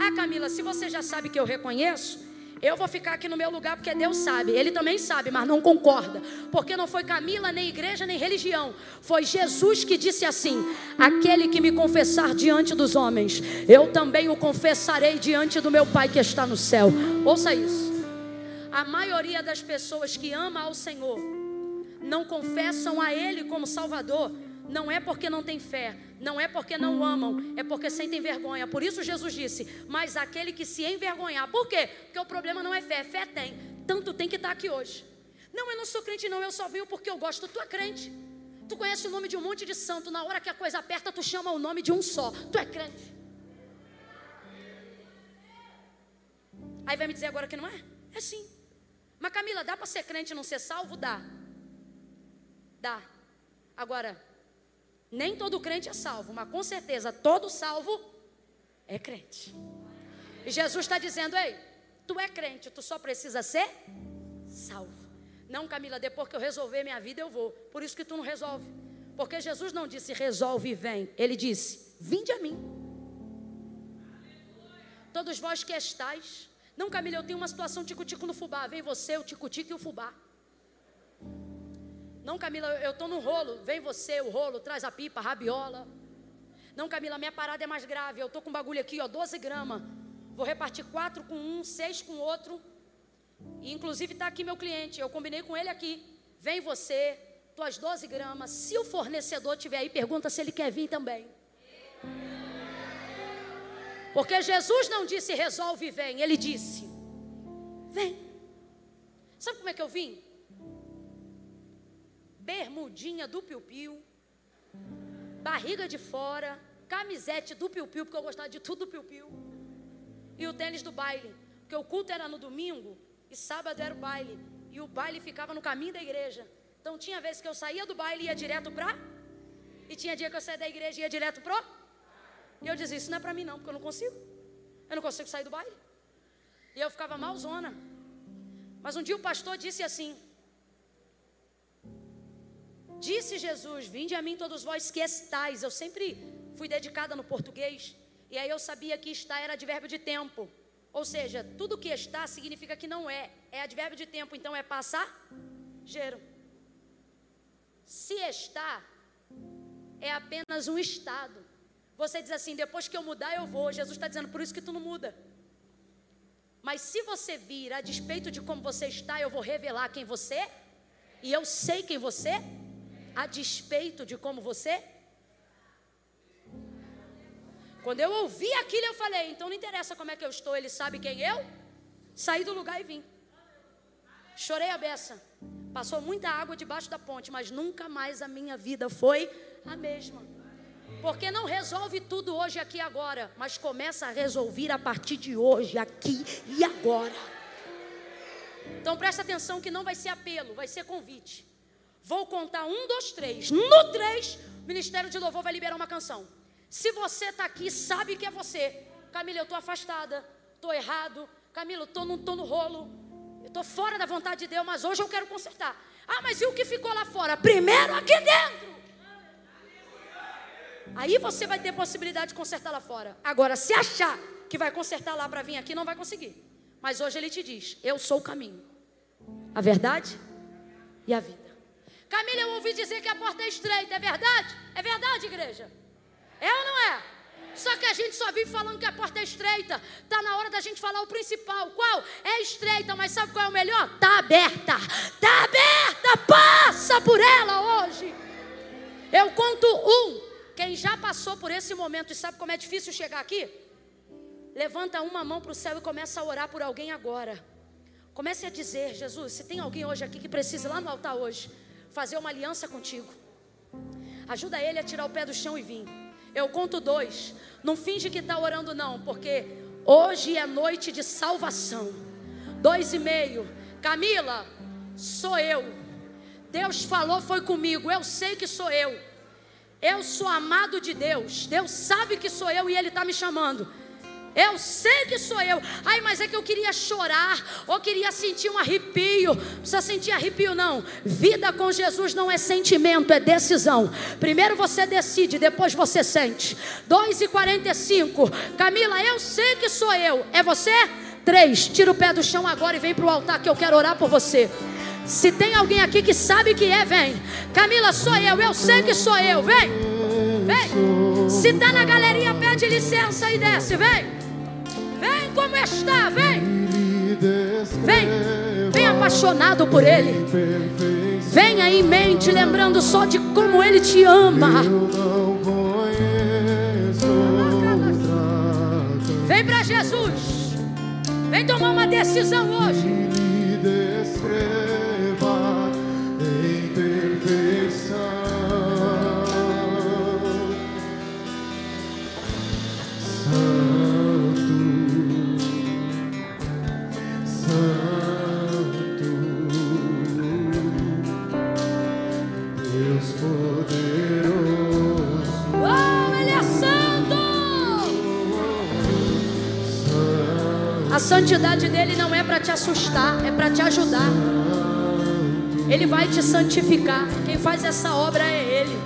Ah, Camila, se você já sabe que eu reconheço, eu vou ficar aqui no meu lugar porque Deus sabe. Ele também sabe, mas não concorda. Porque não foi Camila, nem igreja, nem religião. Foi Jesus que disse assim: Aquele que me confessar diante dos homens, eu também o confessarei diante do meu Pai que está no céu. Ouça isso. A maioria das pessoas que ama ao Senhor não confessam a Ele como Salvador não é porque não tem fé, não é porque não amam, é porque sentem vergonha. Por isso Jesus disse: Mas aquele que se envergonhar, por quê? Porque o problema não é fé, fé tem, tanto tem que estar aqui hoje. Não, eu não sou crente, não, eu só venho porque eu gosto. Tu é crente, tu conhece o nome de um monte de santo, na hora que a coisa aperta, tu chama o nome de um só. Tu é crente. Aí vai me dizer agora que não é? É sim. Mas Camila, dá para ser crente e não ser salvo? Dá. Dá. Agora, nem todo crente é salvo, mas com certeza todo salvo é crente. E Jesus está dizendo: Ei, tu é crente, tu só precisa ser salvo. Não, Camila, depois que eu resolver minha vida, eu vou. Por isso que tu não resolve. Porque Jesus não disse resolve e vem. Ele disse: Vinde a mim. Todos vós que estáis. Não, Camila, eu tenho uma situação tico-tico no fubá. Vem você, o tico-tico e o fubá. Não, Camila, eu estou no rolo. Vem você, o rolo, traz a pipa, a rabiola. Não, Camila, minha parada é mais grave. Eu estou com um bagulho aqui, ó, 12 gramas. Vou repartir quatro com um, seis com outro. E inclusive está aqui meu cliente. Eu combinei com ele aqui. Vem você, tuas 12 gramas. Se o fornecedor tiver aí, pergunta se ele quer vir também. Porque Jesus não disse resolve e vem. Ele disse: Vem. Sabe como é que eu vim? Bermudinha do piu-piu, barriga de fora, camisete do piu-piu, porque eu gostava de tudo do piu-piu, e o tênis do baile, porque o culto era no domingo e sábado era o baile, e o baile ficava no caminho da igreja. Então tinha vezes que eu saía do baile e ia direto para, e tinha dia que eu saía da igreja e ia direto pro, e eu dizia: Isso não é para mim, não, porque eu não consigo, eu não consigo sair do baile. E eu ficava malzona. Mas um dia o pastor disse assim: Disse Jesus: Vinde a mim todos vós que estáis. Eu sempre fui dedicada no português. E aí eu sabia que está era advérbio de tempo. Ou seja, tudo que está significa que não é. É advérbio de tempo, então é passageiro. Se está, é apenas um estado. Você diz assim: depois que eu mudar, eu vou. Jesus está dizendo, por isso que tu não muda. Mas se você vir a despeito de como você está, eu vou revelar quem você é. E eu sei quem você é a despeito de como você? Quando eu ouvi aquilo, eu falei: então não interessa como é que eu estou, ele sabe quem eu? Saí do lugar e vim. Chorei a beça. Passou muita água debaixo da ponte, mas nunca mais a minha vida foi a mesma. Porque não resolve tudo hoje, aqui e agora, mas começa a resolver a partir de hoje, aqui e agora. Então presta atenção que não vai ser apelo, vai ser convite. Vou contar um, dois, três. No três, o Ministério de Louvor vai liberar uma canção. Se você está aqui, sabe que é você. Camila, eu estou afastada, estou errado. Camila, eu não estou no rolo. Eu estou fora da vontade de Deus, mas hoje eu quero consertar. Ah, mas e o que ficou lá fora? Primeiro aqui dentro. Aí você vai ter possibilidade de consertar lá fora. Agora, se achar que vai consertar lá para vir aqui, não vai conseguir. Mas hoje ele te diz: Eu sou o caminho, a verdade e a vida. Camila, eu ouvi dizer que a porta é estreita, é verdade? É verdade, igreja? É ou não é? Só que a gente só vive falando que a porta é estreita. Está na hora da gente falar o principal. Qual? É estreita, mas sabe qual é o melhor? Está aberta. Está aberta. Passa por ela hoje. Eu conto um. Quem já passou por esse momento e sabe como é difícil chegar aqui? Levanta uma mão para o céu e começa a orar por alguém agora. Comece a dizer, Jesus, se tem alguém hoje aqui que precisa lá no altar hoje, fazer uma aliança contigo. Ajuda ele a tirar o pé do chão e vir. Eu conto dois. Não finge que está orando, não, porque hoje é noite de salvação. Dois e meio. Camila, sou eu. Deus falou, foi comigo. Eu sei que sou eu. Eu sou amado de Deus. Deus sabe que sou eu e Ele está me chamando. Eu sei que sou eu. Ai, mas é que eu queria chorar, ou queria sentir um arrepio. Não precisa sentir arrepio, não. Vida com Jesus não é sentimento, é decisão. Primeiro você decide, depois você sente. 2 e 45. Camila, eu sei que sou eu. É você? 3. Tira o pé do chão agora e vem para o altar que eu quero orar por você. Se tem alguém aqui que sabe que é, vem. Camila, sou eu. Eu sei que sou eu. Vem. Vem. Se está na galeria, pede licença e desce. Vem. Vem como está, vem. Vem, vem apaixonado por Ele. Venha em mente, lembrando só de como Ele te ama. Vem para Jesus. Vem tomar uma decisão hoje. Santidade dele não é para te assustar, é para te ajudar. Ele vai te santificar. Quem faz essa obra é Ele.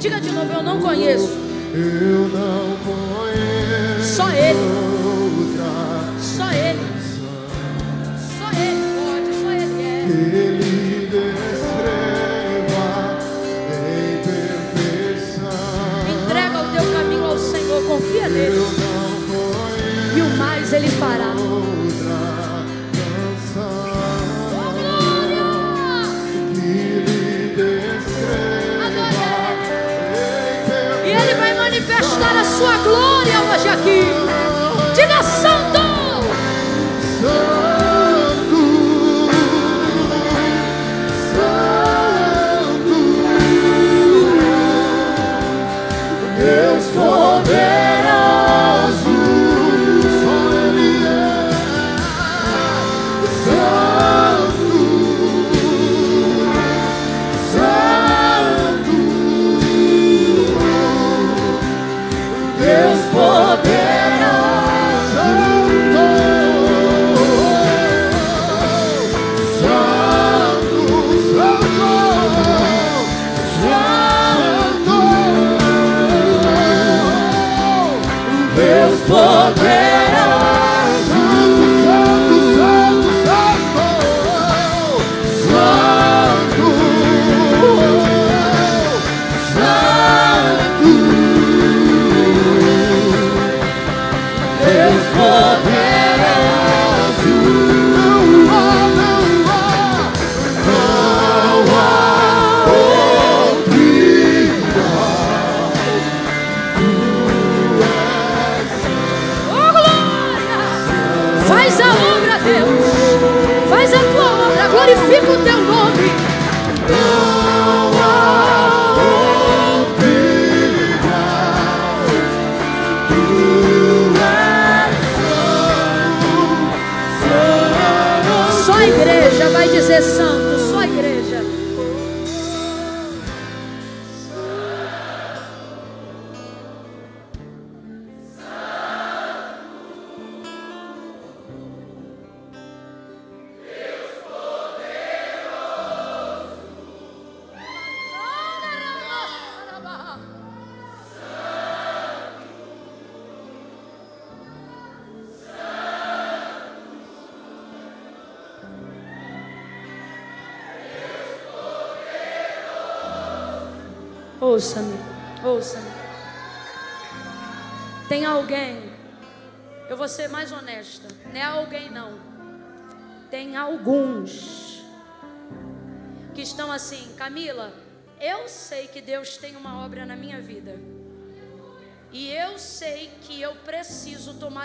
Diga de novo, eu não conheço. Eu não conheço. Só Ele. Só Ele. Só Ele pode, só Ele é. Ele descreva em perfeição. Entrega o teu caminho ao Senhor, confia nele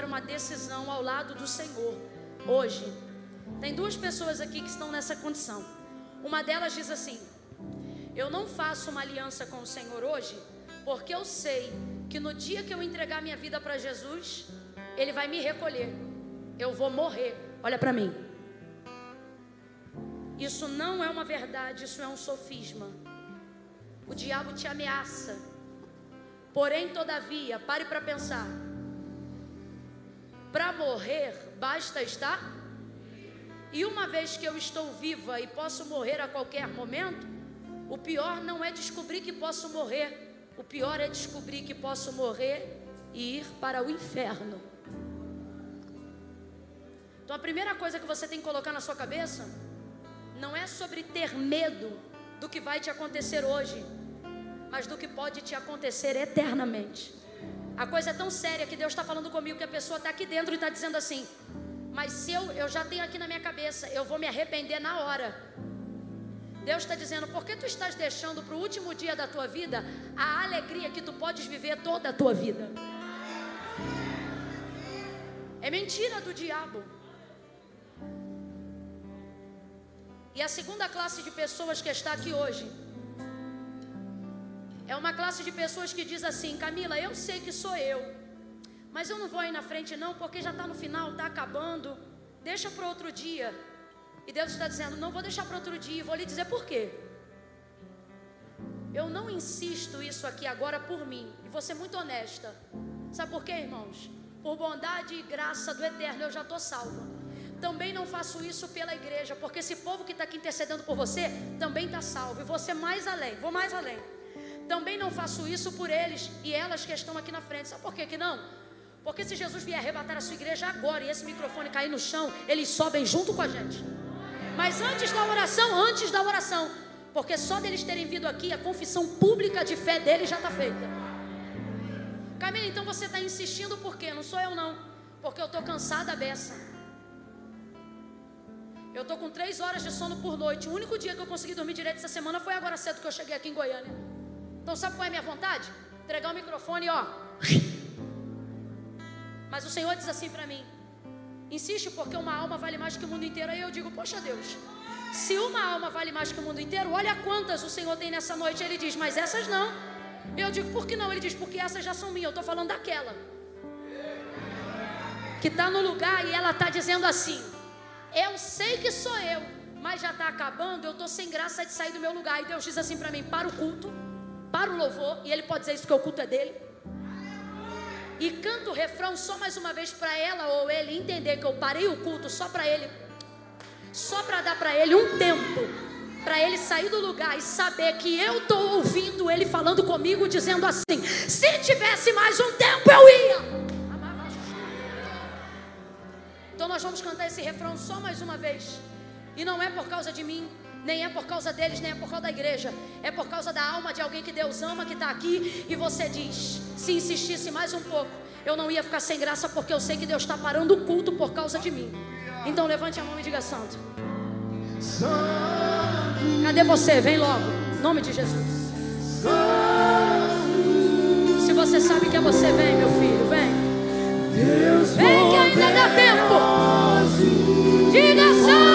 tomar uma decisão ao lado do Senhor hoje. Tem duas pessoas aqui que estão nessa condição. Uma delas diz assim: Eu não faço uma aliança com o Senhor hoje, porque eu sei que no dia que eu entregar minha vida para Jesus, Ele vai me recolher. Eu vou morrer. Olha para mim. Isso não é uma verdade, isso é um sofisma. O diabo te ameaça. Porém, todavia, pare para pensar. Para morrer, basta estar. E uma vez que eu estou viva e posso morrer a qualquer momento, o pior não é descobrir que posso morrer, o pior é descobrir que posso morrer e ir para o inferno. Então a primeira coisa que você tem que colocar na sua cabeça não é sobre ter medo do que vai te acontecer hoje, mas do que pode te acontecer eternamente. A coisa é tão séria que Deus está falando comigo que a pessoa está aqui dentro e está dizendo assim: Mas se eu, eu já tenho aqui na minha cabeça, eu vou me arrepender na hora. Deus está dizendo: Por que tu estás deixando para o último dia da tua vida a alegria que tu podes viver toda a tua vida? É mentira do diabo. E a segunda classe de pessoas que está aqui hoje é uma classe de pessoas que diz assim: Camila, eu sei que sou eu, mas eu não vou aí na frente não, porque já está no final, está acabando. Deixa para outro dia. E Deus está dizendo: não vou deixar para outro dia. Vou lhe dizer por quê. Eu não insisto isso aqui agora por mim. E vou ser muito honesta. Sabe por quê, irmãos? Por bondade e graça do eterno, eu já estou salva. Também não faço isso pela igreja, porque esse povo que está aqui intercedendo por você também está salvo. E você mais além, vou mais além. Também não faço isso por eles e elas que estão aqui na frente. Sabe por quê que não? Porque se Jesus vier arrebatar a sua igreja agora e esse microfone cair no chão, eles sobem junto com a gente. Mas antes da oração, antes da oração, porque só deles terem vindo aqui, a confissão pública de fé deles já está feita. Camila, então você está insistindo por quê? Não sou eu não, porque eu estou cansada beça. Eu estou com três horas de sono por noite. O único dia que eu consegui dormir direito essa semana foi agora cedo que eu cheguei aqui em Goiânia. Então sabe qual é a minha vontade? Entregar o microfone, ó. Mas o Senhor diz assim para mim: insiste porque uma alma vale mais que o mundo inteiro. Aí eu digo, poxa Deus, se uma alma vale mais que o mundo inteiro, olha quantas o Senhor tem nessa noite. Ele diz, mas essas não. Eu digo, por que não? Ele diz, porque essas já são minhas. Eu estou falando daquela que está no lugar e ela está dizendo assim: eu sei que sou eu, mas já está acabando, eu estou sem graça de sair do meu lugar. E Deus diz assim para mim: para o culto, para o louvor, e Ele pode dizer isso que o culto é dele. E canta o refrão só mais uma vez para ela ou ele entender que eu parei o culto só para ele, só para dar para ele um tempo, para ele sair do lugar e saber que eu estou ouvindo ele falando comigo, dizendo assim: se tivesse mais um tempo eu ia. Então nós vamos cantar esse refrão só mais uma vez. E não é por causa de mim, nem é por causa deles, nem é por causa da igreja. É por causa da alma de alguém que Deus ama, que está aqui. E você diz: se insistisse mais um pouco, eu não ia ficar sem graça, porque eu sei que Deus está parando o culto por causa de mim. Então levante a mão e diga: Santo. Cadê você? Vem logo. Em nome de Jesus. Se você sabe que é você, vem, meu filho, vem. Vem que ainda dá tempo. Diga santo.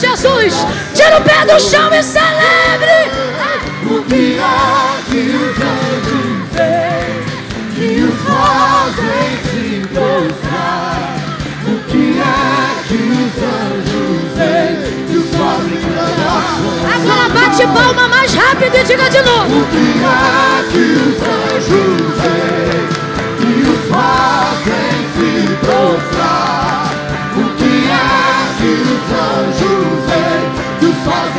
Jesus, tira o pé do chão e celebre. O que há que os anjos veem, que os fazem se prostrar? O que é que os anjos veem, que os fazem cantar? Agora bate palma mais rápido e diga de novo. O que é que os anjos veem, que os fazem se prostrar?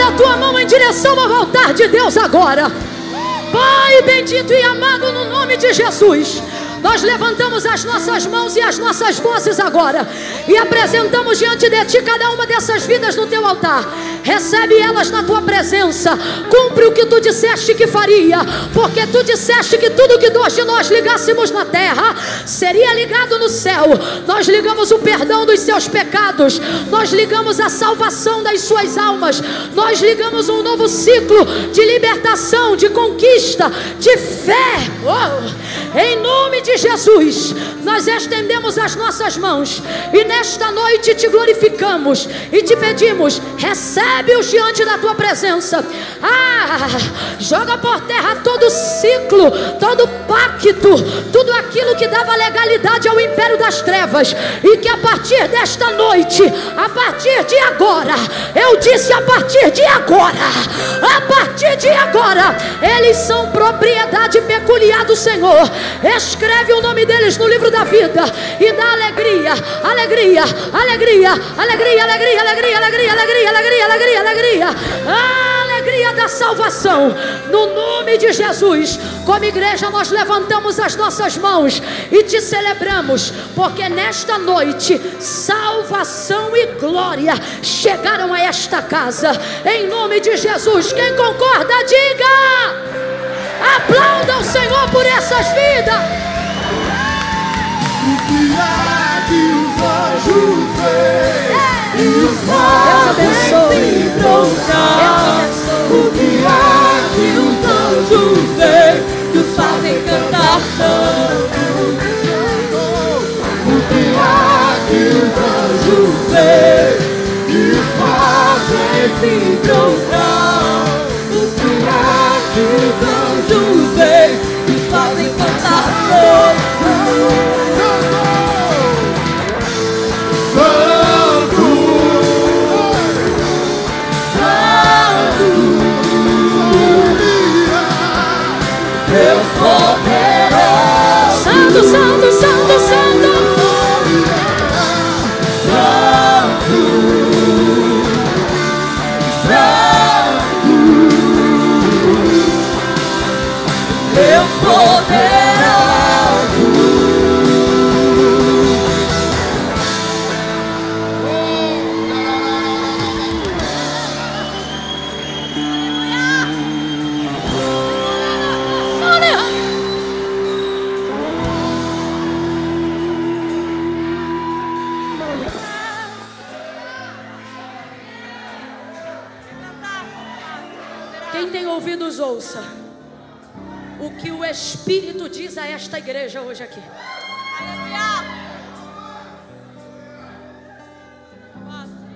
Estenda a tua mão em direção ao altar de Deus agora. Pai bendito e amado, no nome de Jesus. Nós levantamos as nossas mãos e as nossas vozes agora e apresentamos diante de ti cada uma dessas vidas no teu altar. Recebe elas na tua presença. Cumpre o que tu disseste que faria, porque tu disseste que tudo que dois de nós ligássemos na terra seria ligado no céu. Nós ligamos o perdão dos seus pecados, nós ligamos a salvação das suas almas, nós ligamos um novo ciclo de libertação, de conquista, de fé. Oh, em nome de Jesus, nós estendemos as nossas mãos e nesta noite te glorificamos e te pedimos, recebe-os diante da tua presença. Ah, joga por terra todo ciclo, todo pacto, tudo aquilo que dava legalidade ao império das trevas e que a partir desta noite, a partir de agora, eu disse a partir de agora, a partir de agora, eles são propriedade peculiar do Senhor. Escreve o nome deles no livro da vida e dá alegria, alegria, alegria, alegria, alegria, alegria, alegria, alegria, alegria, alegria, alegria, alegria da salvação. No nome de Jesus, como igreja nós levantamos as nossas mãos e te celebramos, porque nesta noite salvação e glória chegaram a esta casa. Em nome de Jesus, quem concorda diga. Aplauda o Senhor por essas vidas. O que é que os anjos veem, os Deus abençoe. O que que os anjos veem, que os fazem cantar? O que que os anjos veem, que fazem se prostrar? Igreja hoje aqui.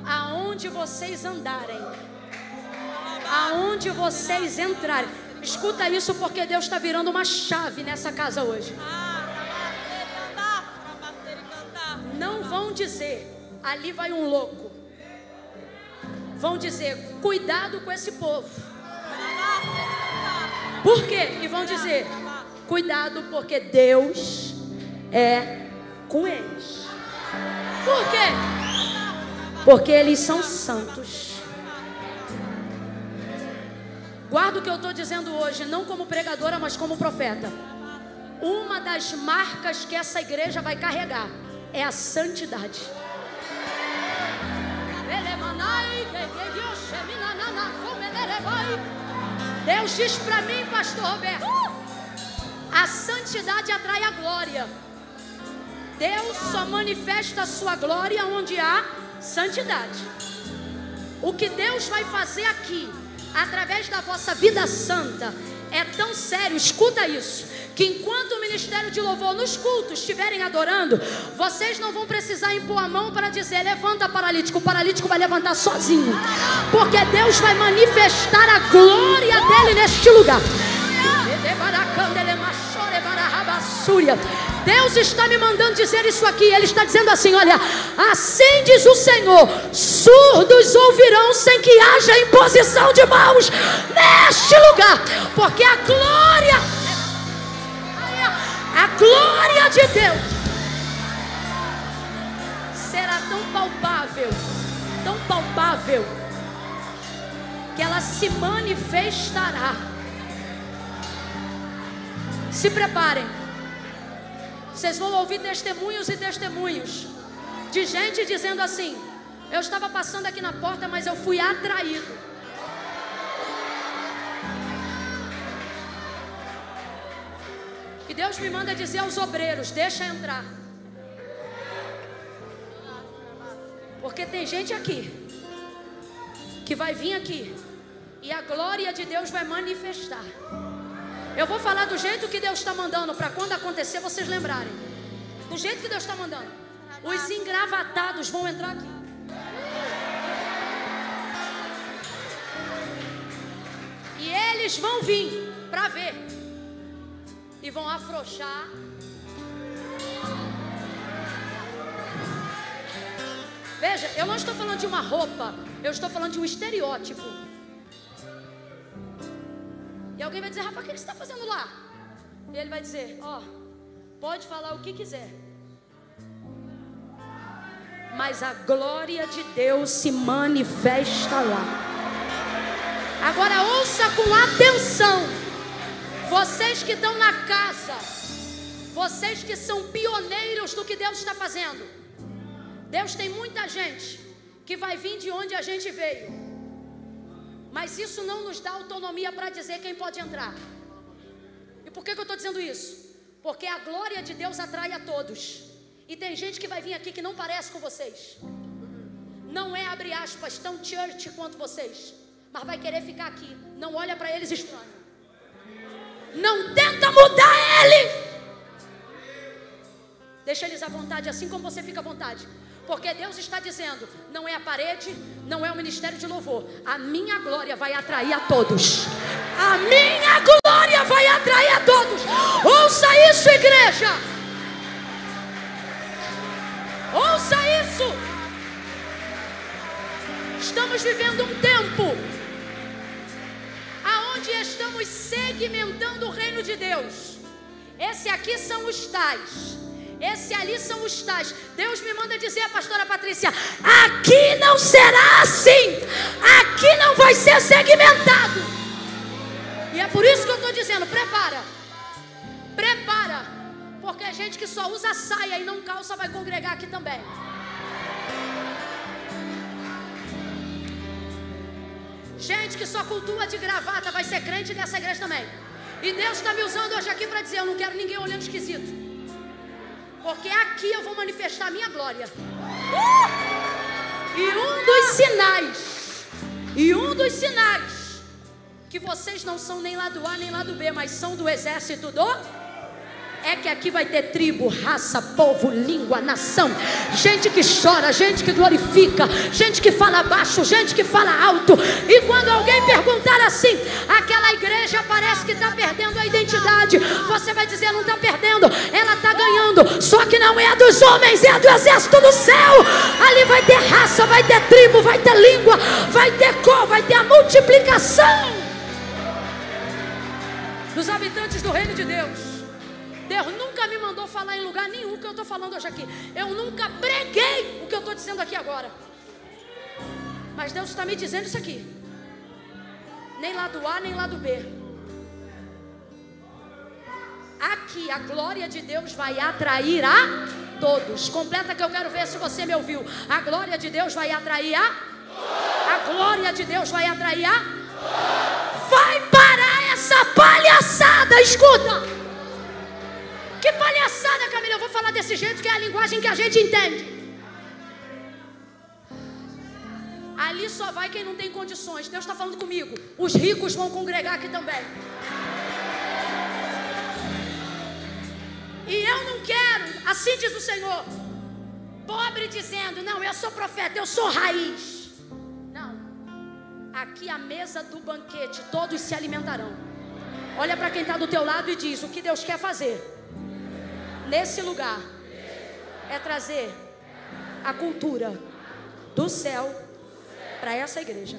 Aonde vocês andarem, aonde vocês entrarem. Escuta isso porque Deus está virando uma chave nessa casa hoje. Não vão dizer, ali vai um louco. Vão dizer, cuidado com esse povo. Por quê? E vão dizer, cuidado porque Deus é com eles. Por quê? Porque eles são santos. Guarda o que eu estou dizendo hoje, não como pregadora, mas como profeta. uma das marcas que essa igreja vai carregar é a santidade. Deus diz para mim, pastor Roberto, a santidade atrai a glória. Deus só manifesta a sua glória onde há santidade. O que Deus vai fazer aqui, através da vossa vida santa, é tão sério, escuta isso que enquanto o ministério de louvor nos cultos estiverem adorando, vocês não vão precisar impor a mão para dizer levanta paralítico, o paralítico vai levantar sozinho, porque Deus vai manifestar a glória dele neste lugar. Deus está me mandando dizer isso aqui. Ele está dizendo assim: Olha, assim diz o Senhor: surdos ouvirão sem que haja imposição de mãos neste lugar, porque a glória a glória de Deus será tão palpável, tão palpável, que ela se manifestará. Se preparem, vocês vão ouvir testemunhos e testemunhos de gente dizendo assim: Eu estava passando aqui na porta, mas eu fui atraído. E Deus me manda dizer aos obreiros: deixa entrar. Porque tem gente aqui que vai vir aqui e a glória de Deus vai manifestar. Eu vou falar do jeito que Deus está mandando para quando acontecer vocês lembrarem. Do jeito que Deus está mandando. Os engravatados vão entrar aqui. E eles vão vir para ver e vão afrouxar. Veja, eu não estou falando de uma roupa, eu estou falando de um estereótipo. E alguém vai dizer, rapaz, o que você está fazendo lá? E ele vai dizer, ó, oh, pode falar o que quiser. Mas a glória de Deus se manifesta lá. Agora ouça com atenção. Vocês que estão na casa, vocês que são pioneiros do que Deus está fazendo. Deus tem muita gente que vai vir de onde a gente veio. Mas isso não nos dá autonomia para dizer quem pode entrar. E por que, que eu estou dizendo isso? Porque a glória de Deus atrai a todos. E tem gente que vai vir aqui que não parece com vocês. Não é, abre aspas, tão church quanto vocês. Mas vai querer ficar aqui. Não olha para eles estranho. Não tenta mudar ele. Deixa eles à vontade, assim como você fica à vontade. Porque Deus está dizendo: não é a parede, não é o ministério de louvor. A minha glória vai atrair a todos. A minha glória vai atrair a todos. Ouça isso, igreja. Ouça isso. Estamos vivendo um tempo onde estamos segmentando o reino de Deus. Esse aqui são os tais. Esse ali são os tais. Deus me manda dizer a pastora Patrícia: aqui não será assim. Aqui não vai ser segmentado. E é por isso que eu estou dizendo: prepara. Prepara. Porque a gente que só usa saia e não calça vai congregar aqui também. Gente que só cultua de gravata vai ser crente nessa igreja também. E Deus está me usando hoje aqui para dizer: eu não quero ninguém olhando esquisito. Porque aqui eu vou manifestar a minha glória. Uh! E um dos sinais, e um dos sinais, que vocês não são nem lá do A nem lá do B, mas são do exército do é que aqui vai ter tribo, raça, povo, língua, nação, gente que chora, gente que glorifica, gente que fala baixo, gente que fala alto. E quando alguém perguntar assim, aquela igreja parece que está perdendo a identidade, você vai dizer: não está perdendo, ela só que não é dos homens, é do exército do céu. Ali vai ter raça, vai ter tribo, vai ter língua, vai ter cor, vai ter a multiplicação dos habitantes do reino de Deus. Deus nunca me mandou falar em lugar nenhum que eu estou falando hoje aqui. Eu nunca preguei o que eu estou dizendo aqui agora. Mas Deus está me dizendo isso aqui. Nem lado A, nem lado B. Aqui a glória de Deus vai atrair a todos. Completa que eu quero ver se você me ouviu. A glória de Deus vai atrair a A glória de Deus vai atrair a Vai parar essa palhaçada, escuta. Que palhaçada, Camila, eu vou falar desse jeito que é a linguagem que a gente entende. Ali só vai quem não tem condições. Deus está falando comigo. Os ricos vão congregar aqui também. E eu não quero, assim diz o Senhor, pobre dizendo: Não, eu sou profeta, eu sou raiz. Não. Aqui a mesa do banquete, todos se alimentarão. Olha para quem está do teu lado e diz: O que Deus quer fazer nesse lugar é trazer a cultura do céu para essa igreja.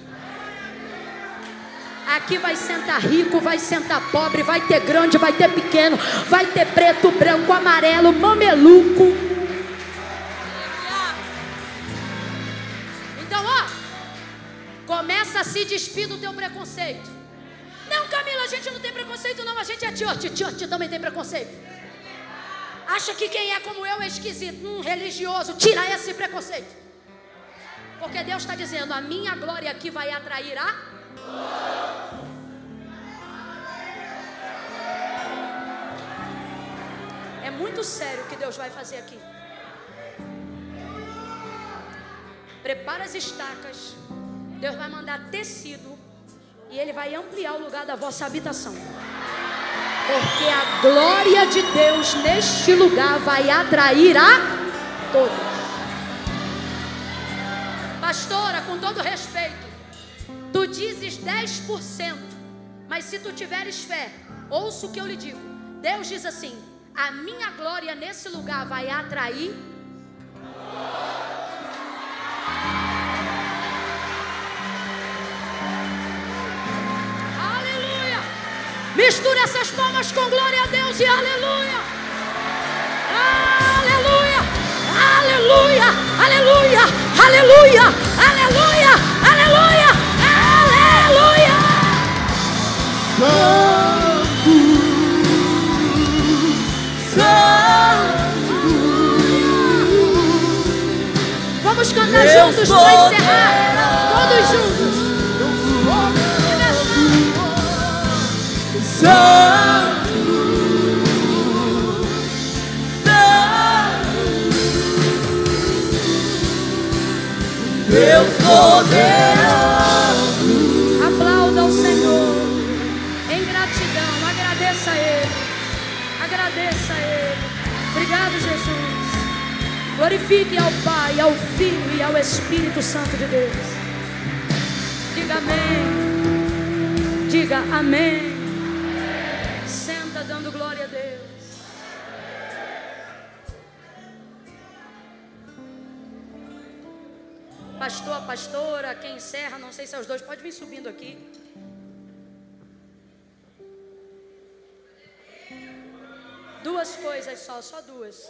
Aqui vai sentar rico, vai sentar pobre, vai ter grande, vai ter pequeno, vai ter preto, branco, amarelo, mameluco. Então, ó, começa a se despir do teu preconceito. Não, Camila, a gente não tem preconceito, não, a gente é tiote, tiote também tem preconceito. Acha que quem é como eu é esquisito, hum, religioso, tira esse preconceito. Porque Deus está dizendo: a minha glória aqui vai atrair a é muito sério o que Deus vai fazer aqui. Prepara as estacas. Deus vai mandar tecido. E Ele vai ampliar o lugar da vossa habitação. Porque a glória de Deus neste lugar vai atrair a todos. Pastora, com todo respeito, Tu dizes 10%, mas se tu tiveres fé, ouça o que eu lhe digo. Deus diz assim: a minha glória nesse lugar vai atrair. Aleluia! Mistura essas palmas com glória a Deus e aleluia! Aleluia! Aleluia! Aleluia! Aleluia! Aleluia! Aleluia! Santo, Santo. Vamos cantar juntos para encerrar. Todos juntos. Santo, Santo. Deus poderoso. Glorifique ao Pai, ao Filho e ao Espírito Santo de Deus. Diga amém. Diga amém. Senta dando glória a Deus. Pastor, pastora, quem encerra, não sei se é os dois, pode vir subindo aqui. Duas coisas só, só duas.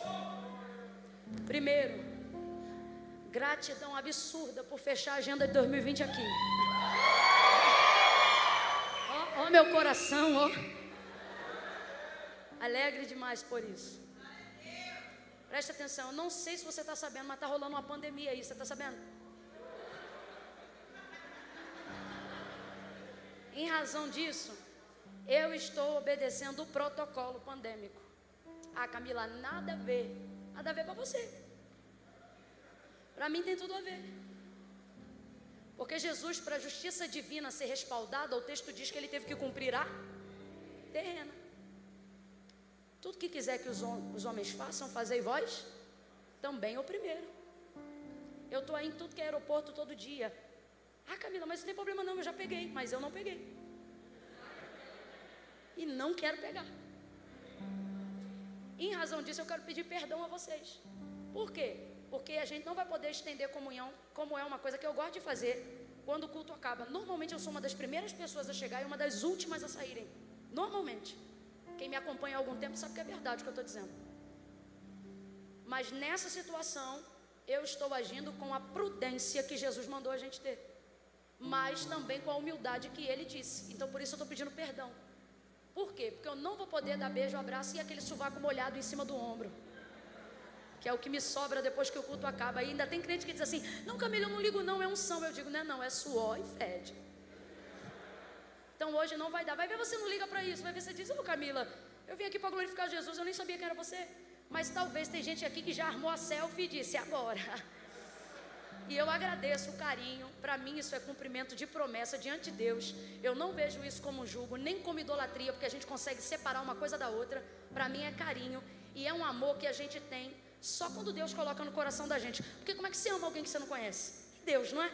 Primeiro, gratidão absurda por fechar a agenda de 2020 aqui. Ó, ó meu coração, ó. Alegre demais por isso. Preste atenção, eu não sei se você está sabendo, mas está rolando uma pandemia aí, você está sabendo? Em razão disso, eu estou obedecendo o protocolo pandêmico. Ah, Camila, nada a ver Nada a ver para você. Para mim tem tudo a ver. Porque Jesus, para a justiça divina ser respaldada, o texto diz que ele teve que cumprir a terrena. Tudo que quiser que os, os homens façam, fazei vós também o primeiro. Eu estou aí em tudo que é aeroporto todo dia. Ah, Camila, mas não tem problema não, eu já peguei, mas eu não peguei. E não quero pegar. Em razão disso, eu quero pedir perdão a vocês. Por quê? Porque a gente não vai poder estender comunhão, como é uma coisa que eu gosto de fazer quando o culto acaba. Normalmente eu sou uma das primeiras pessoas a chegar e uma das últimas a saírem. Normalmente. Quem me acompanha há algum tempo sabe que é verdade o que eu estou dizendo. Mas nessa situação, eu estou agindo com a prudência que Jesus mandou a gente ter. Mas também com a humildade que ele disse. Então por isso eu estou pedindo perdão. Por quê? Porque eu não vou poder dar beijo, abraço e aquele sovaco molhado em cima do ombro. Que é o que me sobra depois que o culto acaba. E ainda tem crente que diz assim: Não, Camila, eu não ligo, não, é unção. Eu digo: Não é, não, é suor e fede. Então hoje não vai dar. Vai ver você não liga para isso. Vai ver você diz: Ô Camila, eu vim aqui para glorificar Jesus, eu nem sabia que era você. Mas talvez tem gente aqui que já armou a selfie e disse: Agora. E eu agradeço o carinho. Para mim, isso é cumprimento de promessa diante de Deus. Eu não vejo isso como julgo, nem como idolatria, porque a gente consegue separar uma coisa da outra. Para mim, é carinho. E é um amor que a gente tem só quando Deus coloca no coração da gente. Porque como é que você ama alguém que você não conhece? Deus, não é?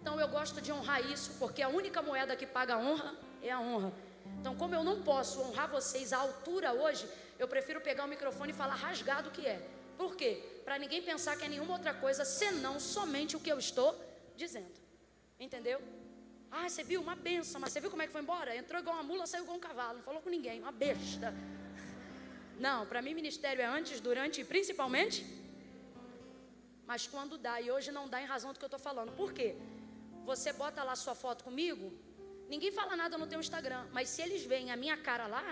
Então eu gosto de honrar isso, porque a única moeda que paga a honra é a honra. Então, como eu não posso honrar vocês à altura hoje, eu prefiro pegar o microfone e falar rasgado o que é. Por quê? Para ninguém pensar que é nenhuma outra coisa senão somente o que eu estou dizendo. Entendeu? Ah, você viu uma benção, mas você viu como é que foi embora? Entrou igual uma mula, saiu igual um cavalo, não falou com ninguém, uma besta. Não, para mim ministério é antes, durante e principalmente. Mas quando dá, e hoje não dá em razão do que eu estou falando. Por quê? Você bota lá sua foto comigo, ninguém fala nada no teu Instagram, mas se eles veem a minha cara lá,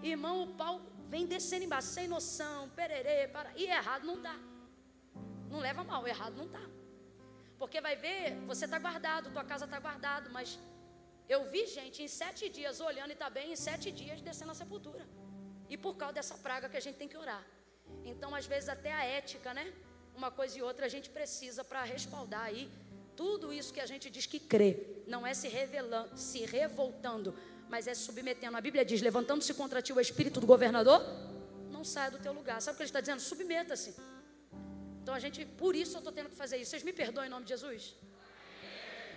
irmão, o pau vem descendo embaixo, sem noção, pererê, para. E errado não está. Não leva mal, errado não está. Porque vai ver, você está guardado, tua casa está guardado, mas eu vi gente em sete dias olhando e está bem, em sete dias descendo a sepultura. E por causa dessa praga que a gente tem que orar. Então, às vezes, até a ética, né? Uma coisa e outra a gente precisa para respaldar aí tudo isso que a gente diz que crê. Não é se revelando, se revoltando, mas é submetendo. A Bíblia diz: levantando-se contra ti o espírito do governador, não saia do teu lugar. Sabe o que ele está dizendo? Submeta-se. Então a gente, por isso eu estou tendo que fazer isso. Vocês me perdoam em nome de Jesus?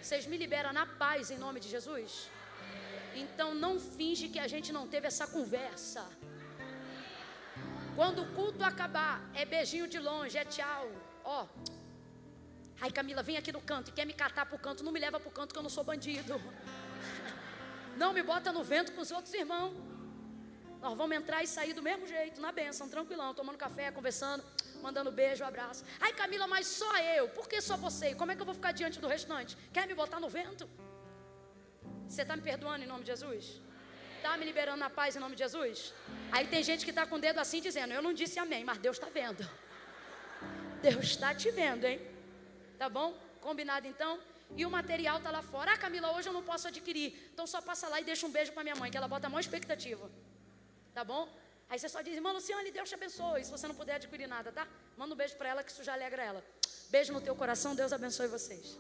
Vocês me liberam na paz em nome de Jesus? Então não finge que a gente não teve essa conversa. Quando o culto acabar, é beijinho de longe, é tchau. Ó. Ai, Camila, vem aqui no canto e quer me catar pro canto, não me leva pro canto que eu não sou bandido. Não me bota no vento com os outros irmãos. Nós vamos entrar e sair do mesmo jeito, na benção, tranquilão, tomando café, conversando, mandando beijo, abraço. Ai, Camila, mas só eu. Por que só você? Como é que eu vou ficar diante do restante? Quer me botar no vento? Você está me perdoando em nome de Jesus? Está me liberando na paz em nome de Jesus? Aí tem gente que está com o dedo assim dizendo: Eu não disse amém, mas Deus está vendo. Deus está te vendo, hein? Tá bom? Combinado então? E o material está lá fora. Ah, Camila, hoje eu não posso adquirir. Então só passa lá e deixa um beijo para minha mãe, que ela bota a maior expectativa. Tá bom? Aí você só diz, irmã Luciane, Deus te abençoe. Se você não puder adquirir nada, tá? Manda um beijo para ela, que isso já alegra ela. Beijo no teu coração, Deus abençoe vocês.